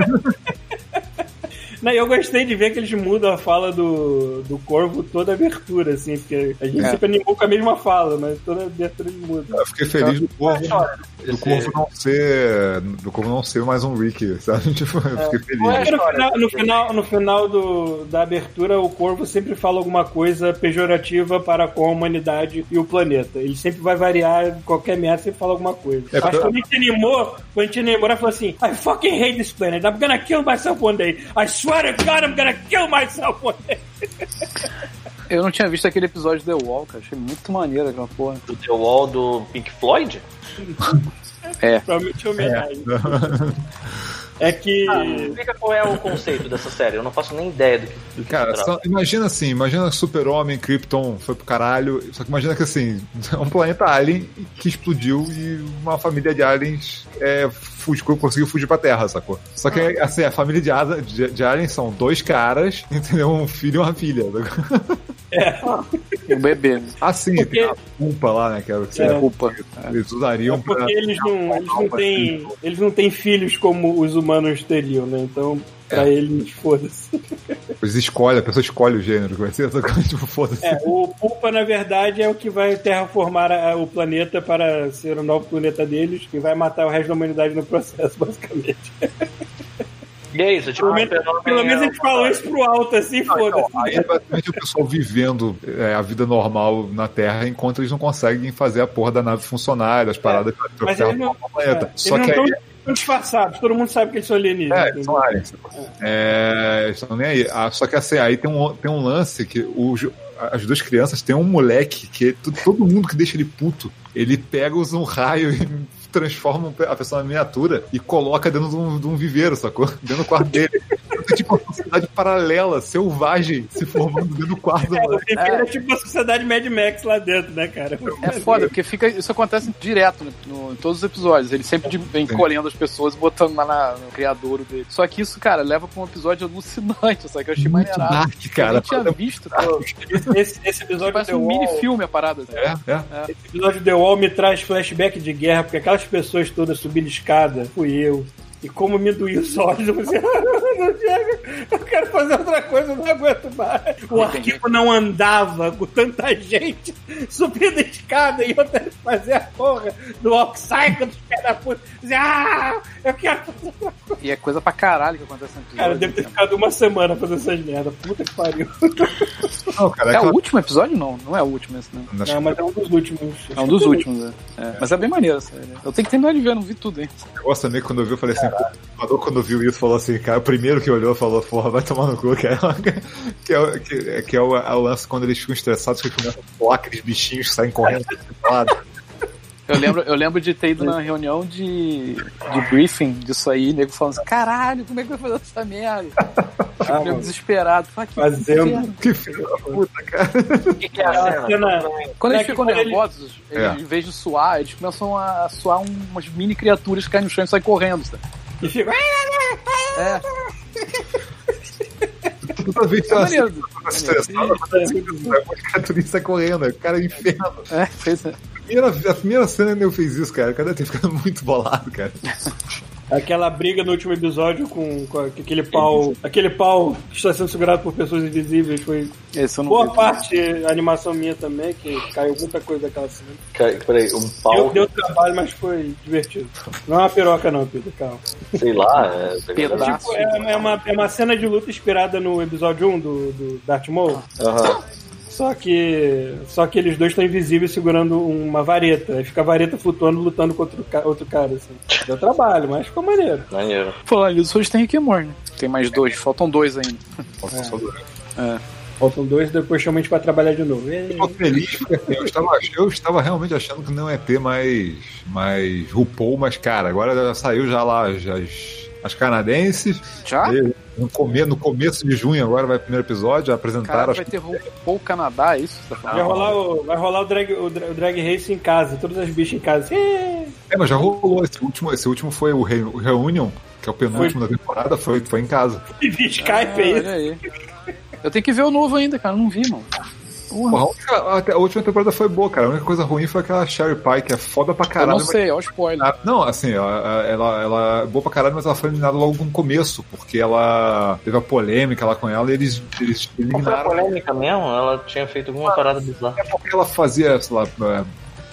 Não, eu gostei de ver que eles mudam a fala do, do Corvo toda a abertura, assim, porque a gente É. sempre animou com a mesma fala, mas toda a abertura eles mudam. Eu fiquei feliz do povo. Do Corvo não ser. Do Corvo não ser mais um Rick, sabe? Tipo, eu fiquei feliz. Ué, Porque no final, no final, no final do, da abertura, o Corvo sempre fala alguma coisa pejorativa para com a humanidade e o planeta. Ele sempre vai variar, qualquer merda, sempre fala alguma coisa. É, Acho que quando a gente animou, quando a gente animou, ele falou assim: I fucking hate this planet. I'm gonna kill myself one day. I swear to God, I'm gonna kill myself one day. Eu não tinha visto aquele episódio de The Wall, cara. Achei muito maneiro aquela porra. Do The Wall do Pink Floyd? É. Provavelmente é homenagem. É que. Ah, explica qual é o conceito dessa série. Eu não faço nem ideia do que, do que Cara, só- imagina assim, imagina Super-Homem, Krypton foi pro caralho, só que imagina que assim, é um planeta alien que explodiu e uma família de aliens é, fugiu, conseguiu fugir pra Terra, sacou? Só que assim, a família de, asa- de, de aliens são dois caras, entendeu? Um filho e uma filha. sacou? O bebê, né? Assim, Porque- tem a culpa lá, né? Que era o que É. Desculpa. eles usariam pra. Porque eles não, eles não têm. Eles não têm filhos como os humanos teriam, né? Então, pra eles, foda-se. Eles escolhem, a pessoa escolhe o gênero que vai ser? Tipo, foda-se. É, o Pulpa, na verdade, é o que vai terraformar a- o planeta para ser o novo planeta deles e vai matar o resto da humanidade no processo, basicamente. E é isso, tipo, Pelo menos, pelo a é gente falou isso pro alto, assim, foda-se. Aí é basicamente o pessoal vivendo é, a vida normal na Terra enquanto eles não conseguem fazer a porra da nave funcionar, das paradas pra É, Terra eles não, o planeta. é, Só que aí. Estão disfarçados, todo mundo sabe que eles são alienígenas. É, eles são aliens. É, eles estão nem aí. Ah, só que assim, aí tem um, tem um lance que o, as duas crianças têm um moleque que todo mundo que deixa ele puto, ele pega usa um raio e transforma a pessoa na miniatura e coloca dentro de um, de um viveiro, sacou? Dentro do quarto dele. Então, tipo, uma sociedade paralela, selvagem, se formando dentro do quarto É, o. Viveiro é tipo uma sociedade Mad Max lá dentro, né, cara? É foda, porque fica, isso acontece direto né, no- em todos os episódios. Ele sempre de- vem colhendo as pessoas e botando lá na- no criadouro dele. Só que isso, cara, leva pra um episódio alucinante, só que eu achei maneirado. dark, cara. Eu nem tinha visto, cara. Esse, esse episódio Parece um Wall- mini filme a parada. assim. É, é. Esse episódio de The Wall me traz flashback de guerra, porque aquelas pessoas todas subindo escada, fui eu. E como me doía os olhos, eu falei assim, não chega, eu quero fazer outra coisa, eu não aguento mais. O arquivo não andava com tanta gente subindo a escada e eu tendo que fazer a porra do Oxyco dos pés da puta. Dizer, ah, eu quero fazer outra coisa. E é coisa pra caralho que acontece no. Cara, eu devo ter né? ficado uma semana fazendo essas merda. Puta que pariu. Não, cara, É aquela- o último episódio? Não, não é o último esse, não. Acho Não, mas é um dos últimos. É um dos últimos, é. É, Mas é bem maneiro série. Eu tenho que terminar de ver, não vi tudo ainda. que negócio também, quando eu vi, eu falei assim, Mador, quando viu isso, falou assim, cara, o primeiro que olhou falou, porra, vai tomar no cu, cara. que é, o- que, que é o, é o lance quando eles ficam estressados, que eles começam a voar aqueles bichinhos que saem correndo do lado. Eu lembro, eu lembro de ter ido na reunião de, de briefing disso aí, nego falando assim, caralho, como é que vai fazer essa merda? Ah, desesperado. Fala, que Fazendo. merda. Que filho da puta, cara. O que, que é a cena? cena- Quando É eles ficam quando nervosos, eles, É. em vez de suar, eles começam a suar um- umas mini criaturas que caem no chão e saem correndo. Sabe? E fica. É, Toda vez que é ela tá estressada, sai correndo, cara, é inferno. É, pois é. A primeira, a primeira cena eu fiz isso, cara. Cada ter ficado muito bolado, cara. Aquela briga no último episódio com, com aquele pau. Aquele pau que está sendo segurado por pessoas invisíveis. Foi Esse eu não boa vi. parte a animação minha também, que caiu muita coisa daquela cena. Cara, Peraí, um Deu, pau, deu trabalho, mas foi divertido. Não é uma piroca, não, Peter, calma. sei lá. É, Pedaço. Tipo, é, é uma, é uma cena de luta inspirada no episódio 1 do, do Darth Maul. Aham. Só que. Só que eles dois estão invisíveis segurando uma vareta. Aí fica a vareta flutuando, lutando contra o ca- outro cara, assim. Deu trabalho, mas ficou maneiro. Maneiro. Falar nisso, hoje tem Rick Morty, né? Tem mais dois, faltam dois ainda. É. Faltam dois, depois chama a gente pra trabalhar de novo. Eu tô feliz porque eu estava, eu estava realmente achando que não ia ter mais, mais RuPaul, mas cara, agora já saiu já lá as, as, canadenses. Já? E No, come, no começo de junho agora vai o primeiro episódio, Cara, as vai ter RuPaul Canadá, é isso? tá Vai rolar, o, vai rolar o, drag, o, o drag race em casa, todas as bichas em casa. É, mas já rolou. Esse último, esse último foi o, Re, o Reunion, que é o penúltimo da temporada, foi, foi em casa. E Skype Ah, é isso. aí. Eu tenho que ver o novo ainda, cara. eu Não vi, mano. Porra, a, única- até a última temporada foi boa, cara. A única coisa ruim foi aquela Sherry Pie, que é foda pra eu caralho. não mas- sei, é o spoiler. Ah, Não, assim, ela, ela, ela é boa pra caralho, mas ela foi eliminada logo no começo, porque ela teve a polêmica lá com ela e eles, eles Qual foi a eliminaram. polêmica mesmo? Ela tinha feito alguma parada bizarra. É porque ela fazia, sei lá, é,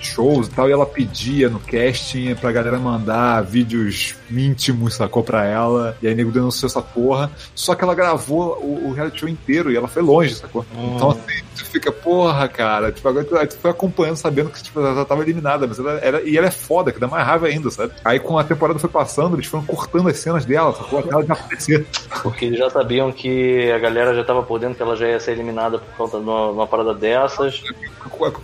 shows e tal, e ela pedia no casting pra galera mandar vídeos íntimos, sacou, pra ela, e aí nego denunciou essa porra, só que ela gravou o, o reality show inteiro e ela foi longe, sacou? Então assim, tu fica, porra, cara, tipo, agora tu, aí tu foi acompanhando, sabendo que tipo, ela tava eliminada, mas ela era, e ela é foda, que dá mais raiva ainda, sabe? Aí com a temporada foi passando, eles foram cortando as cenas dela, sacou? Até ela já aparecer. Porque eles já sabiam que a galera já tava por dentro que ela já ia ser eliminada por conta de uma, uma parada dessas.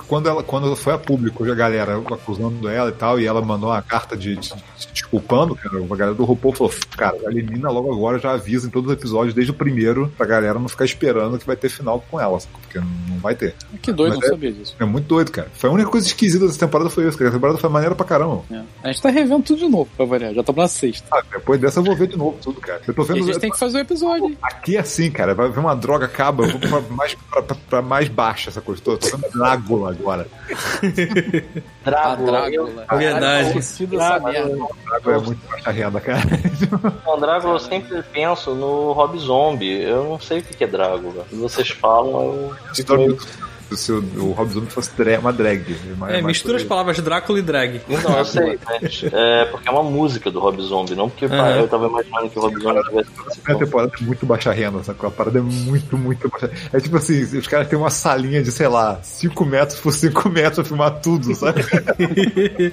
Quando ela, quando foi a público, a galera acusando ela e tal, e ela mandou uma carta de, de, de desculpando, cara, a galera do RuPaul falou, cara, elimina logo agora, já avisa em todos os episódios, desde o primeiro, pra galera não ficar esperando que vai ter final com ela, porque não vai ter. Que doido, Mas não é- sabia disso. É muito doido, cara. Foi a única coisa esquisita dessa temporada foi isso, cara. A temporada foi maneira pra caramba. É. A gente tá revendo tudo de novo, pra variar. Já estamos na sexta. Ah, depois dessa eu vou ver de novo tudo, cara. Eu tô E a vendo. gente tem que fazer o episódio. hein? Aqui é assim, cara. Vai ver uma droga acaba, eu vou pra mais, pra, pra- pra mais baixa essa coisa. Tô, tô vendo Drácula agora. Drácula. Drácula. Drácula é muito baixa renda, cara. Com Drácula eu sempre penso no Rob Zombie. Eu não sei o que é Drácula. Vocês falam, eu. Se o, o Rob Zombie fosse dra- uma drag. mas- É, mas- mistura as palavras Drácula e drag. Não, eu sei, mas é porque é uma música do Rob Zombie, não porque pá, eu tava imaginando que o Rob Zombie tivesse A primeira temporada é muito baixa renda, sacou? A parada é muito, muito baixa. É tipo assim, os caras têm uma salinha de, sei lá, 5 metros por 5 metros pra filmar tudo, sabe?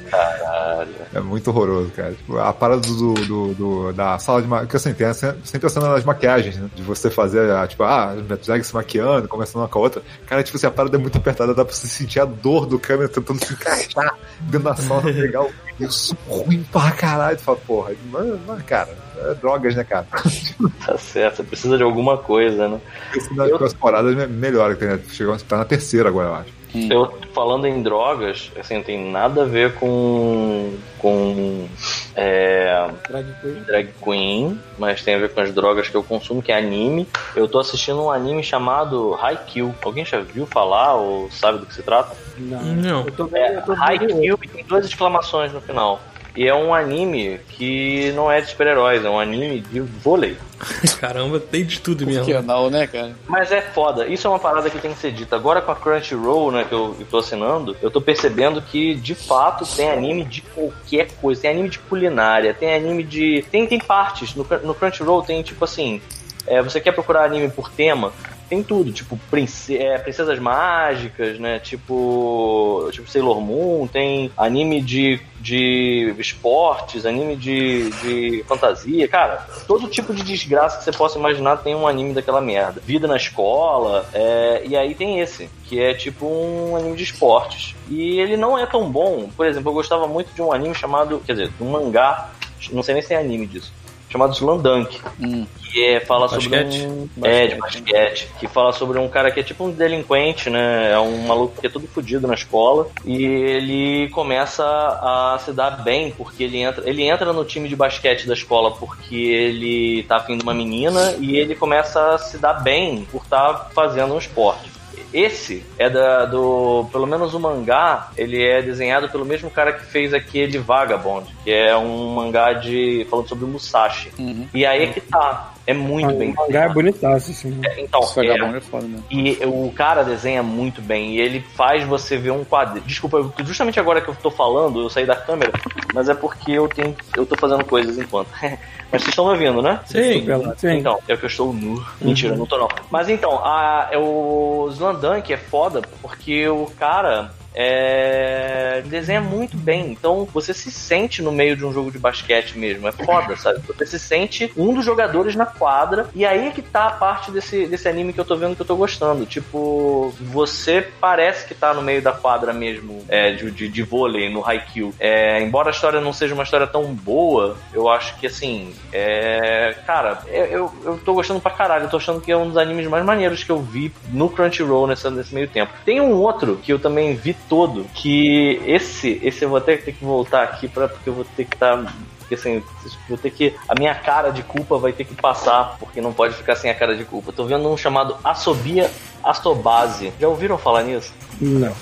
Caralho. É muito horroroso, cara. Tipo, a parada do, do, do- da sala de maquiagem. Porque assim, tem sempre a cena das maquiagens, né? De você fazer, a, tipo, ah, a drag se maquiando, conversando uma com a outra. Cara, tipo assim, a parada é muito apertada, dá pra você sentir a dor do câmera tentando se encaixar dentro da sala pra pegar o vídeo. Isso ruim pra caralho. Tu fala, porra, mas, mas, cara, é drogas, né, cara? Tá certo, você precisa de alguma coisa, né? Esse nas Eu- próximas temporadas me- melhora, que né? chegou, tá na terceira agora, eu acho. Eu falando em drogas, assim, não tem nada a ver com. com. É, Drag Queen. drag queen, mas tem a ver com as drogas que eu consumo, que é anime. Eu tô assistindo um anime chamado Haikyuu. Alguém já viu falar ou sabe do que se trata? Não. Não. Eu tô vendo. É, eu tô vendo Haikyuu e tem duas exclamações no final. E é um anime que não é de super-heróis, é um anime de vôlei. Caramba, tem de tudo mesmo. Que não, né, cara? Mas é foda, isso é uma parada que tem que ser dita. Agora com a Crunchyroll, né, que eu, eu tô assinando, eu tô percebendo que de fato tem anime de qualquer coisa. Tem anime de culinária, tem anime de. Tem, tem partes. No, no Crunchyroll tem tipo assim. é, você quer procurar anime por tema? Tem tudo, tipo prince- é, princesas mágicas, né? Tipo, tipo Sailor Moon, tem anime de, de esportes, anime de, de fantasia, cara, todo tipo de desgraça que você possa imaginar tem um anime daquela merda. Vida na escola, é, e aí tem esse, que é tipo um anime de esportes. E ele não é tão bom, por exemplo, eu gostava muito de um anime chamado, quer dizer, de um mangá, não sei nem se tem anime disso, chamado Slandunk Hum. que é, fala sobre Basquete? um é de basquete que fala sobre um cara que é tipo um delinquente né é um maluco que é todo fudido na escola e ele começa a se dar bem porque ele entra ele entra no time de basquete da escola porque ele tá afim de uma menina e ele começa a se dar bem por estar fazendo um esporte esse é da, do. Pelo menos o mangá, ele é desenhado pelo mesmo cara que fez aquele Vagabond, que é um mangá de. falando sobre o Musashi. Uhum. E aí é que tá. É muito O bem mangá é desenhado. bonitaço, assim. Então, Esse é, é foda mesmo. e o cara desenha muito bem. E ele faz você ver um quadro. Desculpa, justamente agora que eu tô falando, eu saí da câmera, mas é porque eu tenho. Eu tô fazendo coisas enquanto. mas vocês estão me ouvindo, né? Sim. Sim. Então, é o que eu estou nu. Mentira, não tô não. Mas então, a, é o Slandunk é foda porque o cara é, desenha muito bem. Então você se sente no meio de um jogo de basquete mesmo. É foda, sabe? Você se sente um dos jogadores na quadra. E aí é que tá a parte desse, desse anime que eu tô vendo que eu tô gostando. Tipo, você parece que tá no meio da quadra mesmo é, de, de, de vôlei no Haikyuu. É, embora a história não seja uma história tão boa, eu acho que assim, é. Cara, eu, eu, tô gostando pra caralho. Eu tô achando que é um dos animes mais maneiros que eu vi no Crunchyroll nesse meio tempo. Tem um outro que eu também vi todo, que esse, esse eu vou até ter que voltar aqui pra, porque eu vou ter que estar. porque assim, vou ter que. A minha cara de culpa vai ter que passar, porque não pode ficar sem a cara de culpa. Tô vendo um chamado Asobia Astobase. Já ouviram falar nisso? Não.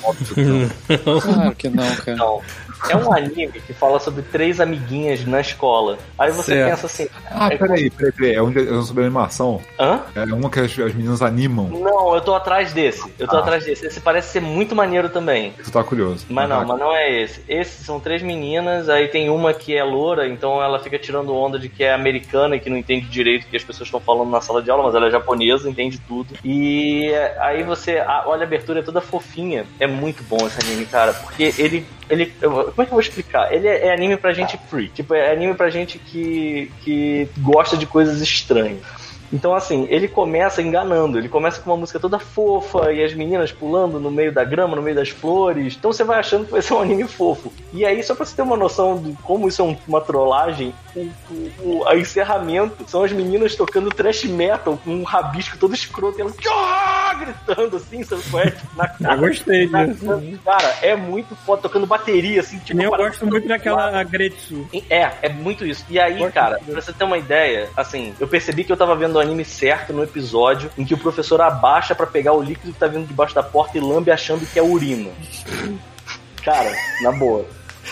Claro que não, cara. Então, É um anime que fala sobre três amiguinhas na escola. Aí você Certo. pensa assim. Ah, é- peraí, peraí, peraí. É um, de- é um sobre animação. Hã? É uma que as, as meninas animam. Não, eu tô atrás desse. Eu tô Ah. atrás desse. Esse parece ser muito maneiro também. Tu tá curioso. Mas não, Tá. mas não é esse. Esses são três meninas, aí tem uma que é loura, então ela fica tirando onda de que é americana e que não entende direito o que as pessoas estão falando na sala de aula, mas ela é japonesa, entende tudo. E aí você olha a abertura, é toda fofinha. É muito bom esse anime, cara, porque ele. ele como é que eu vou explicar? Ele é, é anime pra gente free. Tipo, é anime pra gente que, que gosta de coisas estranhas. Então, assim, ele começa enganando. Ele começa com uma música toda fofa e as meninas pulando no meio da grama, no meio das flores. Então você vai achando que vai ser um anime fofo. E aí, só pra você ter uma noção de como isso é um- uma trollagem, o, o, o encerramento são as meninas tocando thrash metal com um rabisco todo escroto e elas "Ah!" gritando assim, sabe? qual é? Na Eu cara. gostei Na- disso. Cara, é muito foda, tocando bateria, assim, tipo. Eu gosto muito daquela Agretsu. é, é muito isso. E aí, cara, pra você ter uma ideia, assim, eu percebi que eu tava vendo anime certo no episódio em que o professor abaixa pra pegar o líquido que tá vindo debaixo da porta e lambe achando que é urina. Cara, na boa.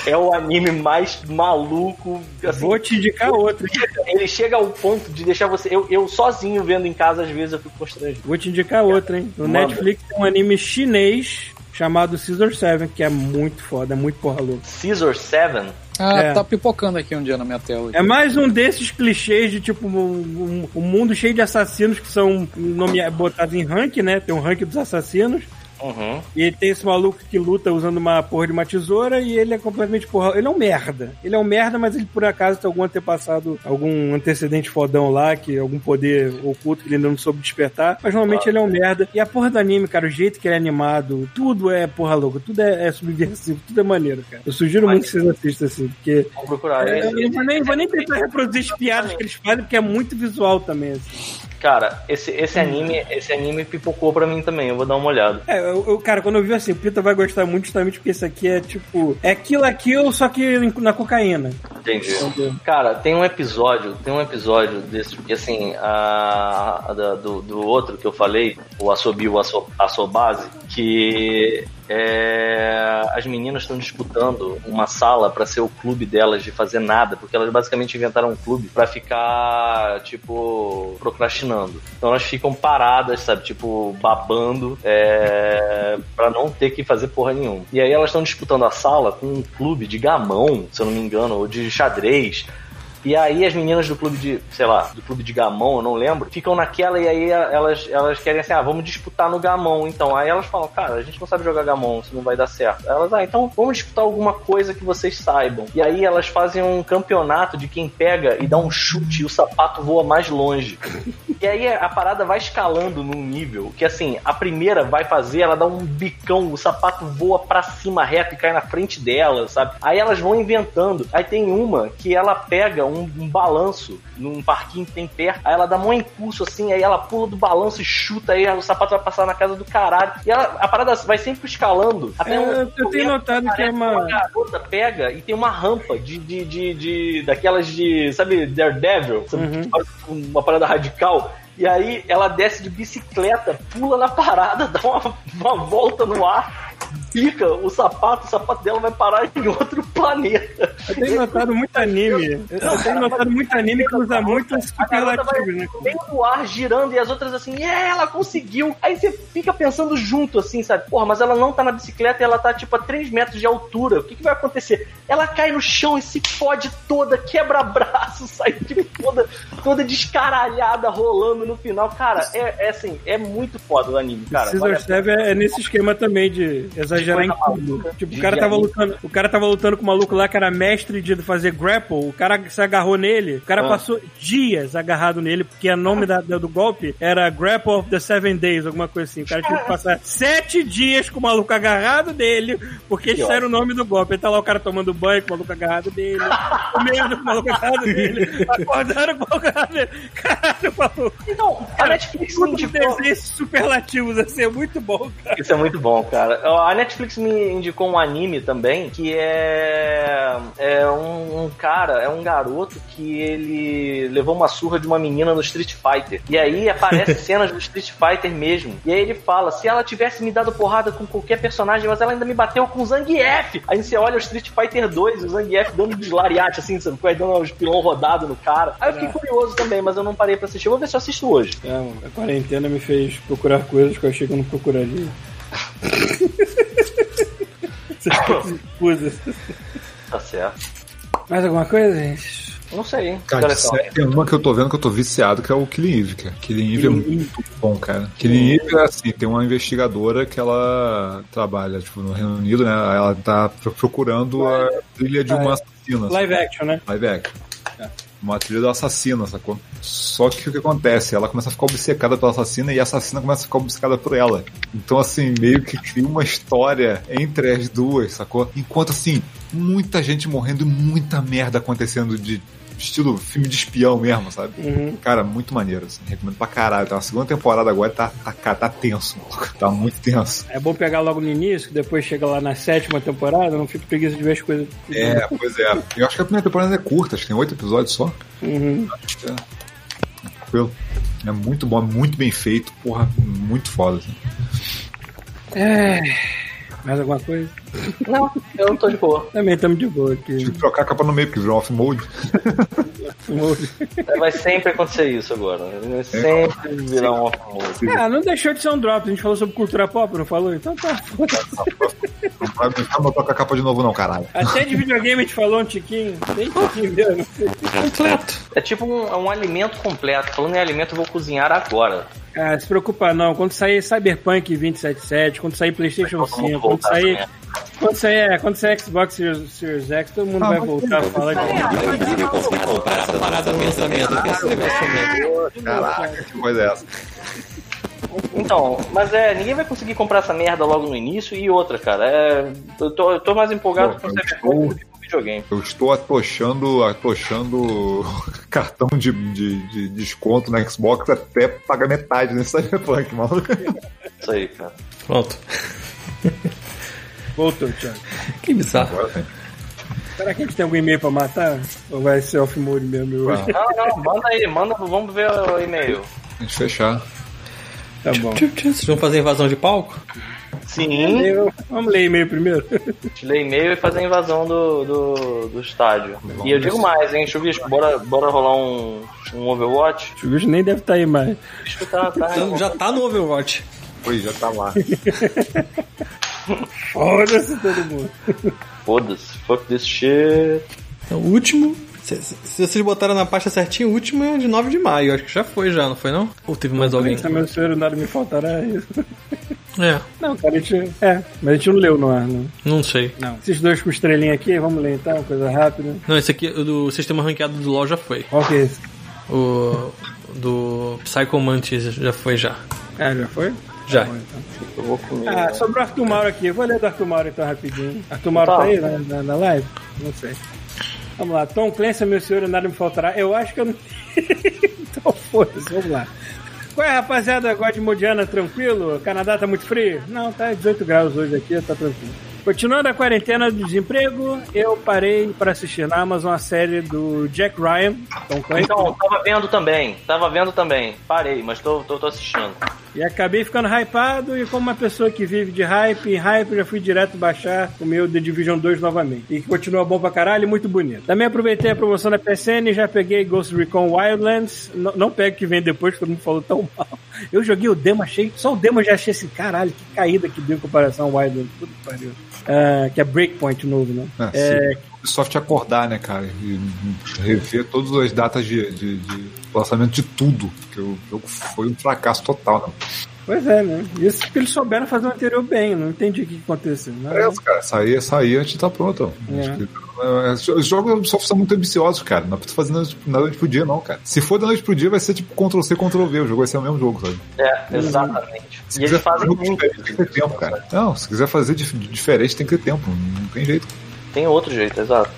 É o anime mais maluco. Assim, Vou te indicar outro. ele chega ao ponto de deixar você. Eu, eu sozinho vendo em casa, às vezes, eu fico constrangido. Vou te indicar outro, hein? No Manda. Netflix tem um anime chinês chamado Scissor 7, que é muito foda, é muito porra louca. Caesar 7. Ah, É. tá pipocando aqui um dia na minha tela. É mais um desses clichês de tipo um, um- um mundo cheio de assassinos que são nome, botados em rank, né? Tem um rank dos assassinos. Uhum. E tem esse maluco que luta usando uma porra de uma tesoura e ele é completamente porra. Ele é um merda. Ele é um merda, mas ele por acaso tem algum antepassado, algum antecedente fodão lá, que algum poder oculto que ele ainda não soube despertar. Mas normalmente ele é um merda. E a porra do anime, cara, o jeito que ele é animado, tudo é porra louca, tudo é, é subversivo, tudo é maneiro, cara. Eu sugiro muito que vocês assistam assim, porque. Vou procurar. É, eu não vou nem, vou nem tentar reproduzir as piadas que eles fazem, porque é muito visual também. Assim. Cara, esse, esse anime, esse anime pipocou pra mim também. Eu vou dar uma olhada. É, eu, eu- cara, quando eu vi assim, o Pita vai gostar muito justamente porque esse aqui é tipo. É Kill la Kill, só que na cocaína. Entendi. Cara, tem um episódio, tem um episódio desse, que assim, a, a do, do outro que eu falei, o Assobi, o Asso, Assobase, que é, as meninas estão disputando uma sala pra ser o clube delas de fazer nada, porque elas basicamente inventaram um clube pra ficar, tipo, procrastinando. Então elas ficam paradas, sabe, tipo, babando, é, pra não ter que fazer porra nenhuma. E aí elas estão disputando a sala com um clube de gamão, se eu não me engano, ou de xadrez. E aí as meninas do clube de, sei lá, do clube de gamão, eu não lembro, ficam naquela e aí elas, elas querem assim, ah, vamos disputar no gamão. Então, aí elas falam, cara, a gente não sabe jogar gamão, isso não vai dar certo. Elas, ah, então vamos disputar alguma coisa que vocês saibam. E aí elas fazem um campeonato de quem pega e dá um chute e o sapato voa mais longe. E aí a parada vai escalando num nível que assim, a primeira vai fazer, ela dá um bicão, o sapato voa pra cima reto e cai na frente dela, sabe? Aí elas vão inventando. Aí tem uma que ela pega um, um balanço num parquinho que tem perto, aí ela dá um impulso assim, aí ela pula do balanço e chuta, aí o sapato vai passar na casa do caralho. E ela- a parada vai sempre escalando. Até É, um eu tenho momento notado que é parece uma- garota pega e tem uma rampa de, de, de, de- daquelas de, sabe, Daredevil, sabe? Uhum. Faz uma parada radical. E aí ela desce de bicicleta, pula na parada, dá uma, uma volta no ar, pica o sapato, o sapato dela vai parar em outro planeta. Eu tenho notado muito anime. Eu tenho notado muito anime que usa muito superlativo, né? no meio do ar girando e as outras assim, é, ela conseguiu. Aí você fica pensando junto, assim, sabe? Porra, mas ela não tá na bicicleta e ela tá tipo a 3 metros de altura. O que, que vai acontecer? Ela cai no chão e se fode toda, quebra braço, sai tipo toda, toda descaralhada rolando no final. Cara, é, é assim, é muito foda o anime, cara. Scissor Vale é nesse esquema também de exagerar em tudo. Tipo, o cara tava lutando, o cara tava lutando com um maluco lá que era mestre de fazer grapple, o cara se agarrou nele, o cara Ah. passou dias agarrado nele, porque o nome da- do golpe era Grapple of the Seven Days, alguma coisa assim. O cara tinha que passar sete dias com o maluco agarrado dele, porque Que era o nome do golpe. Aí tá lá o cara tomando banho com o maluco agarrado dele, comendo com o maluco agarrado dele, acordando com o maluco agarrado dele. Caralho, maluco. Então, a Netflix Tudo de indicou. desenhos superlativos, assim, é muito bom, cara. Isso é muito bom, cara. A Netflix me indicou um anime também que é, é um, um cara, é um garoto que ele levou uma surra de uma menina no Street Fighter. E aí aparece cenas do Street Fighter mesmo. E aí ele fala: se ela tivesse me dado porrada com qualquer personagem, mas ela ainda me bateu com o Zangief. Aí você olha o Street Fighter 2, o Zangief dando de lariate, assim, sabe? Dando uns pilão rodado no cara. Aí eu fiquei curioso também, mas eu não parei pra assistir. Eu vou ver se eu assisto hoje. É, mano, a quarentena me fez procurar coisas que eu achei que eu não procuraria. Essas. Tá certo. Mais alguma coisa, gente? Não sei. Cara, tem uma que eu tô vendo que eu tô viciado, que é o Killing Eve, cara. Killing Eve é muito bom, cara. Killing Eve é assim, tem uma investigadora que ela trabalha, tipo, no Reino Unido, né? Ela tá pro- procurando a trilha de uma assassina. Live action, né? Live action. Uma trilha do assassino, sacou? Só que o que acontece? Ela começa a ficar obcecada pela assassina e a assassina começa a ficar obcecada por ela. Então, assim, meio que cria uma história entre as duas, sacou? Enquanto, assim, muita gente morrendo e muita merda acontecendo de estilo filme de espião mesmo, sabe? Uhum. Cara, muito maneiro, assim. Recomendo pra caralho. Tá na segunda temporada agora tá, tá, tá tenso. maluco. Tá muito tenso. É bom pegar logo no início, que depois chega lá na sétima temporada, não fico preguiça de ver as coisas. É, pois é. Eu acho que a primeira temporada é curta, acho que tem oito episódios só. Uhum. Acho que é. Tranquilo. É muito bom, é muito bem feito, porra, muito foda. Assim. É. Mais alguma coisa? Não, eu não tô de boa. Também estamos de boa Tive aqui. que trocar a capa no meio, porque virou off mode. Vai sempre acontecer isso agora. Vai sempre virar um off-mode. Ah, não deixou de ser um drop. A gente falou sobre cultura pop, não falou? Então tá. Não vai com a capa de novo, não, caralho. Até de videogame a gente falou um tiquinho. Bem tiquinho mesmo. Completo. É tipo um, um alimento completo. Falando em alimento, eu vou cozinhar agora. Ah, se preocupa não. Quando sair Cyberpunk 2077, quando sair PlayStation Todo mundo 5, quando sair. também. Quando sair, é, quando sair Xbox Series, Series X, todo mundo vai voltar a falar de. Essa parada pensamento. O que é esse negócio mesmo? Caraca, que coisa é essa? Então, mas é, ninguém vai conseguir comprar essa merda logo no início e outra, cara. É, eu, tô, eu tô mais empolgado Pô, com eu Cyberpunk videogame. Eu estou atochando, atochando cartão de, de, de desconto no Xbox até pagar metade nesse Cyberpunk, maluco. Isso aí, cara. Pronto. Voltou, Thiago. Que bizarro. Agora. Será que a gente tem algum e-mail pra matar? Ou vai ser off-mode mesmo hoje? Não, não, manda aí, manda, vamos ver o e-mail. A gente fechar. Tá bom. Vocês vão fazer invasão de palco? Sim, Eu- Vamos ler e-mail primeiro. te ler e-mail e fazer a invasão do, do, do estádio. E eu digo mais, hein, Chuvisco, bora, bora rolar um, um Overwatch? O bicho nem deve estar aí mais. Chuvisco tá, tá, Então, já tá no Overwatch. Foi, já tá lá. Foda-se todo mundo. Foda-se, fuck this shit. Então, o último. Se, se- se vocês botaram na pasta certinho, o último é de 9 de maio. Acho que já foi, já, não foi não? Ou teve mais alguém? Se meu senhor nada me faltará é isso. É, Não, cara, a gente. É, mas a gente não leu no ar, não. não sei. Não. Esses dois com estrelinha aqui, vamos ler então, coisa rápida. Não, esse aqui, o do sistema ranqueado do LoL já foi. Qual que é esse? O do Psycho Mantis já foi já. Ah, já foi? Já. Bom, então. Eu vou comer. Ah, sobre o Arthur Mauro aqui. Eu vou ler do Arthur Mauro então rapidinho. Arthur Mauro Tá. tá, aí na, na, na live? Não sei. Vamos lá. Tom Clancy, meu senhor, nada me faltará. Eu acho que eu não. então foda-se, vamos lá. Qual é, rapaziada? Gosta de Modiana tranquilo? O Canadá tá muito frio? Não, tá 18 graus hoje aqui, tá tranquilo. Continuando a quarentena do desemprego, eu parei para assistir na Amazon a série do Jack Ryan, Clancy, Então, tava vendo também, tava vendo também. Parei, mas tô, tô, tô assistindo. E acabei ficando hypado. E como uma pessoa que vive de hype em hype, eu já fui direto baixar o meu The Division 2 novamente. E que continua bom pra caralho e muito bonito. Também aproveitei a promoção da PSN e já peguei Ghost Recon Wildlands. N não pego que vem depois, todo mundo falou tão mal. Eu joguei o demo, achei. Só o demo já achei assim, caralho, que caída que deu em comparação ao Wildlands. Tudo que pariu. Ah, que é Breakpoint novo, né? É, É, Ubisoft acordar, né, cara? E rever todas as datas de, de, de lançamento de tudo. Porque o jogo foi um fracasso total, né? Pois é, né? Isso porque eles souberam fazer o anterior bem, não entendi o que que aconteceu. Né? É cara. Sair, sair antes de tá pronto. É. Que, é, Os jogos da Ubisoft são muito ambiciosos, cara. Não precisa fazer nada de pro dia, não, cara. Se for da noite pro dia, vai ser tipo Ctrl-C, Ctrl-V. O jogo vai ser o mesmo jogo, sabe? É, exatamente. Se E eles quiser fazer fazem jogo muito. diferente, tem que ter tempo, cara. Não, se quiser fazer dif- diferente, tem que ter tempo. Não tem jeito. Tem outro jeito, exato.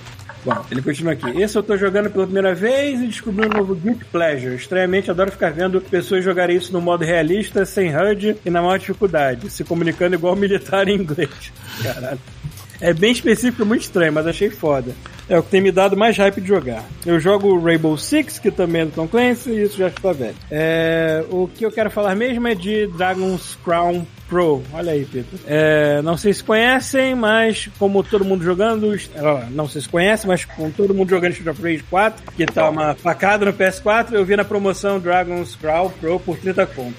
Bom, ele continua aqui. Esse eu tô jogando pela primeira vez e descobri um novo Guilty Pleasure. Estranhamente, adoro ficar vendo pessoas jogarem isso no modo realista, sem HUD e na maior dificuldade, se comunicando igual militar em inglês. Caralho. É bem específico, muito estranho, mas achei foda. É o que tem me dado mais hype de jogar. Eu jogo Rainbow Six, que também é do Tom Clancy, e isso já está velho. É, o que eu quero falar mesmo é de Dragon's Crown Pro. Olha aí, Pedro. É, não sei se conhecem, mas como todo mundo jogando. é, Não sei se conhece, mas com todo mundo jogando Street of Rage 4, que tá uma facada no PS4, eu vi na promoção Dragon's Crown Pro por 30 conto.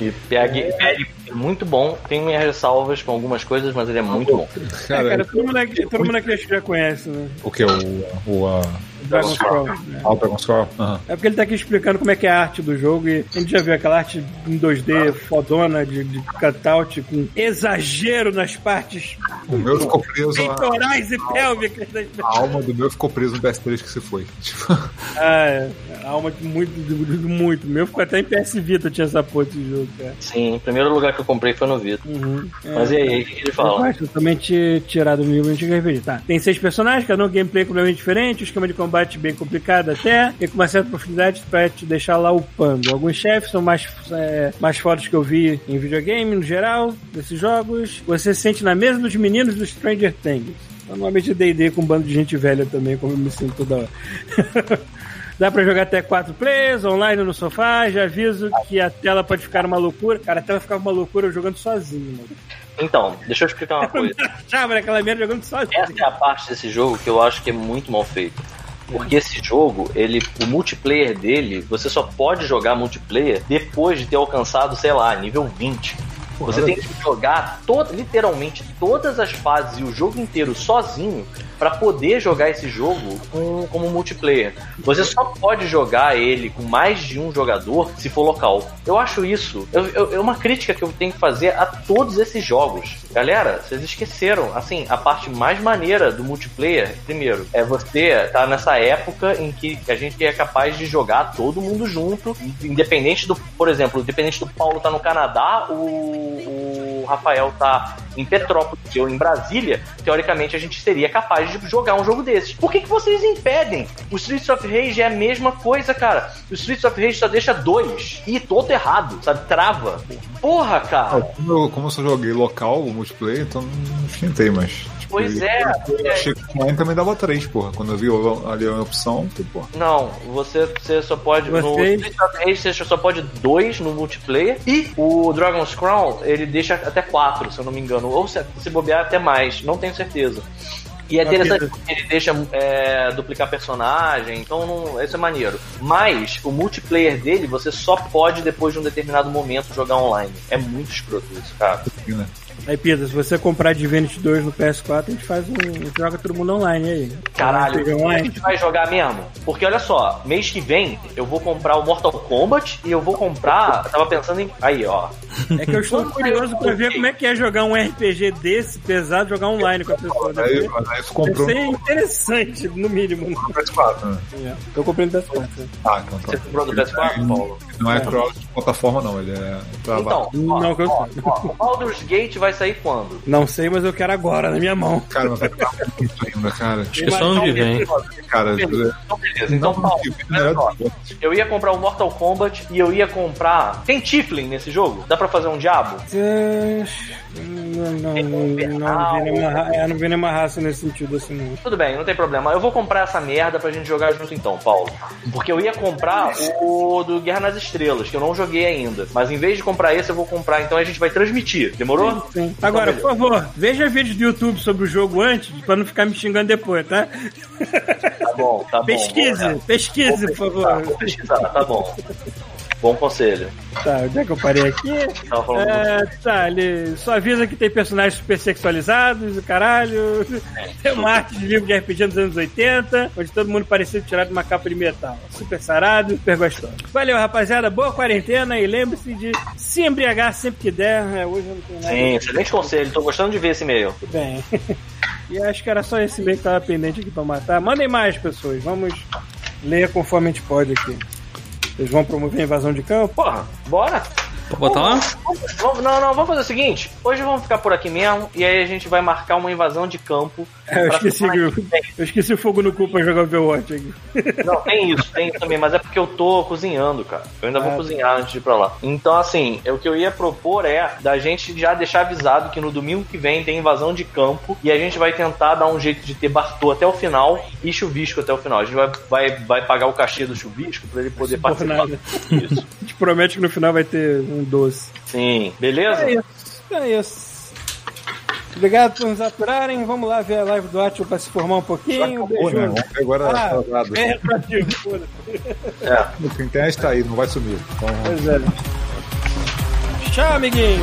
E PG é muito bom. Tem minhas ressalvas com algumas coisas, mas ele é muito bom. É, cara, todo mundo aqui, todo mundo aqui acho que já conhece, né? O que? O, o, a, Dragon's né? ah, Dragon's Crawl? Aham. É porque ele tá aqui explicando como é que é a arte do jogo e a gente já viu aquela arte em 2D fodona de, de cutout com exagero nas partes O meu ficou preso. A, peitorais e pélvicas a alma do meu ficou preso no PS3 que se foi. Tipo, Ah, é. A alma de muito, de, de muito. O meu ficou até em PS Vita tinha essa porra de jogo, cara. Sim, o primeiro lugar que eu comprei foi no Vita. Uhum. É. Mas e aí, o que que ele Eu fala? totalmente tirado do nível antigo RPG. Tá. Tem seis personagens, cada um gameplay completamente diferente, o esquema de combate bem complicado até, e com uma certa profundidade pra te deixar lá upando. Alguns chefes são mais, é, mais fortes que eu vi em videogame, no geral, desses jogos. Você se sente na mesa dos meninos do Stranger Things. Normalmente D&D com um bando de gente velha também, como eu me sinto toda hora. Dá pra jogar até quatro players, online no sofá. Já aviso que a tela pode ficar uma loucura. Cara, a tela ficava uma loucura eu jogando sozinho, mano. Então, deixa eu explicar uma coisa. Achava naquela merda jogando sozinho. Essa é a parte desse jogo que eu acho que é muito mal feito. Porque esse jogo, ele, o multiplayer dele, você só pode jogar multiplayer depois de ter alcançado, sei lá, nível 20. Você tem que jogar to- literalmente todas as fases e o jogo inteiro sozinho para poder jogar esse jogo com, como multiplayer. Você só pode jogar ele com mais de um jogador se for local. Eu acho isso. eu- eu- É uma crítica que eu tenho que fazer a todos esses jogos. Galera, vocês esqueceram. Assim, a parte mais maneira do multiplayer, primeiro, é você tá nessa época em que a gente é capaz de jogar todo mundo junto, independente do, por exemplo, independente do Paulo tá no Canadá, o, o Rafael tá em Petrópolis, eu em Brasília, teoricamente a gente seria capaz de jogar um jogo desses. Por que, que vocês impedem? O Streets of Rage é a mesma coisa, cara. O Streets of Rage só deixa dois. E todo errado, sabe? Trava. Porra, cara. como, eu, como eu só joguei local, o multiplayer, então não esquentei, mas. tipo, Pois é. Eu achei que o também dava 3, porra. Quando eu vi ali a opção, porra. Não, você, você só pode. No Vocês- Streets of Rage você só pode dois no multiplayer. E o Dragon's Crown, ele deixa até quatro, se eu não me engano. Ou se, se bobear até mais, não tenho certeza. E é interessante porque ele deixa é, duplicar personagem, então não, isso é maneiro. Mas o multiplayer dele você só pode depois de um determinado momento jogar online. É muito escroto isso, cara. Né? Aí, Pita, se você comprar Divinity 2 no PS4, a gente faz um. a gente joga todo mundo online aí. Caralho, a online. gente vai jogar mesmo? Porque olha só, mês que vem eu vou comprar o Mortal Kombat e eu vou comprar. eu Tava pensando em. Aí, ó. É que eu estou curioso pra ver como é que é jogar um RPG desse pesado, jogar online com a pessoa. Aí, Deve, aí você comprou deve ser interessante, no mínimo. no PS4, né? É. Eu comprei no PS4. né? Ah, então tá. Você comprou do PS4, Paulo? Não é cross plataforma, não. Ele é. Então, ó, Não, que eu ó, ó, o Baldur's Gate vai sair quando? Não sei, mas eu quero agora, na minha mão. Cara, mas vai ficar muito ainda, cara. Acho que só ano que vem. Cara, Então, beleza. Então, Paulo, olha só. eu ia comprar o Mortal Kombat e eu ia comprar. Tem Tiflin nesse jogo? Dá pra fazer um diabo? Não, não, não, não, vi nenhuma, ra- é, não vi nenhuma raça nesse sentido assim, não. Tudo bem, não tem problema. Eu vou comprar essa merda pra gente jogar junto então, Paulo. Porque eu ia comprar o do Guerra nas Estrelas, que eu não joguei ainda. Mas em vez de comprar esse, eu vou comprar. Então a gente vai transmitir. Demorou? Sim. Agora, por favor, veja vídeos do YouTube sobre o jogo antes, pra não ficar me xingando depois, tá? Tá bom, tá bom. Pesquise, pesquise, por favor. vou pesquisar, tá bom. Bom conselho. Tá, onde é que eu parei aqui? Falando É, tá, ele só avisa que tem personagens super sexualizados, o caralho. Tem uma arte de livro de RPG dos anos 80, onde todo mundo parecia tirado de uma capa de metal. Super sarado, super gostoso. Valeu, rapaziada. Boa quarentena e lembre-se de se embriagar sempre que der. É, hoje eu não tenho nada. Sim, excelente conselho. Tô gostando de ver esse e-mail. Bem. e acho que era só esse meio que tava pendente aqui pra matar. Mandem mais, pessoas. Vamos ler conforme a gente pode aqui. Vocês vão promover a invasão de campo? Porra, bora? Botar lá? Vamos- não, não, vamos fazer o seguinte. Hoje vamos ficar por aqui mesmo e aí a gente vai marcar uma invasão de campo. É, eu esqueci, eu, eu esqueci o fogo no cu pra jogar Overwatch aqui. Não, tem isso, tem isso também, mas é porque eu tô cozinhando, cara. Eu ainda vou Ah, cozinhar antes de ir pra lá. Então, assim, é o que eu ia propor é da gente já deixar avisado que no domingo que vem tem invasão de campo e a gente vai tentar dar um jeito de ter Bartô até o final e chuvisco até o final. A gente vai, vai, vai pagar o cachê do chuvisco pra ele poder participar. nada. Isso. A gente promete que no final vai ter um doce. Sim, beleza? É isso, é isso. Obrigado por nos aturarem. Vamos lá ver a live do Atio pra se formar um pouquinho. Né? Beijo. Ver agora Ah, atrasado. é foda-se. É. A internet tá aí, não vai sumir. Então, Pois é. Tchau, amiguinho.